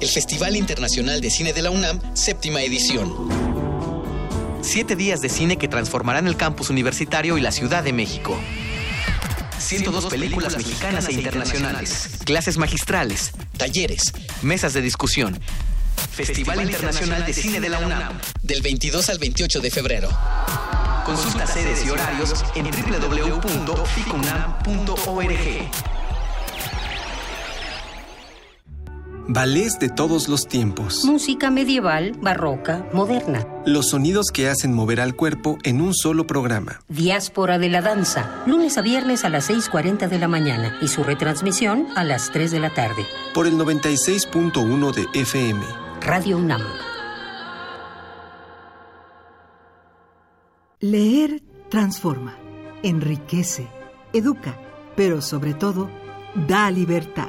El Festival Internacional de Cine de la UNAM, séptima edición. Siete días de cine que transformarán el campus universitario y la Ciudad de México. 102 películas mexicanas e internacionales, clases magistrales, talleres, mesas de discusión. Festival Internacional de Cine de la UNAM, del 22 al 28 de febrero. Consulta sedes y horarios en www.ficunam.org. Ballets de todos los tiempos. Música medieval, barroca, moderna. Los sonidos que hacen mover al cuerpo en un solo programa. Diáspora de la danza, lunes a viernes a las 6.40 de la mañana y su retransmisión a las 3 de la tarde. Por el 96.1 de FM. Radio UNAM. Leer transforma, enriquece, educa, pero sobre todo da libertad.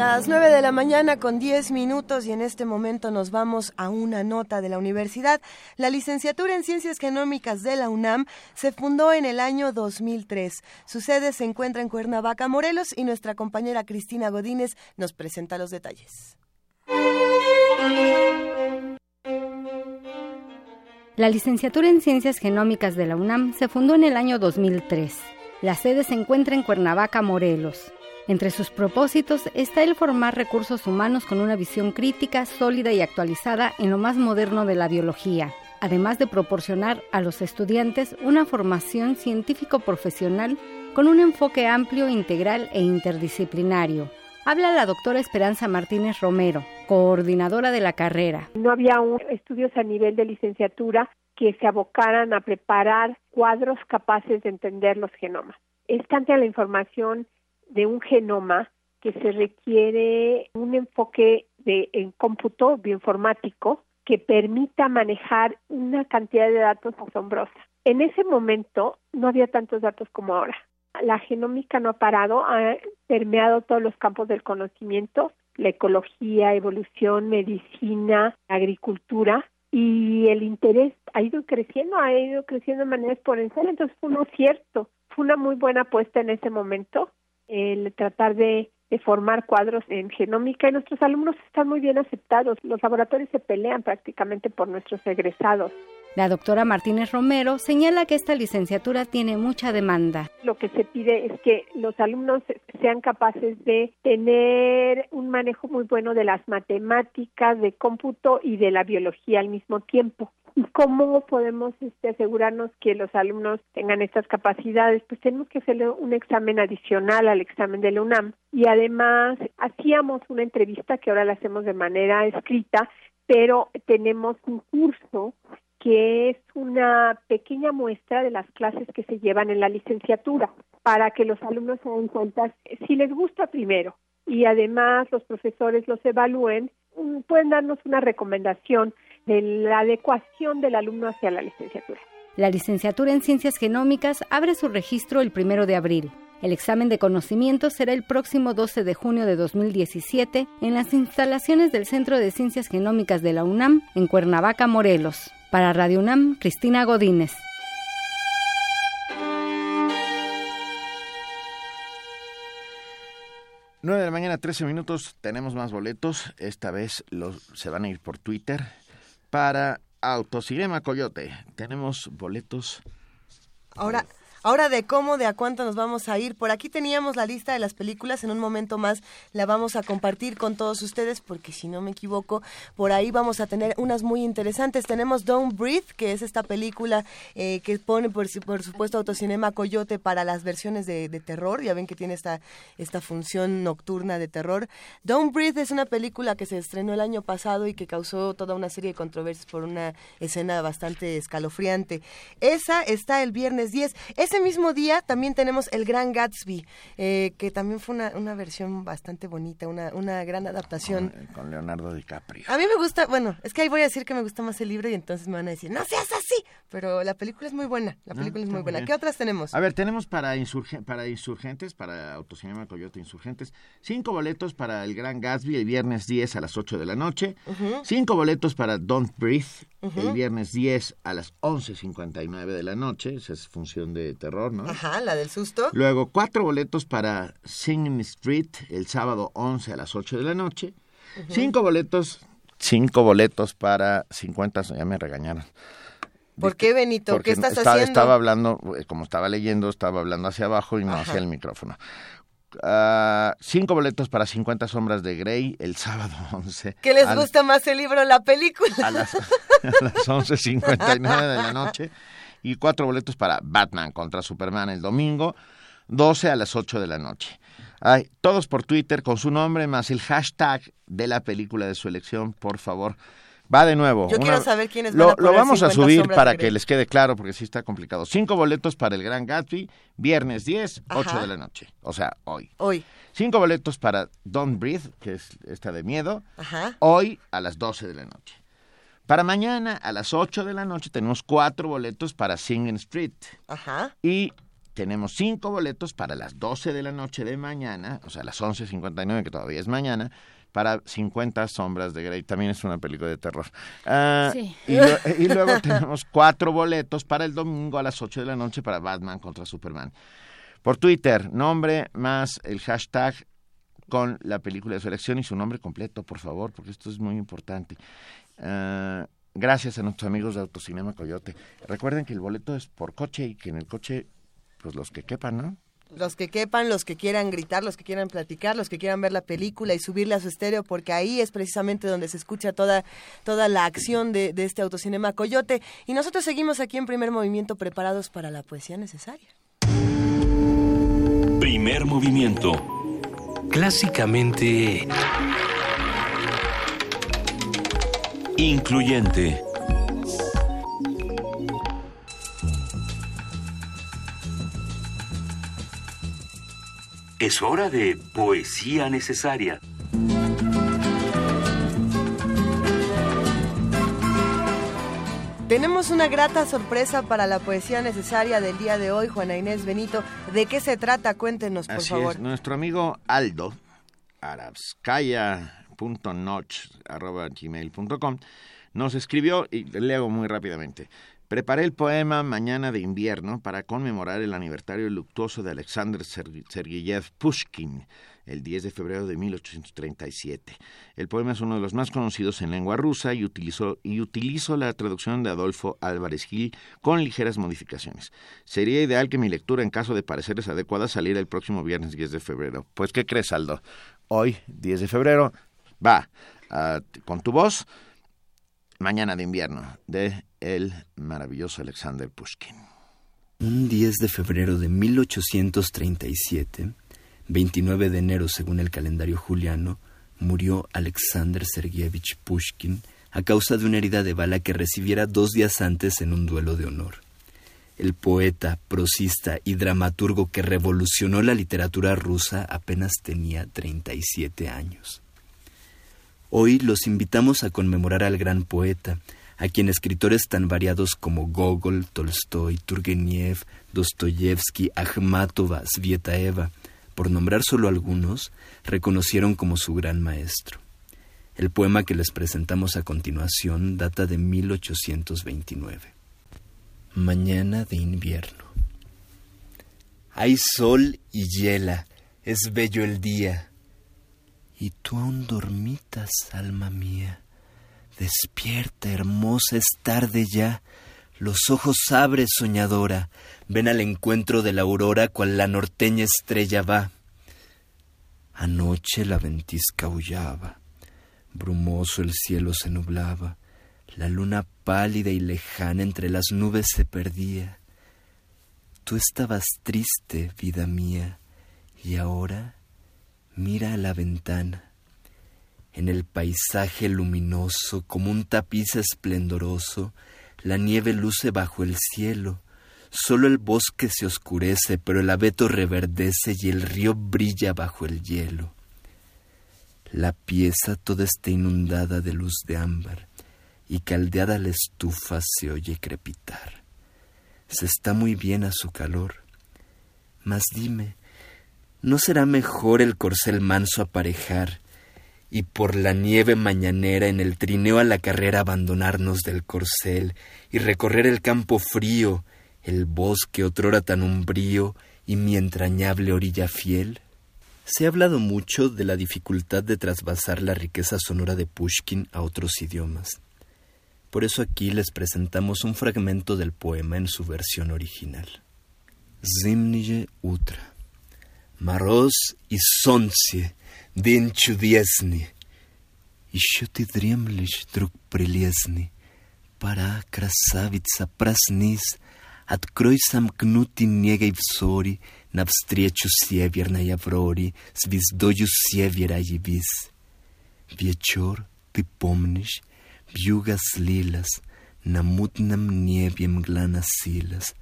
Las 9 de la mañana con 10 minutos y en este momento nos vamos a una nota de la universidad. La licenciatura en Ciencias Genómicas de la UNAM se fundó en el año 2003. Su sede se encuentra en Cuernavaca, Morelos y nuestra compañera Cristina Godínez nos presenta los detalles. La licenciatura en Ciencias Genómicas de la UNAM se fundó en el año 2003. La sede se encuentra en Cuernavaca, Morelos. Entre sus propósitos está el formar recursos humanos con una visión crítica, sólida y actualizada en lo más moderno de la biología, además de proporcionar a los estudiantes una formación científico-profesional con un enfoque amplio, integral e interdisciplinario. Habla la doctora Esperanza Martínez Romero, coordinadora de la carrera. No había estudios a nivel de licenciatura que se abocaran a preparar cuadros capaces de entender los genomas. Es tanta la información de un genoma que se requiere un enfoque de en cómputo bioinformático que permita manejar una cantidad de datos asombrosa. En ese momento no había tantos datos como ahora. La genómica no ha parado, ha permeado todos los campos del conocimiento, la ecología, evolución, medicina, agricultura, y el interés ha ido creciendo, ha ido creciendo de manera exponencial, entonces fue uno cierto, fue una muy buena apuesta en ese momento el tratar de, formar cuadros en genómica y nuestros alumnos están muy bien aceptados. Los laboratorios se pelean prácticamente por nuestros egresados. La doctora Martínez Romero señala que esta licenciatura tiene mucha demanda. Lo que se pide es que los alumnos sean capaces de tener un manejo muy bueno de las matemáticas, de cómputo y de la biología al mismo tiempo. ¿Y cómo podemos este, asegurarnos que los alumnos tengan estas capacidades? Pues tenemos que hacerle un examen adicional al examen de la UNAM y además hacíamos una entrevista que ahora la hacemos de manera escrita, pero tenemos un curso que es una pequeña muestra de las clases que se llevan en la licenciatura para que los alumnos se den cuenta si les gusta primero y además los profesores los evalúen, pueden darnos una recomendación de la adecuación del alumno hacia la licenciatura. La licenciatura en Ciencias Genómicas abre su registro el primero de abril. El examen de conocimientos será el próximo 12 de junio de 2017 en las instalaciones del Centro de Ciencias Genómicas de la UNAM en Cuernavaca, Morelos. Para Radio UNAM, Cristina Godínez. 9 de la mañana, 13 minutos. Tenemos más boletos. Esta vez los, se van a ir por Twitter para Autocinema Coyote. Tenemos boletos. Ahora, Ahora de cómo, de a cuánto nos vamos a ir. Por aquí teníamos la lista de las películas. En un momento más la vamos a compartir con todos ustedes porque si no me equivoco, por ahí vamos a tener unas muy interesantes. Tenemos Don't Breathe, que es esta película eh, que pone por, por, supuesto Autocinema Coyote para las versiones de, terror. Ya ven que tiene esta, esta función nocturna de terror. Don't Breathe es una película que se estrenó el año pasado y que causó toda una serie de controversias por una escena bastante escalofriante. Esa está el viernes 10. Ese mismo día también tenemos El Gran Gatsby, eh, que también fue una, una, versión bastante bonita, una, una gran adaptación. Con, con, Leonardo DiCaprio. A mí me gusta, bueno, es que ahí voy a decir que me gusta más el libro y entonces me van a decir, no seas así, pero la película es muy buena, la película ah, es muy buena. Bien. ¿Qué otras tenemos? A ver, tenemos para, insurge para insurgentes, para Autocinema Coyote Insurgentes, cinco boletos para El Gran Gatsby el viernes 10 a las 8 de la noche, uh -huh. cinco boletos para Don't Breathe uh -huh. el viernes 10 a las 11.59 de la noche, esa es función de terror, ¿no? Ajá, la del susto. Luego, cuatro boletos para Singing Street el sábado 11 a las 8 de la noche. Uh -huh. Cinco boletos, cinco boletos para 50, ya me regañaron. ¿Por qué, Benito? Porque ¿Qué estás estaba, haciendo? Estaba hablando, como estaba leyendo, estaba hablando hacia abajo y no Ajá. hacia el micrófono. Uh, cinco boletos para 50 sombras de Grey el sábado 11. ¿Qué les gusta más el libro o la película? A las, a las 11.59 de la noche. Y cuatro boletos para Batman contra Superman el domingo, 12 a las 8 de la noche. Ay, todos por Twitter con su nombre más el hashtag de la película de su elección, por favor. Va de nuevo. Yo una... quiero saber quiénes lo, van a Lo vamos a subir para que les quede claro, porque sí está complicado. Cinco boletos para el Gran Gatsby, viernes 10, Ajá. 8 de la noche. O sea, hoy. Hoy. Cinco boletos para Don't Breathe, que es esta de miedo, Ajá. hoy a las 12 de la noche. Para mañana a las 8 de la noche tenemos cuatro boletos para Singing Street. Ajá. Y tenemos cinco boletos para las 12 de la noche de mañana, o sea, las 11.59, que todavía es mañana, para 50 sombras de Grey. También es una película de terror. Uh, sí. y, lo, y, luego tenemos cuatro boletos para el domingo a las 8 de la noche para Batman contra Superman. Por Twitter, nombre más el hashtag con la película de su elección y su nombre completo, por favor, porque esto es muy importante. Uh, gracias a nuestros amigos de Autocinema Coyote. Recuerden que el boleto es por coche y que en el coche, pues los que quepan, ¿no? Los que quepan, los que quieran gritar, los que quieran platicar, los que quieran ver la película y subirla a su estéreo, porque ahí es precisamente donde se escucha toda, toda la acción de, de este autocinema Coyote. Y nosotros seguimos aquí en primer movimiento preparados para la poesía necesaria. Primer movimiento. Clásicamente... Incluyente. Es hora de poesía necesaria. Tenemos una grata sorpresa para la poesía necesaria del día de hoy, Juana Inés Benito. ¿De qué se trata? Cuéntenos, por Así favor. Es. Nuestro amigo Aldo, arabskaya.notch.gmail.com, nos escribió, y leo muy rápidamente, Preparé el poema Mañana de invierno para conmemorar el aniversario luctuoso de Alexander Sergeyev Pushkin, el 10 de febrero de 1837. El poema es uno de los más conocidos en lengua rusa y utilizo, y la traducción de Adolfo Álvarez Gil con ligeras modificaciones. Sería ideal que mi lectura, en caso de parecerles adecuada, saliera el próximo viernes 10 de febrero. Pues, ¿qué crees, Aldo? Hoy, 10 de febrero, va uh, con tu voz Mañana de invierno, de el maravilloso Alexander Pushkin. Un 10 de febrero de 1837, 29 de enero según el calendario juliano, murió Alexander Sergeyevich Pushkin a causa de una herida de bala que recibiera dos días antes en un duelo de honor. El poeta, prosista y dramaturgo que revolucionó la literatura rusa apenas tenía 37 años. Hoy los invitamos a conmemorar al gran poeta, a quien escritores tan variados como Gogol, Tolstoy, Turgenev, Dostoyevsky, Akhmatova, Svietaeva, por nombrar solo algunos, reconocieron como su gran maestro. El poema que les presentamos a continuación data de 1829. Mañana de invierno. Hay sol y hiela, es bello el día. Y tú aún dormitas, alma mía. Despierta, hermosa, es tarde ya. Los ojos abre, soñadora. Ven al encuentro de la aurora cual la norteña estrella va. Anoche la ventisca aullaba. Brumoso el cielo se nublaba. La luna pálida y lejana entre las nubes se perdía. Tú estabas triste, vida mía, y ahora mira a la ventana. En el paisaje luminoso, como un tapiz esplendoroso, la nieve luce bajo el cielo. Solo el bosque se oscurece, pero el abeto reverdece y el río brilla bajo el hielo. La pieza toda está inundada de luz de ámbar, y caldeada la estufa se oye crepitar se está muy bien a su calor. Mas dime, ¿no será mejor el corcel manso aparejar y por la nieve mañanera en el trineo a la carrera abandonarnos del corcel y recorrer el campo frío, el bosque otrora tan umbrío y mi entrañable orilla fiel? Se ha hablado mucho de la dificultad de trasvasar la riqueza sonora de Pushkin a otros idiomas. Por eso aquí les presentamos un fragmento del poema en su versión original. Zimnije utra. Maroz и солнце, день чудесный. Еще ты дремлешь, друг прелестный. Пора, красавица, проснись, Открой сомкнутый негой взори Навстречу северной авроре Звездою севера явись. Вечер, ты помнишь, Вьюгас лилас, на мутном небе мгла носилась,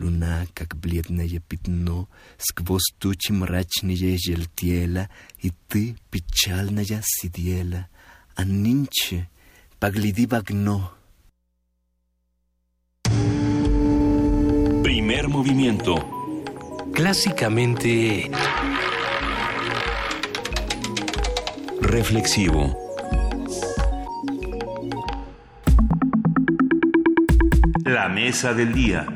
Луна, как бледное пятно, сквозь тучи мрачные желтела, И ты, печальная, сидела, а нынче погляди в окно. Primer movimiento. Clásicamente... Reflexivo. La mesa del día.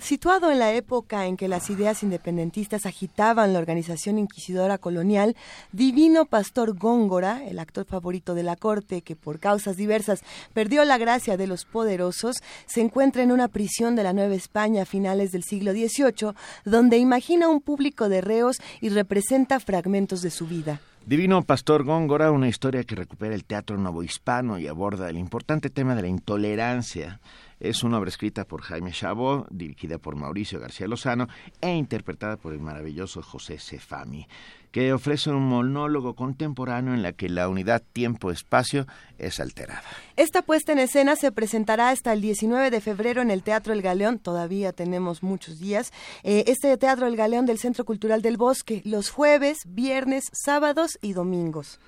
Situado en la época en que las ideas independentistas agitaban la organización inquisidora colonial, Divino Pastor Góngora, el actor favorito de la corte que por causas diversas perdió la gracia de los poderosos, se encuentra en una prisión de la Nueva España a finales del siglo XVIII, donde imagina un público de reos y representa fragmentos de su vida. Divino Pastor Góngora, una historia que recupera el teatro novohispano y aborda el importante tema de la intolerancia. Es una obra escrita por Jaime Chabot, dirigida por Mauricio García Lozano e interpretada por el maravilloso José Cefami, que ofrece un monólogo contemporáneo en la que la unidad tiempo-espacio es alterada. Esta puesta en escena se presentará hasta el 19 de febrero en el Teatro El Galeón, todavía tenemos muchos días, eh, este Teatro El Galeón del Centro Cultural del Bosque, los jueves, viernes, sábados y domingos.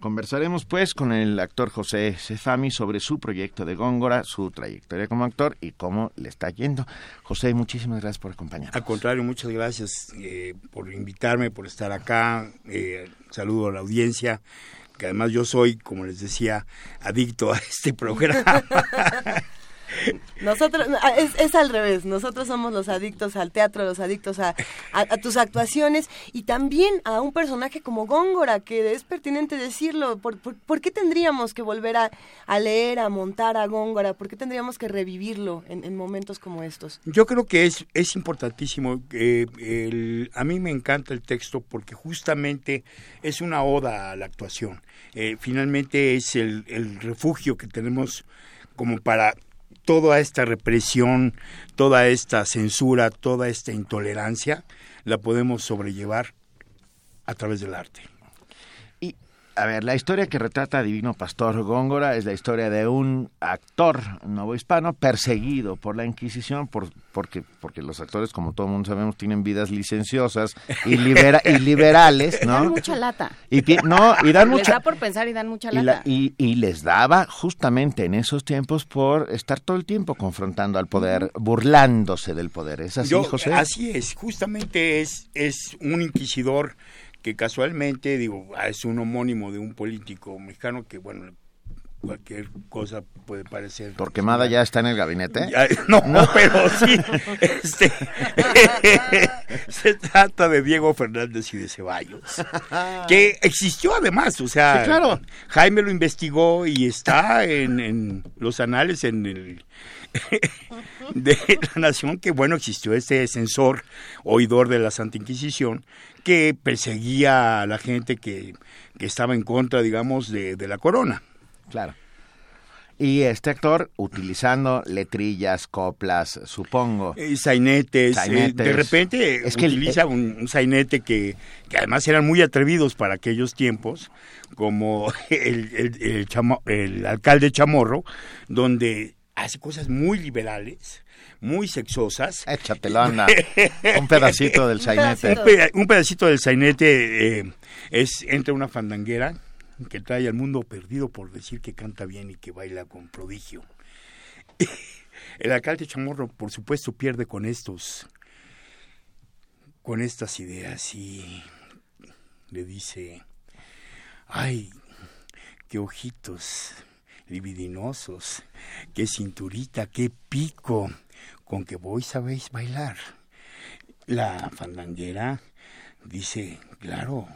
Conversaremos pues con el actor José Cefami sobre su proyecto de Góngora, su trayectoria como actor y cómo le está yendo. José, muchísimas gracias por acompañarnos. Al contrario, muchas gracias eh, por invitarme, por estar acá. Eh, saludo a la audiencia, que además yo soy, como les decía, adicto a este programa. Nosotros, ah, es, al revés, nosotros somos los adictos al teatro, los adictos a, tus actuaciones y también a un personaje como Góngora, que es pertinente decirlo, ¿por, qué tendríamos que volver a, leer, a montar a Góngora? ¿Por qué tendríamos que revivirlo en, momentos como estos? Yo creo que es, es importantísimo, eh, a mí me encanta el texto porque justamente es una oda a la actuación, eh, finalmente es el refugio que tenemos como para toda esta represión, toda esta censura, toda esta intolerancia, la podemos sobrellevar a través del arte. Y A ver, la historia que retrata Divino Pastor Góngora es la historia de un actor novohispano perseguido por la Inquisición por, porque, porque los actores, como todo el mundo sabemos, tienen vidas licenciosas y, libera, y liberales, ¿no? Dan mucha lata. Y, no, y dan mucha... Les da por pensar y dan mucha lata. Y, y, les daba justamente en esos tiempos por estar todo el tiempo confrontando al poder, burlándose del poder. ¿Es así, José? Así es, justamente es, es un inquisidor que casualmente, digo, es un homónimo de un político mexicano que, bueno, cualquier cosa puede parecer. ¿Torquemada ya está en el gabinete? no, pero sí. Este, se trata de Diego Fernández y de Ceballos, que existió además, o sea, claro. Jaime lo investigó y está en, en los anales en el de la nación que bueno existió este censor oidor de la Santa Inquisición que perseguía a la gente que, que estaba en contra digamos de, de la corona. Claro. Y este actor utilizando letrillas, coplas, supongo. Eh, sainetes, eh, de repente es que utiliza un, sainete que, que, además eran muy atrevidos para aquellos tiempos, como el, el, el alcalde Chamorro, donde hace cosas muy liberales, muy sexosas. Échatelo, anda. un pedacito del sainete. Un, pedacito del sainete eh, es entre una fandanguera que trae al mundo perdido por decir que canta bien y que baila con prodigio. El alcalde Chamorro, por supuesto, pierde con estos, con estas ideas y le dice, ay, qué ojitos libidinosos, qué cinturita, qué pico, con que vos sabéis bailar. La fandanguera dice, claro,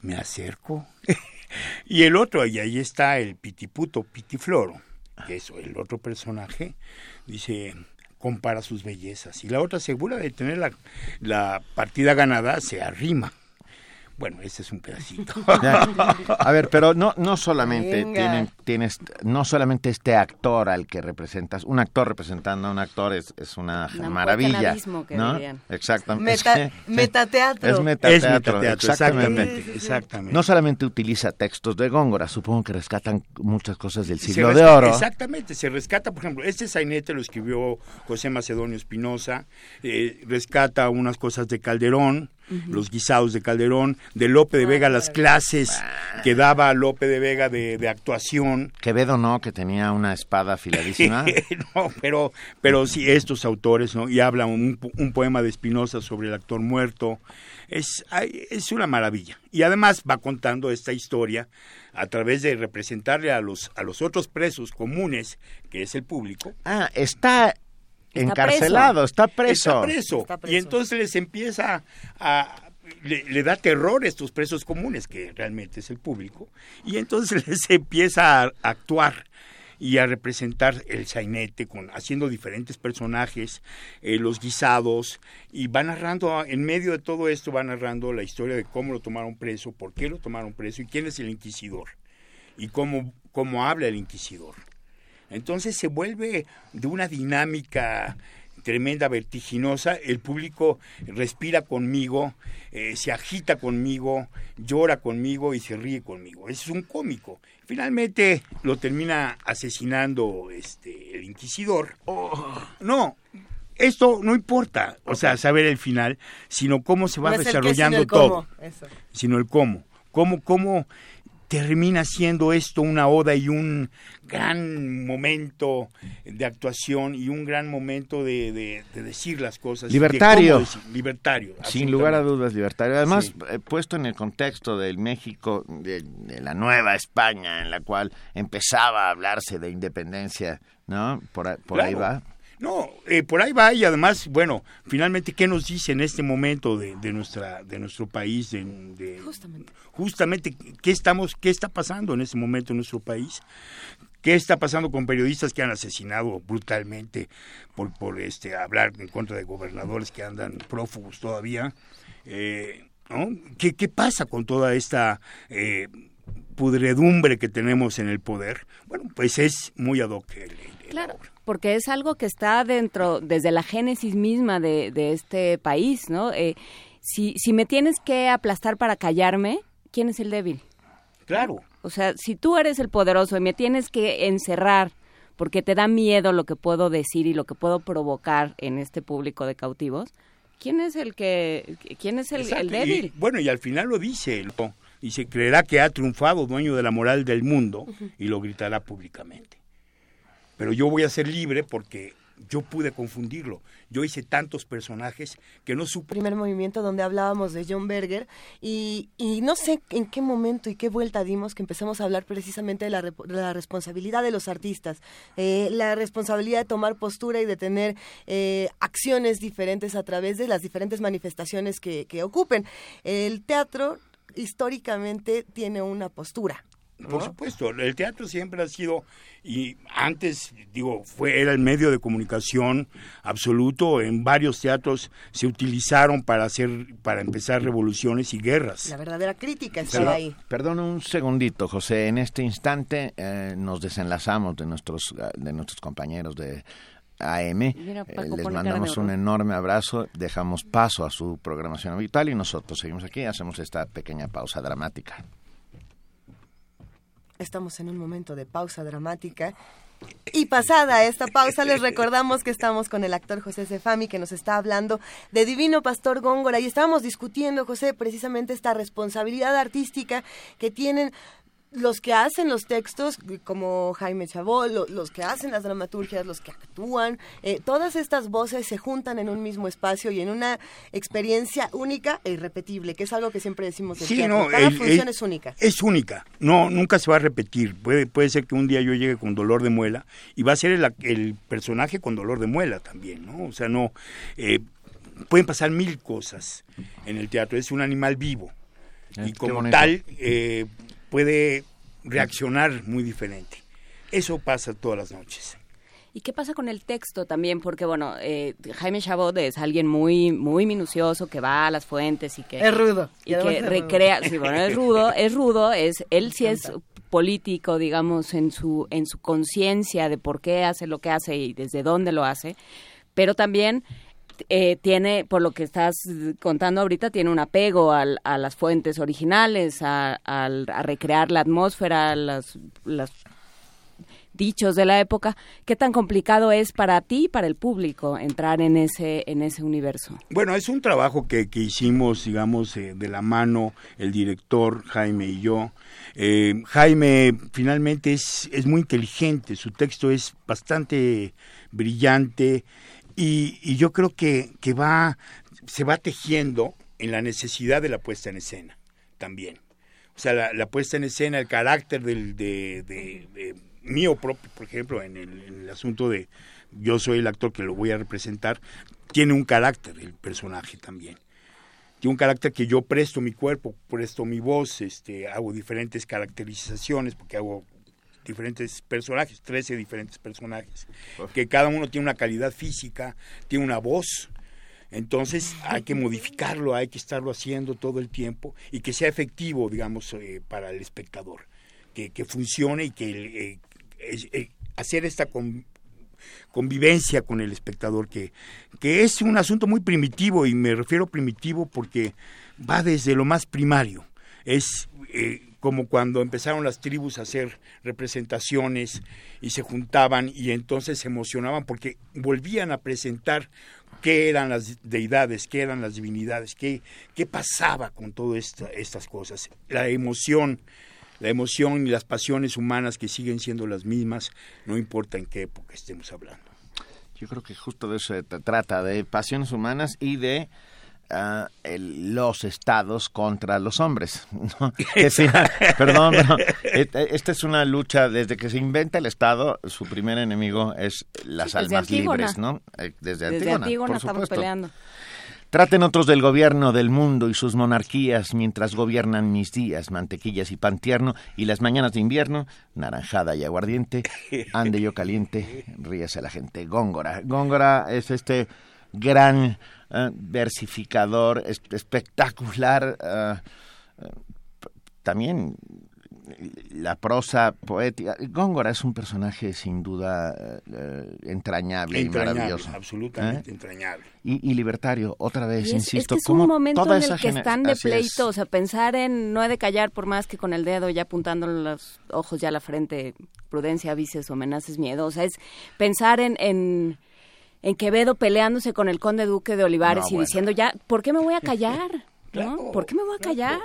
me acerco. y el otro, y ahí está el pitiputo, pitifloro, que es el otro personaje, dice, compara sus bellezas. Y la otra, segura de tener la, la partida ganada, se arrima. Bueno, ese es un pedacito. A ver, pero no no solamente tienen, tienes no solamente este actor al que representas, un actor representando a un actor es, es una maravilla, ¿no? Exactamente. metateatro. Es metateatro, exactamente. exactamente. No solamente utiliza textos de Góngora, supongo que rescatan muchas cosas del siglo de oro. Exactamente, se rescata, por ejemplo, este sainete lo escribió José Macedonio Espinosa, eh, rescata unas cosas de Calderón, los guisados de Calderón, de Lope de Vega, las clases que daba Lope de Vega de, actuación. Quevedo no, que tenía una espada afiladísima. no, pero, pero sí, estos autores, ¿no? Y habla un, un poema de Espinosa sobre el actor muerto. Es, es una maravilla. Y además va contando esta historia a través de representarle a los, a los otros presos comunes, que es el público. Ah, está encarcelado, está preso. está preso. Y entonces les empieza a... Le, da terror a estos presos comunes, que realmente es el público, y entonces les empieza a actuar y a representar el sainete con haciendo diferentes personajes, eh, los guisados y va narrando en medio de todo esto va narrando la historia de cómo lo tomaron preso, por qué lo tomaron preso y quién es el inquisidor y cómo cómo habla el inquisidor. Entonces se vuelve de una dinámica tremenda, vertiginosa, el público respira conmigo, eh, se agita conmigo, llora conmigo y se ríe conmigo. Es un cómico. Finalmente lo termina asesinando este el inquisidor. Oh. No, esto no importa, o sea, saber el final, sino cómo se va desarrollando todo, sino el cómo. Cómo, cómo termina siendo esto una oda y un gran momento de actuación y un gran momento de, decir las cosas. Libertario. libertario. Sin lugar a dudas, libertario. Además, eh, puesto en el contexto del México, de, la nueva España, en la cual empezaba a hablarse de independencia, ¿no? Por, por ahí va. No, eh, por ahí va y además, bueno, finalmente, ¿qué nos dice en este momento de, de nuestra, de nuestro país? De, justamente. Justamente, ¿qué, estamos, ¿qué está pasando en este momento en nuestro país? ¿Qué está pasando con periodistas que han asesinado brutalmente por, por este, hablar en contra de gobernadores que andan prófugos todavía? Eh, ¿no? ¿Qué, ¿Qué pasa con toda esta... Eh, pudredumbre que tenemos en el poder, bueno, pues es muy ad hoc. claro porque es algo que está dentro, desde la génesis misma de, este país, ¿no? Eh, si, si me tienes que aplastar para callarme, ¿quién es el débil? Claro. O sea, si tú eres el poderoso y me tienes que encerrar porque te da miedo lo que puedo decir y lo que puedo provocar en este público de cautivos, ¿quién es el que quién es el, débil? y, bueno, y al final lo dice, ¿no? dice, creerá que ha triunfado dueño de la moral del mundo y lo gritará públicamente. Pero yo voy a ser libre porque yo pude confundirlo. Yo hice tantos personajes que no supe. primer movimiento donde hablábamos de John Berger y, no sé en qué momento y qué vuelta dimos que empezamos a hablar precisamente de la, responsabilidad de los artistas, eh, la responsabilidad de tomar postura y de tener eh, acciones diferentes a través de las diferentes manifestaciones que ocupen. El teatro históricamente tiene una postura. ¿No? Por supuesto, el teatro siempre ha sido, y antes, digo, fue, era el medio de comunicación absoluto, en varios teatros se utilizaron para hacer, para empezar revoluciones y guerras. La verdadera crítica está Perdón, ahí. perdón un segundito, José. En este instante eh, nos desenlazamos de nuestros, eh, de nuestros compañeros de AM. Mira, Eh, Paco les mandamos un enorme abrazo, dejamos paso a su programación habitual y nosotros seguimos aquí, hacemos esta pequeña pausa dramática. Estamos en un momento de pausa dramática. Y pasada esta pausa, les recordamos que estamos con el actor José Cefami, que nos está hablando de Divino Pastor Góngora. Y estábamos discutiendo, José, precisamente esta responsabilidad artística que tienen los que hacen los textos, como Jaime Chabot, lo- los que hacen las dramaturgias, los que actúan, eh, todas estas voces se juntan en un mismo espacio y en una experiencia única e irrepetible, que es algo que siempre decimos del Sí, teatro. no, Cada el- función el- es única. Es única, no, nunca se va a repetir. Puede, puede ser que un día yo llegue con dolor de muela y va a ser el, el personaje con dolor de muela también, ¿no? O sea, no, eh, pueden pasar mil cosas en el teatro, es un animal vivo Eh, y como tal eh, puede reaccionar muy diferente. Eso pasa todas las noches. ¿Y qué pasa con el texto también? Porque, bueno, eh, Jaime Chabot es alguien muy muy minucioso que va a las fuentes y que... Es rudo. Y que rudo. recrea... Sí, bueno, es rudo, es rudo, es, él sí es político, digamos, en su, en su conciencia de por qué hace lo que hace y desde dónde lo hace, pero también eh, tiene, por lo que estás contando ahorita, tiene un apego al- a las fuentes originales, a, al- a recrear la atmósfera, las, las dichos de la época. ¿Qué tan complicado es para ti y para el público entrar en ese, en ese universo? Bueno, es un trabajo que, que hicimos, digamos, eh, de la mano el director Jaime y yo. Eh, Jaime finalmente es, es muy inteligente, su texto es bastante brillante y, y yo creo que, que va, se va tejiendo en la necesidad de la puesta en escena también. O sea, la, puesta en escena, el carácter del, de, de- de mío propio, por ejemplo, en el, en el asunto de yo soy el actor que lo voy a representar, tiene un carácter el personaje también. Tiene un carácter que yo presto mi cuerpo, presto mi voz, este, hago diferentes caracterizaciones, porque hago diferentes personajes, 13 diferentes personajes, que cada uno tiene una calidad física, tiene una voz, entonces hay que modificarlo, hay que estarlo haciendo todo el tiempo y que sea efectivo, digamos, eh, para el espectador, que, que funcione y que eh, eh, hacer esta con- convivencia con el espectador, que, que es un asunto muy primitivo y me refiero primitivo porque va desde lo más primario. Es eh, como cuando empezaron las tribus a hacer representaciones y se juntaban y entonces se emocionaban porque volvían a presentar qué eran las deidades, qué eran las divinidades, qué, qué pasaba con todas esta, estas cosas. La emoción, la emoción y las pasiones humanas que siguen siendo las mismas, no importa en qué época estemos hablando. Yo creo que justo de eso se tra- trata, de pasiones humanas y de el- los estados contra los hombres. ¿no? Que sí, perdón, esta es una lucha, desde que se inventa el Estado, su primer enemigo es las Sí, desde almas libres, ¿no? Eh, Desde Desde Antígona, Antígona por estamos supuesto. peleando. Traten otros del gobierno del mundo y sus monarquías mientras gobiernan mis días, mantequillas y pan tierno, y las mañanas de invierno, naranjada y aguardiente, ande yo caliente, ríase la gente. Góngora. Góngora es este gran eh, versificador, es- espectacular, eh, eh, también la prosa poética. Góngora es un personaje sin duda eh, entrañable, y maravilloso. Absolutamente ¿eh? entrañable. Y, libertario, otra vez, insisto. Es, que es un momento en el que están de pleito, o sea, pensar en no he de callar por más que con el dedo ya apuntando los ojos ya a la frente, prudencia, vices o amenazas, miedo. O sea, es pensar en, en, en Quevedo peleándose con el conde duque de Olivares y diciendo ya, ¿por qué me voy a callar? ¿Por qué me voy a callar?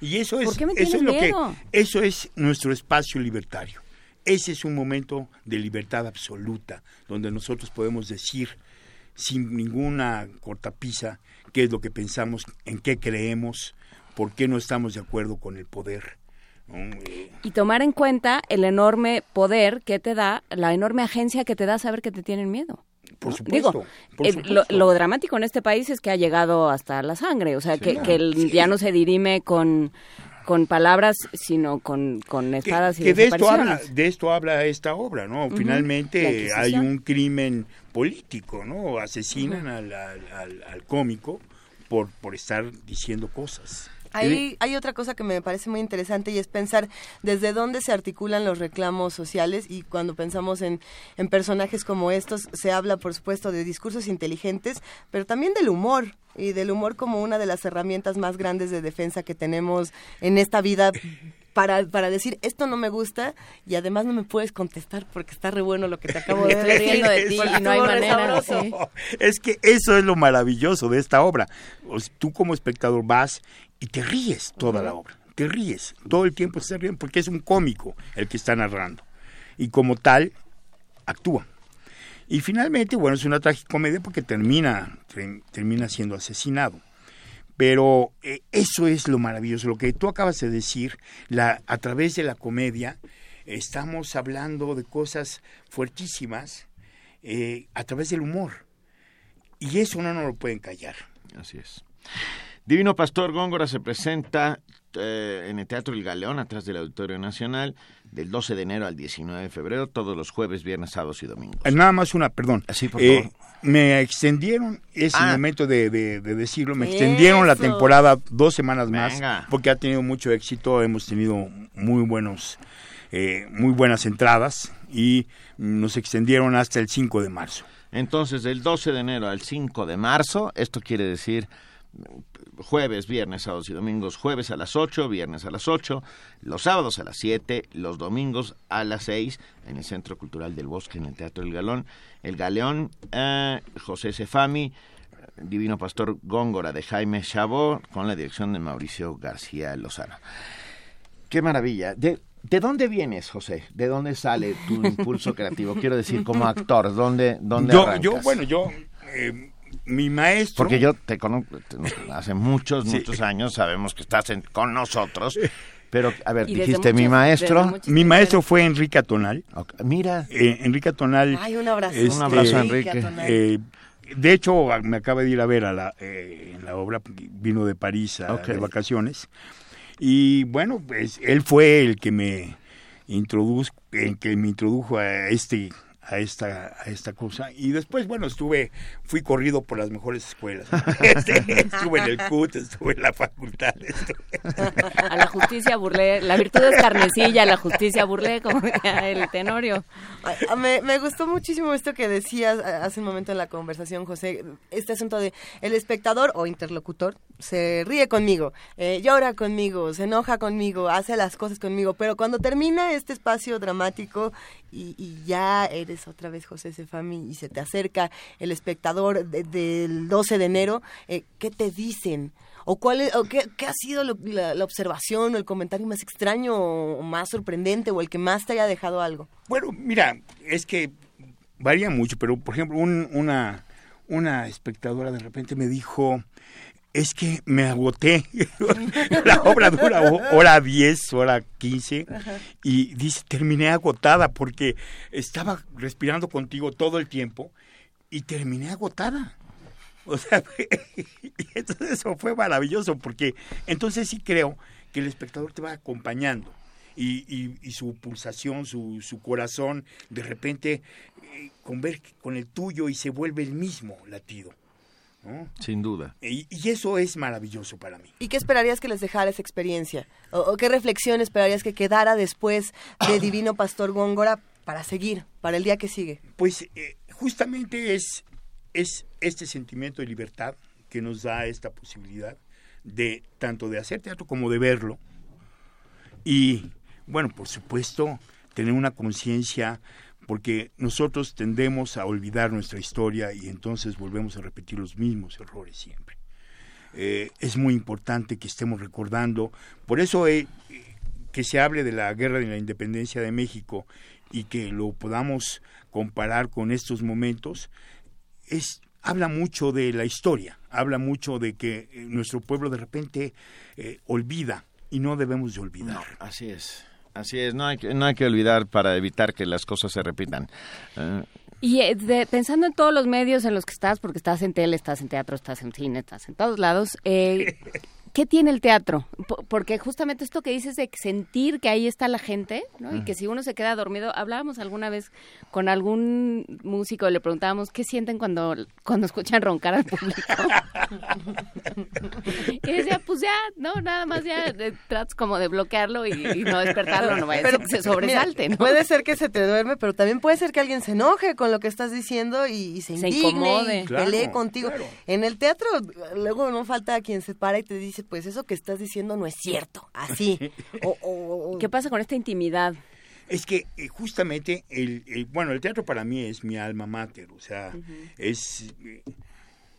Y eso es, eso es lo que eso es nuestro espacio libertario. Ese es un momento de libertad absoluta donde nosotros podemos decir sin ninguna cortapisa qué es lo que pensamos, en qué creemos, por qué no estamos de acuerdo con el poder. Y tomar en cuenta el enorme poder que te da, la enorme agencia que te da saber que te tienen miedo. Por supuesto. Eh, lo, dramático en este país es que ha llegado hasta la sangre, o sea, que, el, ya no se dirime con, con palabras, sino con, con espadas y que de esto habla De esto habla esta obra, ¿no? Finalmente hay un crimen político, ¿no? Asesinan al, al, al, cómico por, por estar diciendo cosas. Hay, hay otra cosa que me parece muy interesante y es pensar desde dónde se articulan los reclamos sociales y cuando pensamos en, en personajes como estos se habla por supuesto de discursos inteligentes, pero también del humor y del humor como una de las herramientas más grandes de defensa que tenemos en esta vida para, para decir esto no me gusta y además no me puedes contestar porque está re bueno lo que te acabo de decir de ti y no hay manera. Es que eso es lo maravilloso de esta obra. tú como espectador vas y te ríes toda la obra, te ríes, todo el tiempo se ríen porque es un cómico el que está narrando y como tal actúa. Y finalmente, bueno, es una tragicomedia porque termina, termina siendo asesinado. Pero eh, eso es lo maravilloso, lo que tú acabas de decir, la, a través de la comedia estamos hablando de cosas fuertísimas eh, a través del humor. Y eso no nos lo pueden callar. Así es. Divino Pastor Góngora se presenta eh, en el Teatro El Galeón, atrás del Auditorio Nacional, del 12 de enero al 19 de febrero, todos los jueves, viernes, sábados y domingos. Eh, nada más una, perdón. Así, por favor. Eh, me extendieron, es el ah. momento de, decirlo, me extendieron la temporada dos semanas más, porque ha tenido mucho éxito, hemos tenido muy buenos, muy buenas entradas y nos extendieron hasta el 5 de marzo. Entonces, del 12 de enero al 5 de marzo, esto quiere decir jueves, viernes, sábados y domingos, jueves a las 8, viernes a las 8, los sábados a las 7, los domingos a las 6 en el Centro Cultural del Bosque, en el Teatro del Galón. El Galeón, eh, José Cefami, Divino Pastor Góngora de Jaime Chabot, con la dirección de Mauricio García Lozano. Qué maravilla. De, ¿De dónde vienes, José? ¿De dónde sale tu impulso creativo? Quiero decir, como actor, ¿dónde, dónde yo, Yo, bueno, yo eh, mi maestro. Porque yo te conozco hace muchos, muchos años, sabemos que estás con nosotros. Pero, a ver, dijiste mi maestro. Mi maestro fue Enrique Atonal. Mira. Eh, Enrique Atonal. Ay, un abrazo. un abrazo, Enrique. Eh, de hecho, me acaba de ir a ver a la, eh, la obra, vino de París a, de vacaciones. Y bueno, pues él fue el que me introdujo, el que me introdujo a este a esta, a esta cosa. Y después, bueno, estuve, fui corrido por las mejores escuelas. Este, estuve en el CUT, estuve en la facultad. A la justicia burlé, la virtud es carnecilla, la justicia burlé, como el tenorio. Me, me gustó muchísimo esto que decías hace un momento en la conversación, José, este asunto de el espectador o interlocutor se ríe conmigo, eh, llora conmigo, se enoja conmigo, hace las cosas conmigo, pero cuando termina este espacio dramático y, y ya eres otra vez José Cefami y se te acerca el espectador del 12 de enero, eh, ¿qué te dicen? ¿O, cuál o qué, ha sido la, observación o el comentario más extraño o más sorprendente o el que más te haya dejado algo? Bueno, mira, es que varía mucho, pero por ejemplo, una, una espectadora de repente me dijo, es que me agoté. la obra dura hora 10, hora 15 y dice, terminé agotada porque estaba respirando contigo todo el tiempo y terminé agotada. O sea, entonces eso fue maravilloso porque entonces sí creo que el espectador te va acompañando y, y, su pulsación, su, su, corazón, de repente eh, con ver con el tuyo y se vuelve el mismo latido. Sin duda. Y, y, eso es maravilloso para mí. ¿Y qué esperarías que les dejara esa experiencia? ¿O, o qué reflexión esperarías que quedara después de Divino Pastor Góngora para seguir, para el día que sigue? Pues eh, justamente es, es este sentimiento de libertad que nos da esta posibilidad de tanto de hacer teatro como de verlo. Y bueno, por supuesto, tener una conciencia porque nosotros tendemos a olvidar nuestra historia y entonces volvemos a repetir los mismos errores siempre. Eh, es muy importante que estemos recordando, por eso eh, que se hable de la guerra de la independencia de México y que lo podamos comparar con estos momentos, es, habla mucho de la historia, habla mucho de que eh, nuestro pueblo de repente eh, olvida y no debemos de olvidar. No, así es. Así es, no hay, que, no hay que olvidar para evitar que las cosas se repitan. Uh, y eh, de, pensando en todos los medios en los que estás, porque estás en tele, estás en teatro, estás en cine, estás en todos lados, eh, ¿qué tiene el teatro? P porque justamente esto que dices de sentir que ahí está la gente, ¿no? Y que si uno se queda dormido, hablábamos alguna vez con algún músico, le preguntábamos qué sienten cuando, cuando escuchan roncar al público. y decía, pues ya, no, nada más ya eh, tratas como de bloquearlo y, y no despertarlo, no vaya a ser que se sobresalte, mira, ¿no? Puede ser que se te duerme, pero también puede ser que alguien se enoje con lo que estás diciendo y, y se, se indigne, incomode. y Claro, pelee contigo. claro. En el teatro, luego no falta quien se para y te dice, pues eso que estás diciendo no es cierto, así. o, o- o- ¿Qué pasa con esta intimidad? Es que eh, justamente, el, el- bueno, el teatro para mí es mi alma mater, o sea, es,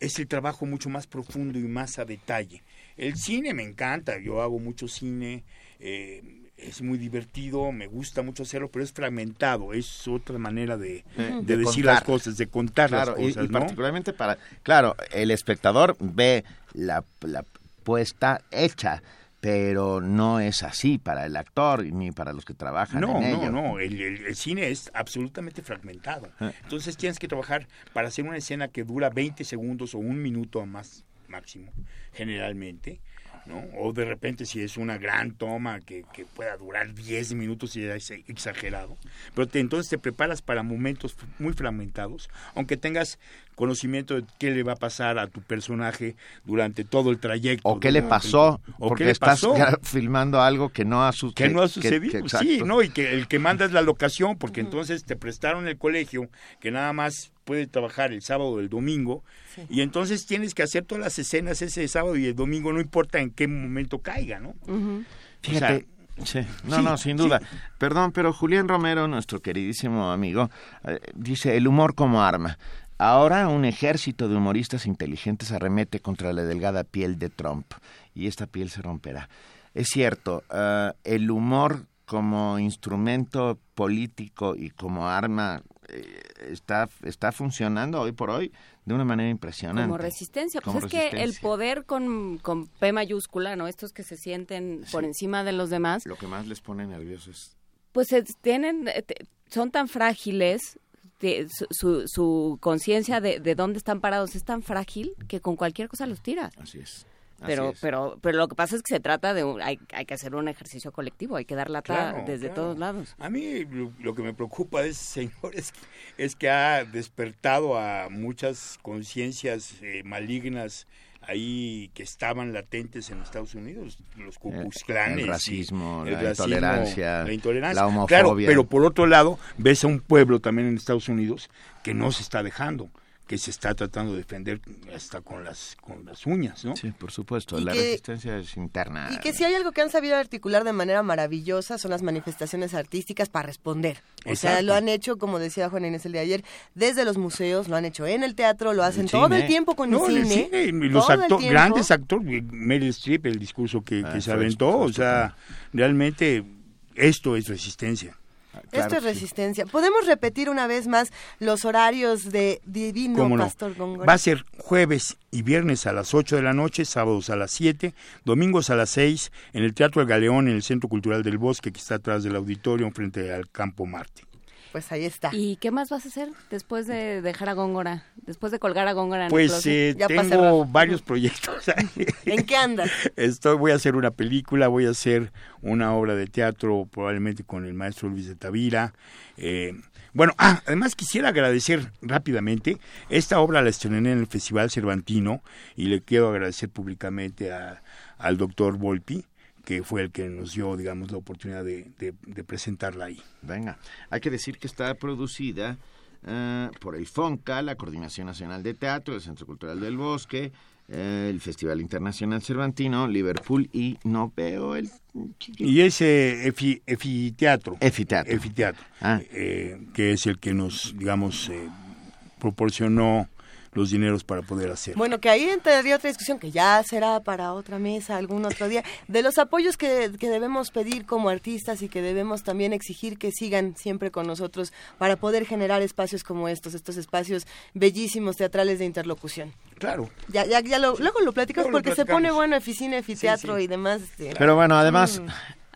es el trabajo mucho más profundo y más a detalle. El cine me encanta, yo hago mucho cine, eh, es muy divertido, me gusta mucho hacerlo, pero es fragmentado, es otra manera de, Eh, de de decir contar. las cosas, de contar Claro, las y- cosas, y, ¿no? particularmente para... Claro, el espectador ve la, la puesta hecha, pero no es así para el actor ni para los que trabajan No, en no, ello. no, el, el- el cine es absolutamente fragmentado. Ah. Entonces tienes que trabajar para hacer una escena que dura 20 segundos o un minuto a más máximo, generalmente, ¿no? O de repente si es una gran toma que, que pueda durar 10 minutos y ya es exagerado. Pero te- entonces te preparas para momentos muy fragmentados, aunque tengas conocimiento de qué le va a pasar a tu personaje durante todo el trayecto. O qué le pasó. O porque qué le estás pasó filmando algo que no ha, su- que no ha sucedido. sí, no, y que el que manda es la locación, porque entonces te prestaron el colegio que nada más puede trabajar el sábado o el domingo, y entonces tienes que hacer todas las escenas ese sábado y el domingo, no importa en qué momento caiga, ¿no? Fíjate, sí, no, sí, no, sin sí. duda. Perdón, pero Julián Romero, nuestro queridísimo amigo, eh, dice el humor como arma. Ahora un ejército de humoristas inteligentes arremete contra la delgada piel de Trump y esta piel se romperá. Es cierto, eh, el humor como instrumento político y como arma eh, está, está funcionando hoy por hoy de una manera impresionante. Como resistencia. Pues Como es que el resistencia. poder con, con P mayúscula, ¿no? Estos que se sienten por encima de los demás, Lo que más les pone nerviosos pues es- tienen, eh, son tan frágiles, su, su, conciencia de, de dónde están parados es tan frágil que con cualquier cosa los tiras. Así es. Así Pero, es. pero, pero lo que pasa es que se trata de, un- hay, hay que hacer un ejercicio colectivo, hay que dar lata Claro, desde claro. todos lados. A mí lo, lo que me preocupa de ese señor es, que- es que ha despertado a muchas conciencias eh, malignas ahí que estaban latentes en Estados Unidos, los Klux Klanes el racismo, el la racismo, intolerancia, la intolerancia. la homofobia. Claro, pero por otro lado, ves a un pueblo también en Estados Unidos que no se está dejando, que se está tratando de defender hasta con las con las uñas, ¿no? Sí, por supuesto, Y la que- resistencia es interna. Y que si hay algo que han sabido articular de manera maravillosa son las manifestaciones artísticas para responder. O sea, lo han hecho, como decía Juan Inés el de ayer, desde los museos, lo han hecho en el teatro, lo hacen El todo cine. el tiempo con No, el cine. y los todo el acto- grandes actores, Meryl Streep, el discurso que, que Ah, se aventó, o sea, realmente esto es resistencia. Esto es resistencia. ¿Podemos repetir una vez más los horarios de Divino. Pastor Góngora? Va a ser jueves y viernes a las 8 de la noche, sábados a las 7, domingos a las 6, en el Teatro El Galeón, en el Centro Cultural del Bosque, que está atrás del auditorio, frente al Campo Marte. Pues ahí está. ¿Y qué más vas a hacer después de dejar a Góngora? Después de colgar a Góngora en el Pues closet? eh, Ya tengo varios proyectos. ¿En qué andas? Estoy, voy a hacer una película, voy a hacer una obra de teatro, probablemente con el maestro Luis de Tavira. Eh, bueno, ah, además quisiera agradecer rápidamente, esta obra la estrené en el Festival Cervantino y le quiero agradecer públicamente a- al doctor Volpi, que fue el que nos dio, digamos, la oportunidad de, de- de presentarla ahí. Venga, hay que decir que está producida eh, por el FONCA, la Coordinación Nacional de Teatro, el Centro Cultural del Bosque, eh, el Festival Internacional Cervantino, Liverpool y no veo el... Y ese efi, Efiteatro. Efiteatro. Efiteatro. Ah. eh, que es el que nos, digamos, eh, proporcionó los dineros para poder hacer. Bueno, que ahí entraría otra discusión que ya será para otra mesa algún otro día, de los apoyos que, que debemos pedir como artistas y que debemos también exigir que sigan siempre con nosotros para poder generar espacios como estos, estos espacios bellísimos teatrales de interlocución. Claro. Ya, ya, ya lo, luego lo platicas Luego lo porque se pone bueno Eficine, Efiteatro y demás. este, Pero bueno, además... Mm.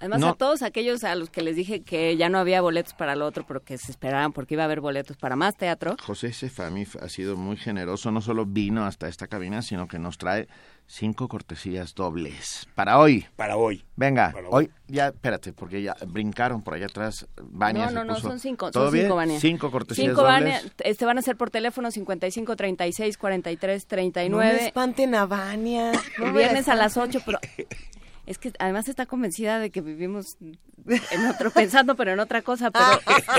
Además, no- a todos aquellos a los que les dije que ya no había boletos para lo otro, pero que se esperaban porque iba a haber boletos para más teatro. José Sefami ha sido muy generoso, no solo vino hasta esta cabina, sino que nos trae cinco cortesías dobles. Para hoy. Para hoy. Venga, Para hoy. ya, espérate, porque ya brincaron por allá atrás. Vania no, no, no, puso- son cinco, ¿Todo son bien? cinco, Vania. Cinco cortesías Cinco, dobles. Este van a ser por teléfono 55 36 43 No 39. me espanten a Vania. no viernes a las espanten. 8, pero es que además está convencida de que vivimos en otro, pensando pero en otra cosa, pero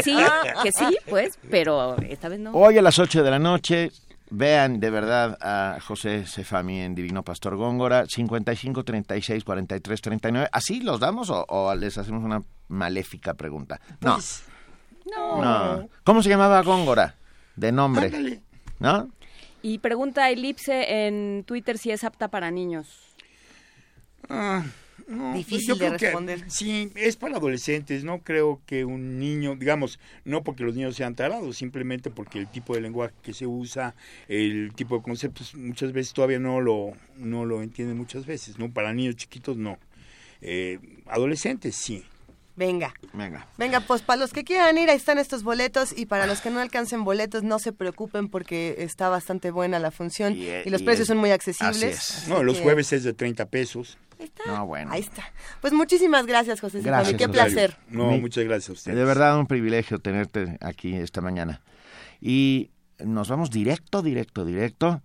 sí, que sí, pues, pero esta vez no. Hoy a las 8 de la noche, vean de verdad a José Sefami en Divino Pastor Góngora, 55 36 43 39. ¿Así los damos o, o les hacemos una maléfica pregunta? No. Pues, no. no. ¿Cómo se llamaba Góngora? De nombre. Ándale. ¿No? Y pregunta a Elipse en Twitter si es apta para niños. Ah, no, Difícil yo de creo que responder. sí, es para adolescentes. No creo que un niño, digamos, no porque los niños sean tarados, simplemente porque el tipo de lenguaje que se usa, el tipo de conceptos, muchas veces todavía no lo, no lo entienden muchas veces, ¿no? Para niños chiquitos, no. Eh, adolescentes, sí. Venga. Venga. Venga, pues para los que quieran ir, ahí están estos boletos y para los que no alcancen boletos, no se preocupen porque está bastante buena la función y, eh, los y precios es- son muy así accesibles. es. así No, los jueves es de 30 pesos. No, bueno. Ahí está. Pues muchísimas gracias, José. Gracias. Qué placer. No, Mi- muchas gracias a ustedes. De verdad un privilegio tenerte aquí esta mañana. Y nos vamos directo, directo, directo.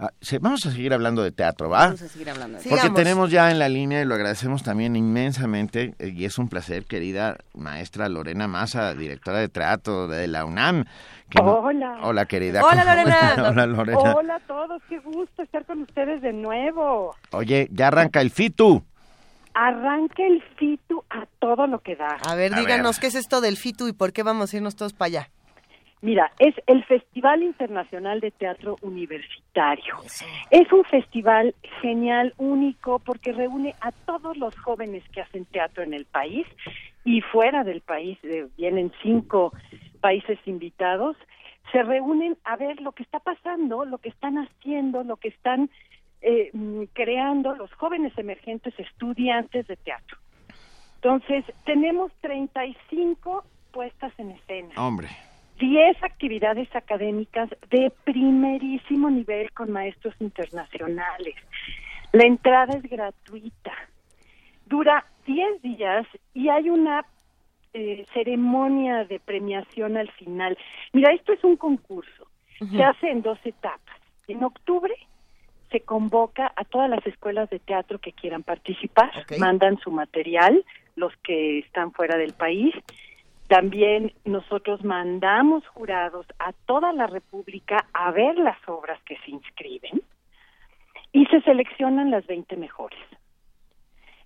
A- se- vamos a seguir hablando de teatro, ¿va? Vamos a seguir hablando de Porque Sigamos. tenemos ya en la línea, y lo agradecemos también inmensamente, eh, y es un placer, querida maestra Lorena Massa, directora de teatro de la UNAM. que no- Hola. Hola, querida. Hola, ¿cómo Lorena. Hola, Lorena. Hola a todos, qué gusto estar con ustedes de nuevo. Oye, ya arranca el FITU. Arranca el FITU a todo lo que da. A ver, A díganos ver. qué es esto del FITU y por qué vamos a irnos todos para allá. Mira, es el Festival Internacional de Teatro Universitario. Es un festival genial, único, porque reúne a todos los jóvenes que hacen teatro en el país y fuera del país. eh, vienen cinco países invitados. Se reúnen a ver lo que está pasando, lo que están haciendo, lo que están eh, mm, creando los jóvenes emergentes estudiantes de teatro. Entonces, tenemos 35 puestas en escena. Hombre. 10 actividades académicas de primerísimo nivel con maestros internacionales. La entrada es gratuita. Dura 10 días y hay una eh, ceremonia de premiación al final. Mira, esto es un concurso. Se hace en dos etapas. En octubre se convoca a todas las escuelas de teatro que quieran participar, mandan su material, los que están fuera del país. También nosotros mandamos jurados a toda la República a ver las obras que se inscriben y se seleccionan las 20 mejores.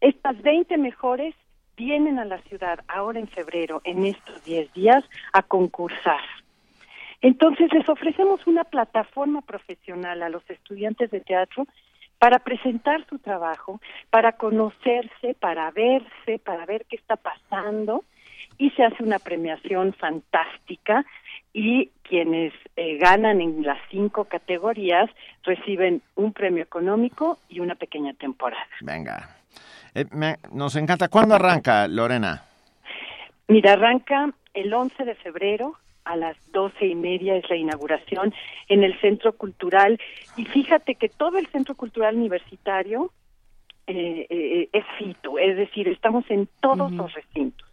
Estas 20 mejores vienen a la ciudad ahora en febrero, en estos 10 días, a concursar. Entonces les ofrecemos una plataforma profesional a los estudiantes de teatro para presentar su trabajo, para conocerse, para verse, para ver qué está pasando y se hace una premiación fantástica y quienes eh, ganan en las cinco categorías reciben un premio económico y una pequeña temporada. Venga. Eh, me- nos encanta. ¿Cuándo arranca, Lorena? Mira, arranca el 11 de febrero a las doce y media es la inauguración en el Centro Cultural. Y fíjate que todo el Centro Cultural Universitario eh, eh, es FITO, es decir, estamos en todos los recintos,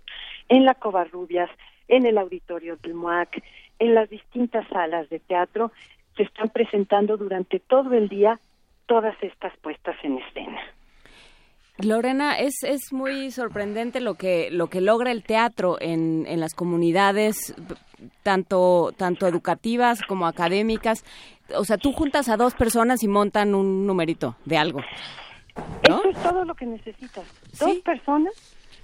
en la Covarrubias, en el auditorio del MUAC, en las distintas salas de teatro, se están presentando durante todo el día todas estas puestas en escena. Lorena, es, es muy sorprendente lo que, lo que logra el teatro en, en las comunidades, tanto, tanto educativas como académicas. O sea, tú juntas a dos personas y montan un numerito de algo. Eso es todo lo que necesitas. Dos personas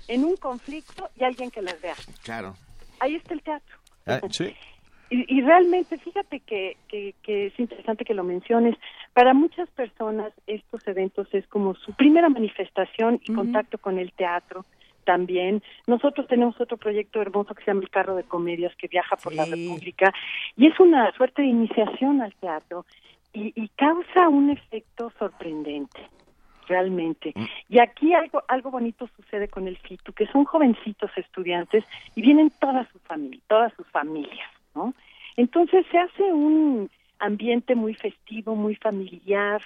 en un conflicto y alguien que las vea. Claro. Ahí está el teatro. Ah, sí. Y, y realmente, fíjate que, que, que es interesante que lo menciones. Para muchas personas estos eventos es como su primera manifestación y contacto con el teatro también. Nosotros tenemos otro proyecto hermoso que se llama El Carro de Comedias que viaja por la República y es una suerte de iniciación al teatro y, y causa un efecto sorprendente realmente. Y aquí algo algo bonito sucede con el FITU, que son jovencitos estudiantes y vienen toda su familia, todas sus familias, ¿no? Entonces se hace un ambiente muy festivo, muy familiar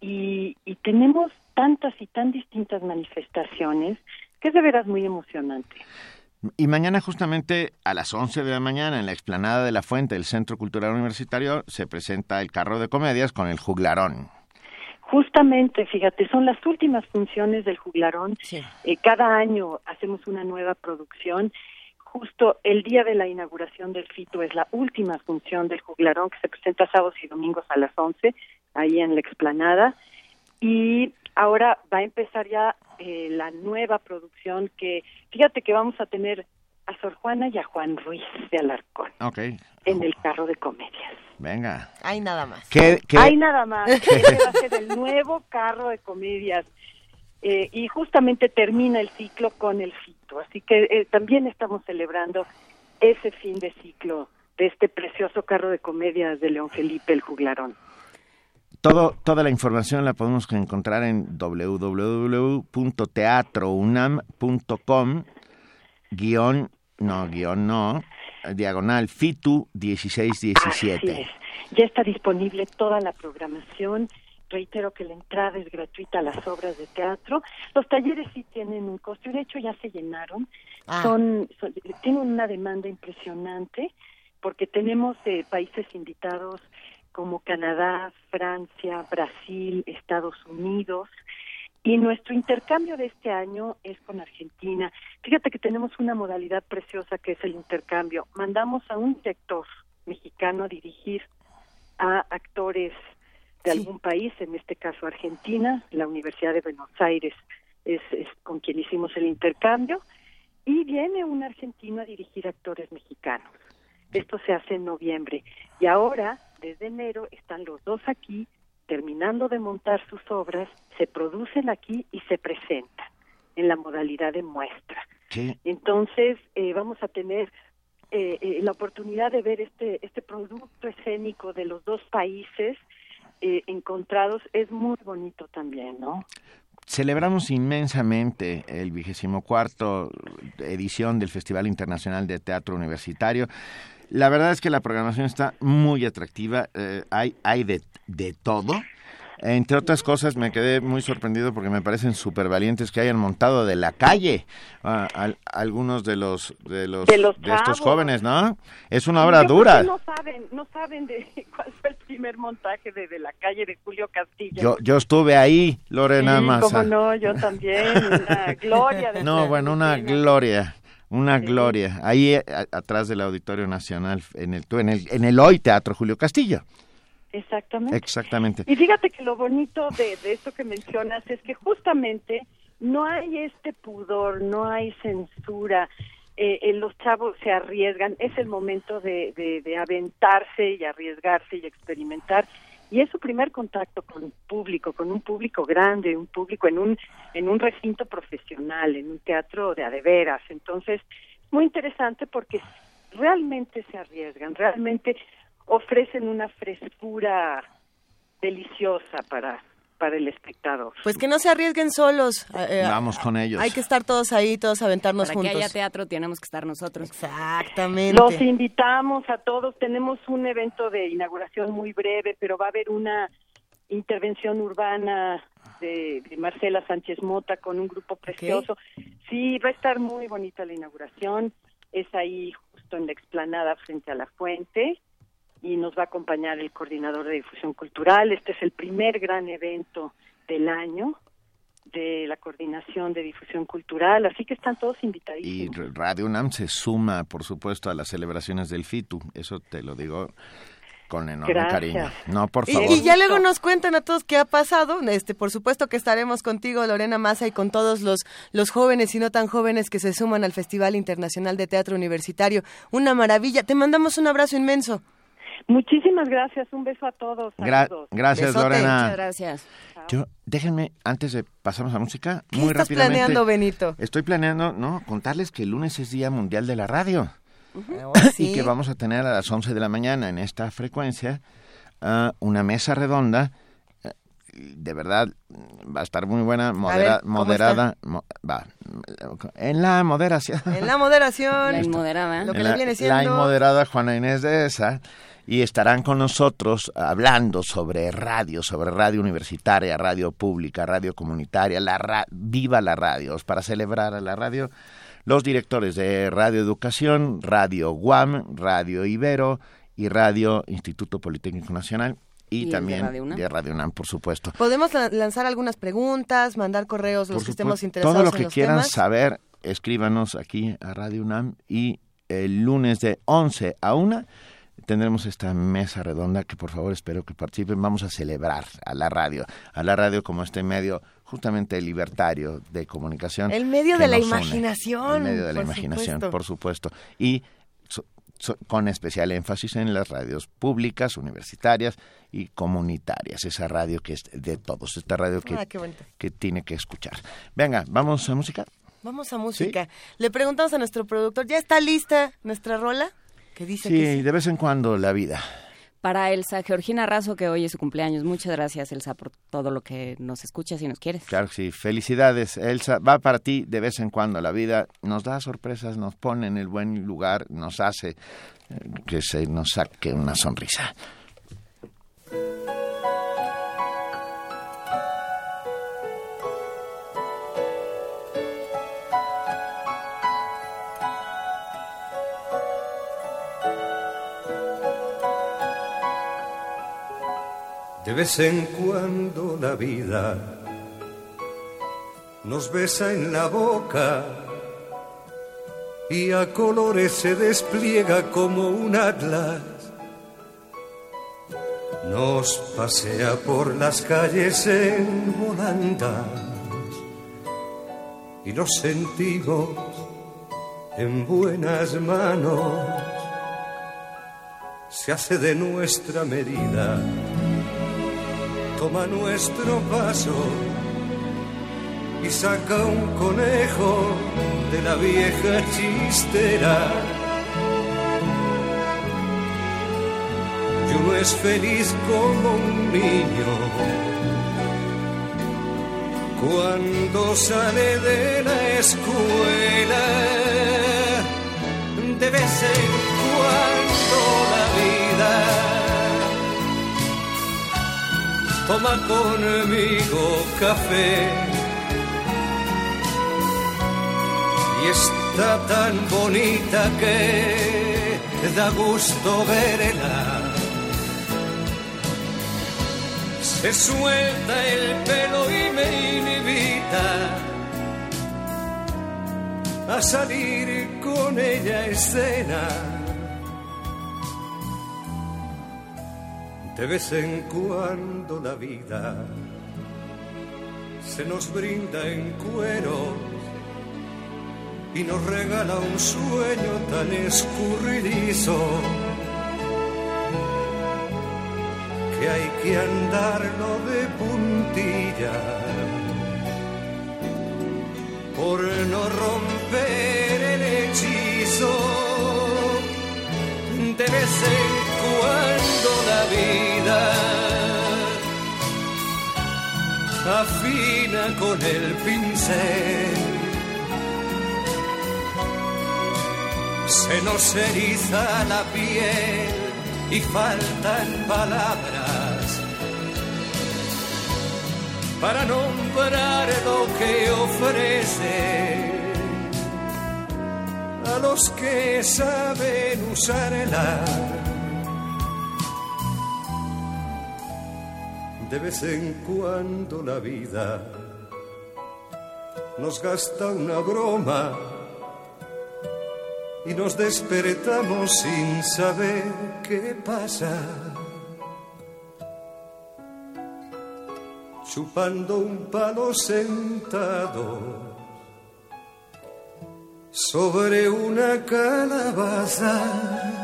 y, y tenemos tantas y tan distintas manifestaciones que es de veras muy emocionante. Y mañana justamente a las 11 de la mañana en la explanada de la Fuente del Centro Cultural Universitario se presenta el carro de comedias con el juglarón. Justamente, fíjate, son las últimas funciones del juglarón. Eh, cada año hacemos una nueva producción. Justo el día de la inauguración del FITO es la última función del juglarón que se presenta sábados y domingos a las 11, ahí en la explanada. Y ahora va a empezar ya eh, la nueva producción que, fíjate que vamos a tener a Sor Juana y a Juan Ruiz de Alarcón Ok, en el carro de comedias. venga. Hay nada más. ¿Qué, qué- Hay nada más. Ese va a ser el nuevo carro de comedias. Eh, y justamente termina el ciclo con el FITO. Así que eh, también estamos celebrando ese fin de ciclo de este precioso carro de comedias de León Felipe, el juglarón. Todo, toda la información la podemos encontrar en www.teatrounam.com guion, no, guion no, diagonal FITU Así 1617. es. Ya está disponible toda la programación. Reitero que la entrada es gratuita a las obras de teatro. Los talleres sí tienen un costo y de hecho ya se llenaron. Ah. Son, son- tienen una demanda impresionante porque tenemos eh, países invitados como Canadá, Francia, Brasil, Estados Unidos. Y nuestro intercambio de este año es con Argentina. Fíjate que tenemos una modalidad preciosa que es el intercambio. Mandamos a un director mexicano a dirigir a actores de algún país, en este caso Argentina, la Universidad de Buenos Aires es, es con quien hicimos el intercambio, y viene un argentino a dirigir actores mexicanos. Esto se hace en noviembre. Y ahora, desde enero, están los dos aquí terminando de montar sus obras, se producen aquí y se presentan en la modalidad de muestra. Sí. Entonces, eh, vamos a tener eh, eh, la oportunidad de ver este, este producto escénico de los dos países eh, encontrados. Es muy bonito también, ¿no? Celebramos inmensamente el vigésimo cuarto edición del Festival Internacional de Teatro Universitario. La verdad es que la programación está muy atractiva, eh, hay, hay de, de todo. Entre otras cosas, me quedé muy sorprendido porque me parecen súper valientes que hayan montado de la calle a, a- algunos de los de los De los estos chavos. jóvenes, ¿no? Es una obra Yo dura. No saben, no saben de cuál fue el primer montaje de, de la calle de Julio Castillo. Yo yo estuve ahí, Lorena Sí, Massa. cómo no, yo también, una gloria. de No, bueno, una gloria, una gloria. Ahí eh, a- atrás del Auditorio Nacional, en el, en el, en el hoy Teatro Julio Castillo. Exactamente. Exactamente. Y fíjate que lo bonito de, de esto que mencionas es que justamente no hay este pudor, no hay censura. Eh, eh, los chavos se arriesgan, es el momento de, de, de aventarse y arriesgarse y experimentar. Y es su primer contacto con un público, con un público grande, un público en un, en un recinto profesional, en un teatro de adeveras. Entonces, muy interesante porque realmente se arriesgan, realmente ofrecen una frescura deliciosa para, para el espectador. Pues que no se arriesguen solos. eh, Vamos con ellos. Hay que estar todos ahí, todos aventarnos Para juntos. que haya teatro tenemos que estar nosotros. Exactamente. Los invitamos a todos. Tenemos un evento de inauguración muy breve, pero va a haber una intervención urbana de, de Marcela Sánchez Mota con un grupo precioso. Sí, va a estar muy bonita la inauguración. Es ahí justo en la explanada frente a la fuente y nos va a acompañar el coordinador de difusión cultural. Este es el primer gran evento del año de la coordinación de difusión cultural, así que están todos invitadísimos. Y Radio UNAM se suma, por supuesto, a las celebraciones del FITU. Eso te lo digo con enorme Gracias. cariño. No, por Y- favor. Y, ya luego nos cuentan a todos qué ha pasado. Este, por supuesto que estaremos contigo, Lorena Massa, y con todos los, los jóvenes y no tan jóvenes que se suman al Festival Internacional de Teatro Universitario. Una maravilla. Te mandamos un abrazo inmenso. Muchísimas gracias, un beso a todos. Gra- saludos. gracias, Besote. Lorena. Muchas gracias. Yo, déjenme, antes de pasarnos a música, ¿Qué muy estás rápidamente. planeando, Benito? Estoy planeando, no, contarles que el lunes es Día Mundial de la Radio. sí. Y que vamos a tener a las 11 de la mañana en esta frecuencia ah, una mesa redonda. eh, De verdad, va a estar muy buena, modera- ver, ¿cómo moderada. mo- va, en la moderación. En la moderación. La inmoderada. Lo que la, le viene siendo. la inmoderada Juana Inés de esa y estarán con nosotros hablando sobre radio, sobre radio universitaria, radio pública, radio comunitaria, la ra- viva la radio, para celebrar a la radio los directores de Radio Educación, Radio Guam, Radio Ibero y Radio Instituto Politécnico Nacional y, Y el de también Radio UNAM. de Radio UNAM, por supuesto. Podemos la- lanzar algunas preguntas, mandar correos los Por que estemos interesados Todo lo en que los quieran temas. saber, escríbanos aquí a Radio UNAM y el lunes de 11 a 1 tendremos esta mesa redonda que por favor espero que participen. Vamos a celebrar a la radio, a la radio como este medio justamente libertario de comunicación. El medio de la une. imaginación, El medio de la imaginación, supuesto. por supuesto. Y so- so- con especial énfasis en las radios públicas, universitarias y comunitarias. Esa radio que es de todos, esta radio que, Ah, que tiene que escuchar. Venga, vamos a música. Vamos a música. Le preguntamos a nuestro productor, ¿ya está lista nuestra rola? Que dice Sí, que sí. de vez en cuando la vida. Para Elsa Georgina Razo, que hoy es su cumpleaños. Muchas gracias, Elsa, por todo lo que nos escuchas y nos quieres. Claro que sí. Felicidades, Elsa. Va para ti de vez en cuando la vida. Nos da sorpresas, nos pone en el buen lugar, nos hace eh, que se nos saque una sonrisa. De vez en cuando la vida nos besa en la boca y a colores se despliega como un atlas. Nos pasea por las calles en volandas y nos sentimos en buenas manos. Se hace de nuestra medida toma nuestro paso y saca un conejo de la vieja chistera. Y uno es feliz como un niño cuando sale de la escuela. De vez en cuando la toma conmigo café. Y está tan bonita que da gusto verla. Se suelta el pelo y me invita a salir con ella a escena. De vez en cuando la vida se nos brinda en cueros y nos regala un sueño tan escurridizo que hay que andarlo de puntilla por no romper el hechizo. De vez en afina con el pincel. Se nos eriza la piel y faltan palabras para nombrar lo que ofrece a los que saben usarla. De vez en cuando la vida nos gasta una broma y nos despertamos sin saber qué pasa. Chupando un palo sentado sobre una calabaza.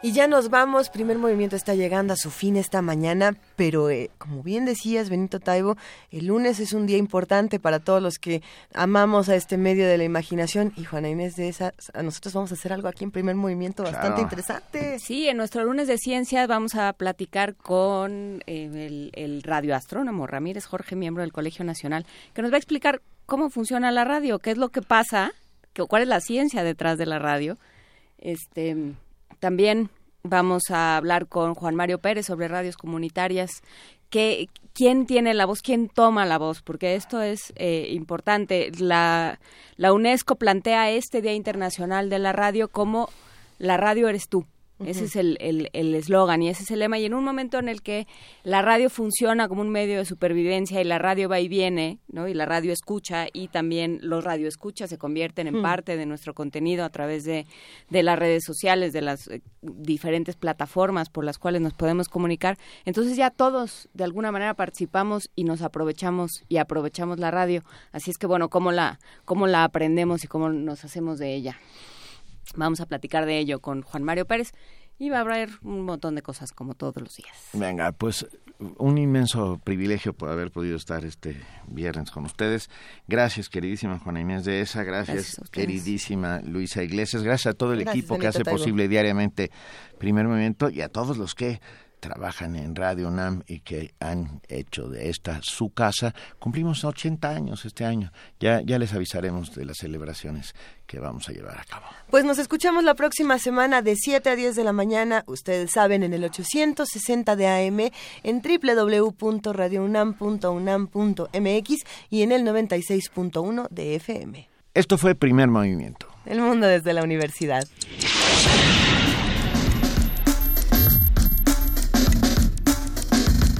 Y ya nos vamos, primer movimiento está llegando a su fin esta mañana, pero eh, como bien decías, Benito Taibo, el lunes es un día importante para todos los que amamos a este medio de la imaginación. Y Juana Inés de esa, nosotros vamos a hacer algo aquí en primer movimiento bastante Claro. interesante. Sí, en nuestro lunes de ciencias vamos a platicar con eh, el, el radioastrónomo Ramírez Jorge, miembro del Colegio Nacional, que nos va a explicar cómo funciona la radio, qué es lo que pasa, que, cuál es la ciencia detrás de la radio. Este, también vamos a hablar con Juan Mario Pérez sobre radios comunitarias. Que, ¿Quién tiene la voz? ¿Quién toma la voz? Porque esto es eh, importante. La, la UNESCO plantea este Día Internacional de la Radio como la radio eres tú. Ese es el el- el eslogan y ese es el lema. Y en un momento en el que la radio funciona como un medio de supervivencia y la radio va y viene, ¿no? Y la radio escucha y también los radioescuchas se convierten en parte de nuestro contenido a través de, de las redes sociales, de las eh, diferentes plataformas por las cuales nos podemos comunicar. Entonces ya todos de alguna manera participamos y nos aprovechamos y aprovechamos la radio. Así es que bueno, cómo la, cómo la aprendemos y cómo nos hacemos de ella. Vamos a platicar de ello con Juan Mario Pérez y va a haber un montón de cosas como todos los días. Venga, pues un inmenso privilegio por haber podido estar este viernes con ustedes. Gracias, queridísima Juana Inés de esa, gracias, Gracias queridísima Luisa Iglesias, gracias a todo el Gracias, equipo que hace posible diariamente Primer Movimiento y a todos los que trabajan en Radio UNAM y que han hecho de esta su casa. Cumplimos 80 años este año. Ya, ya les avisaremos de las celebraciones que vamos a llevar a cabo. Pues nos escuchamos la próxima semana de 7 a 10 de la mañana, ustedes saben, en el 860 de AM, en www.radiounam.unam.mx y en el 96.1 de FM. Esto fue Primer Movimiento. El mundo desde la universidad.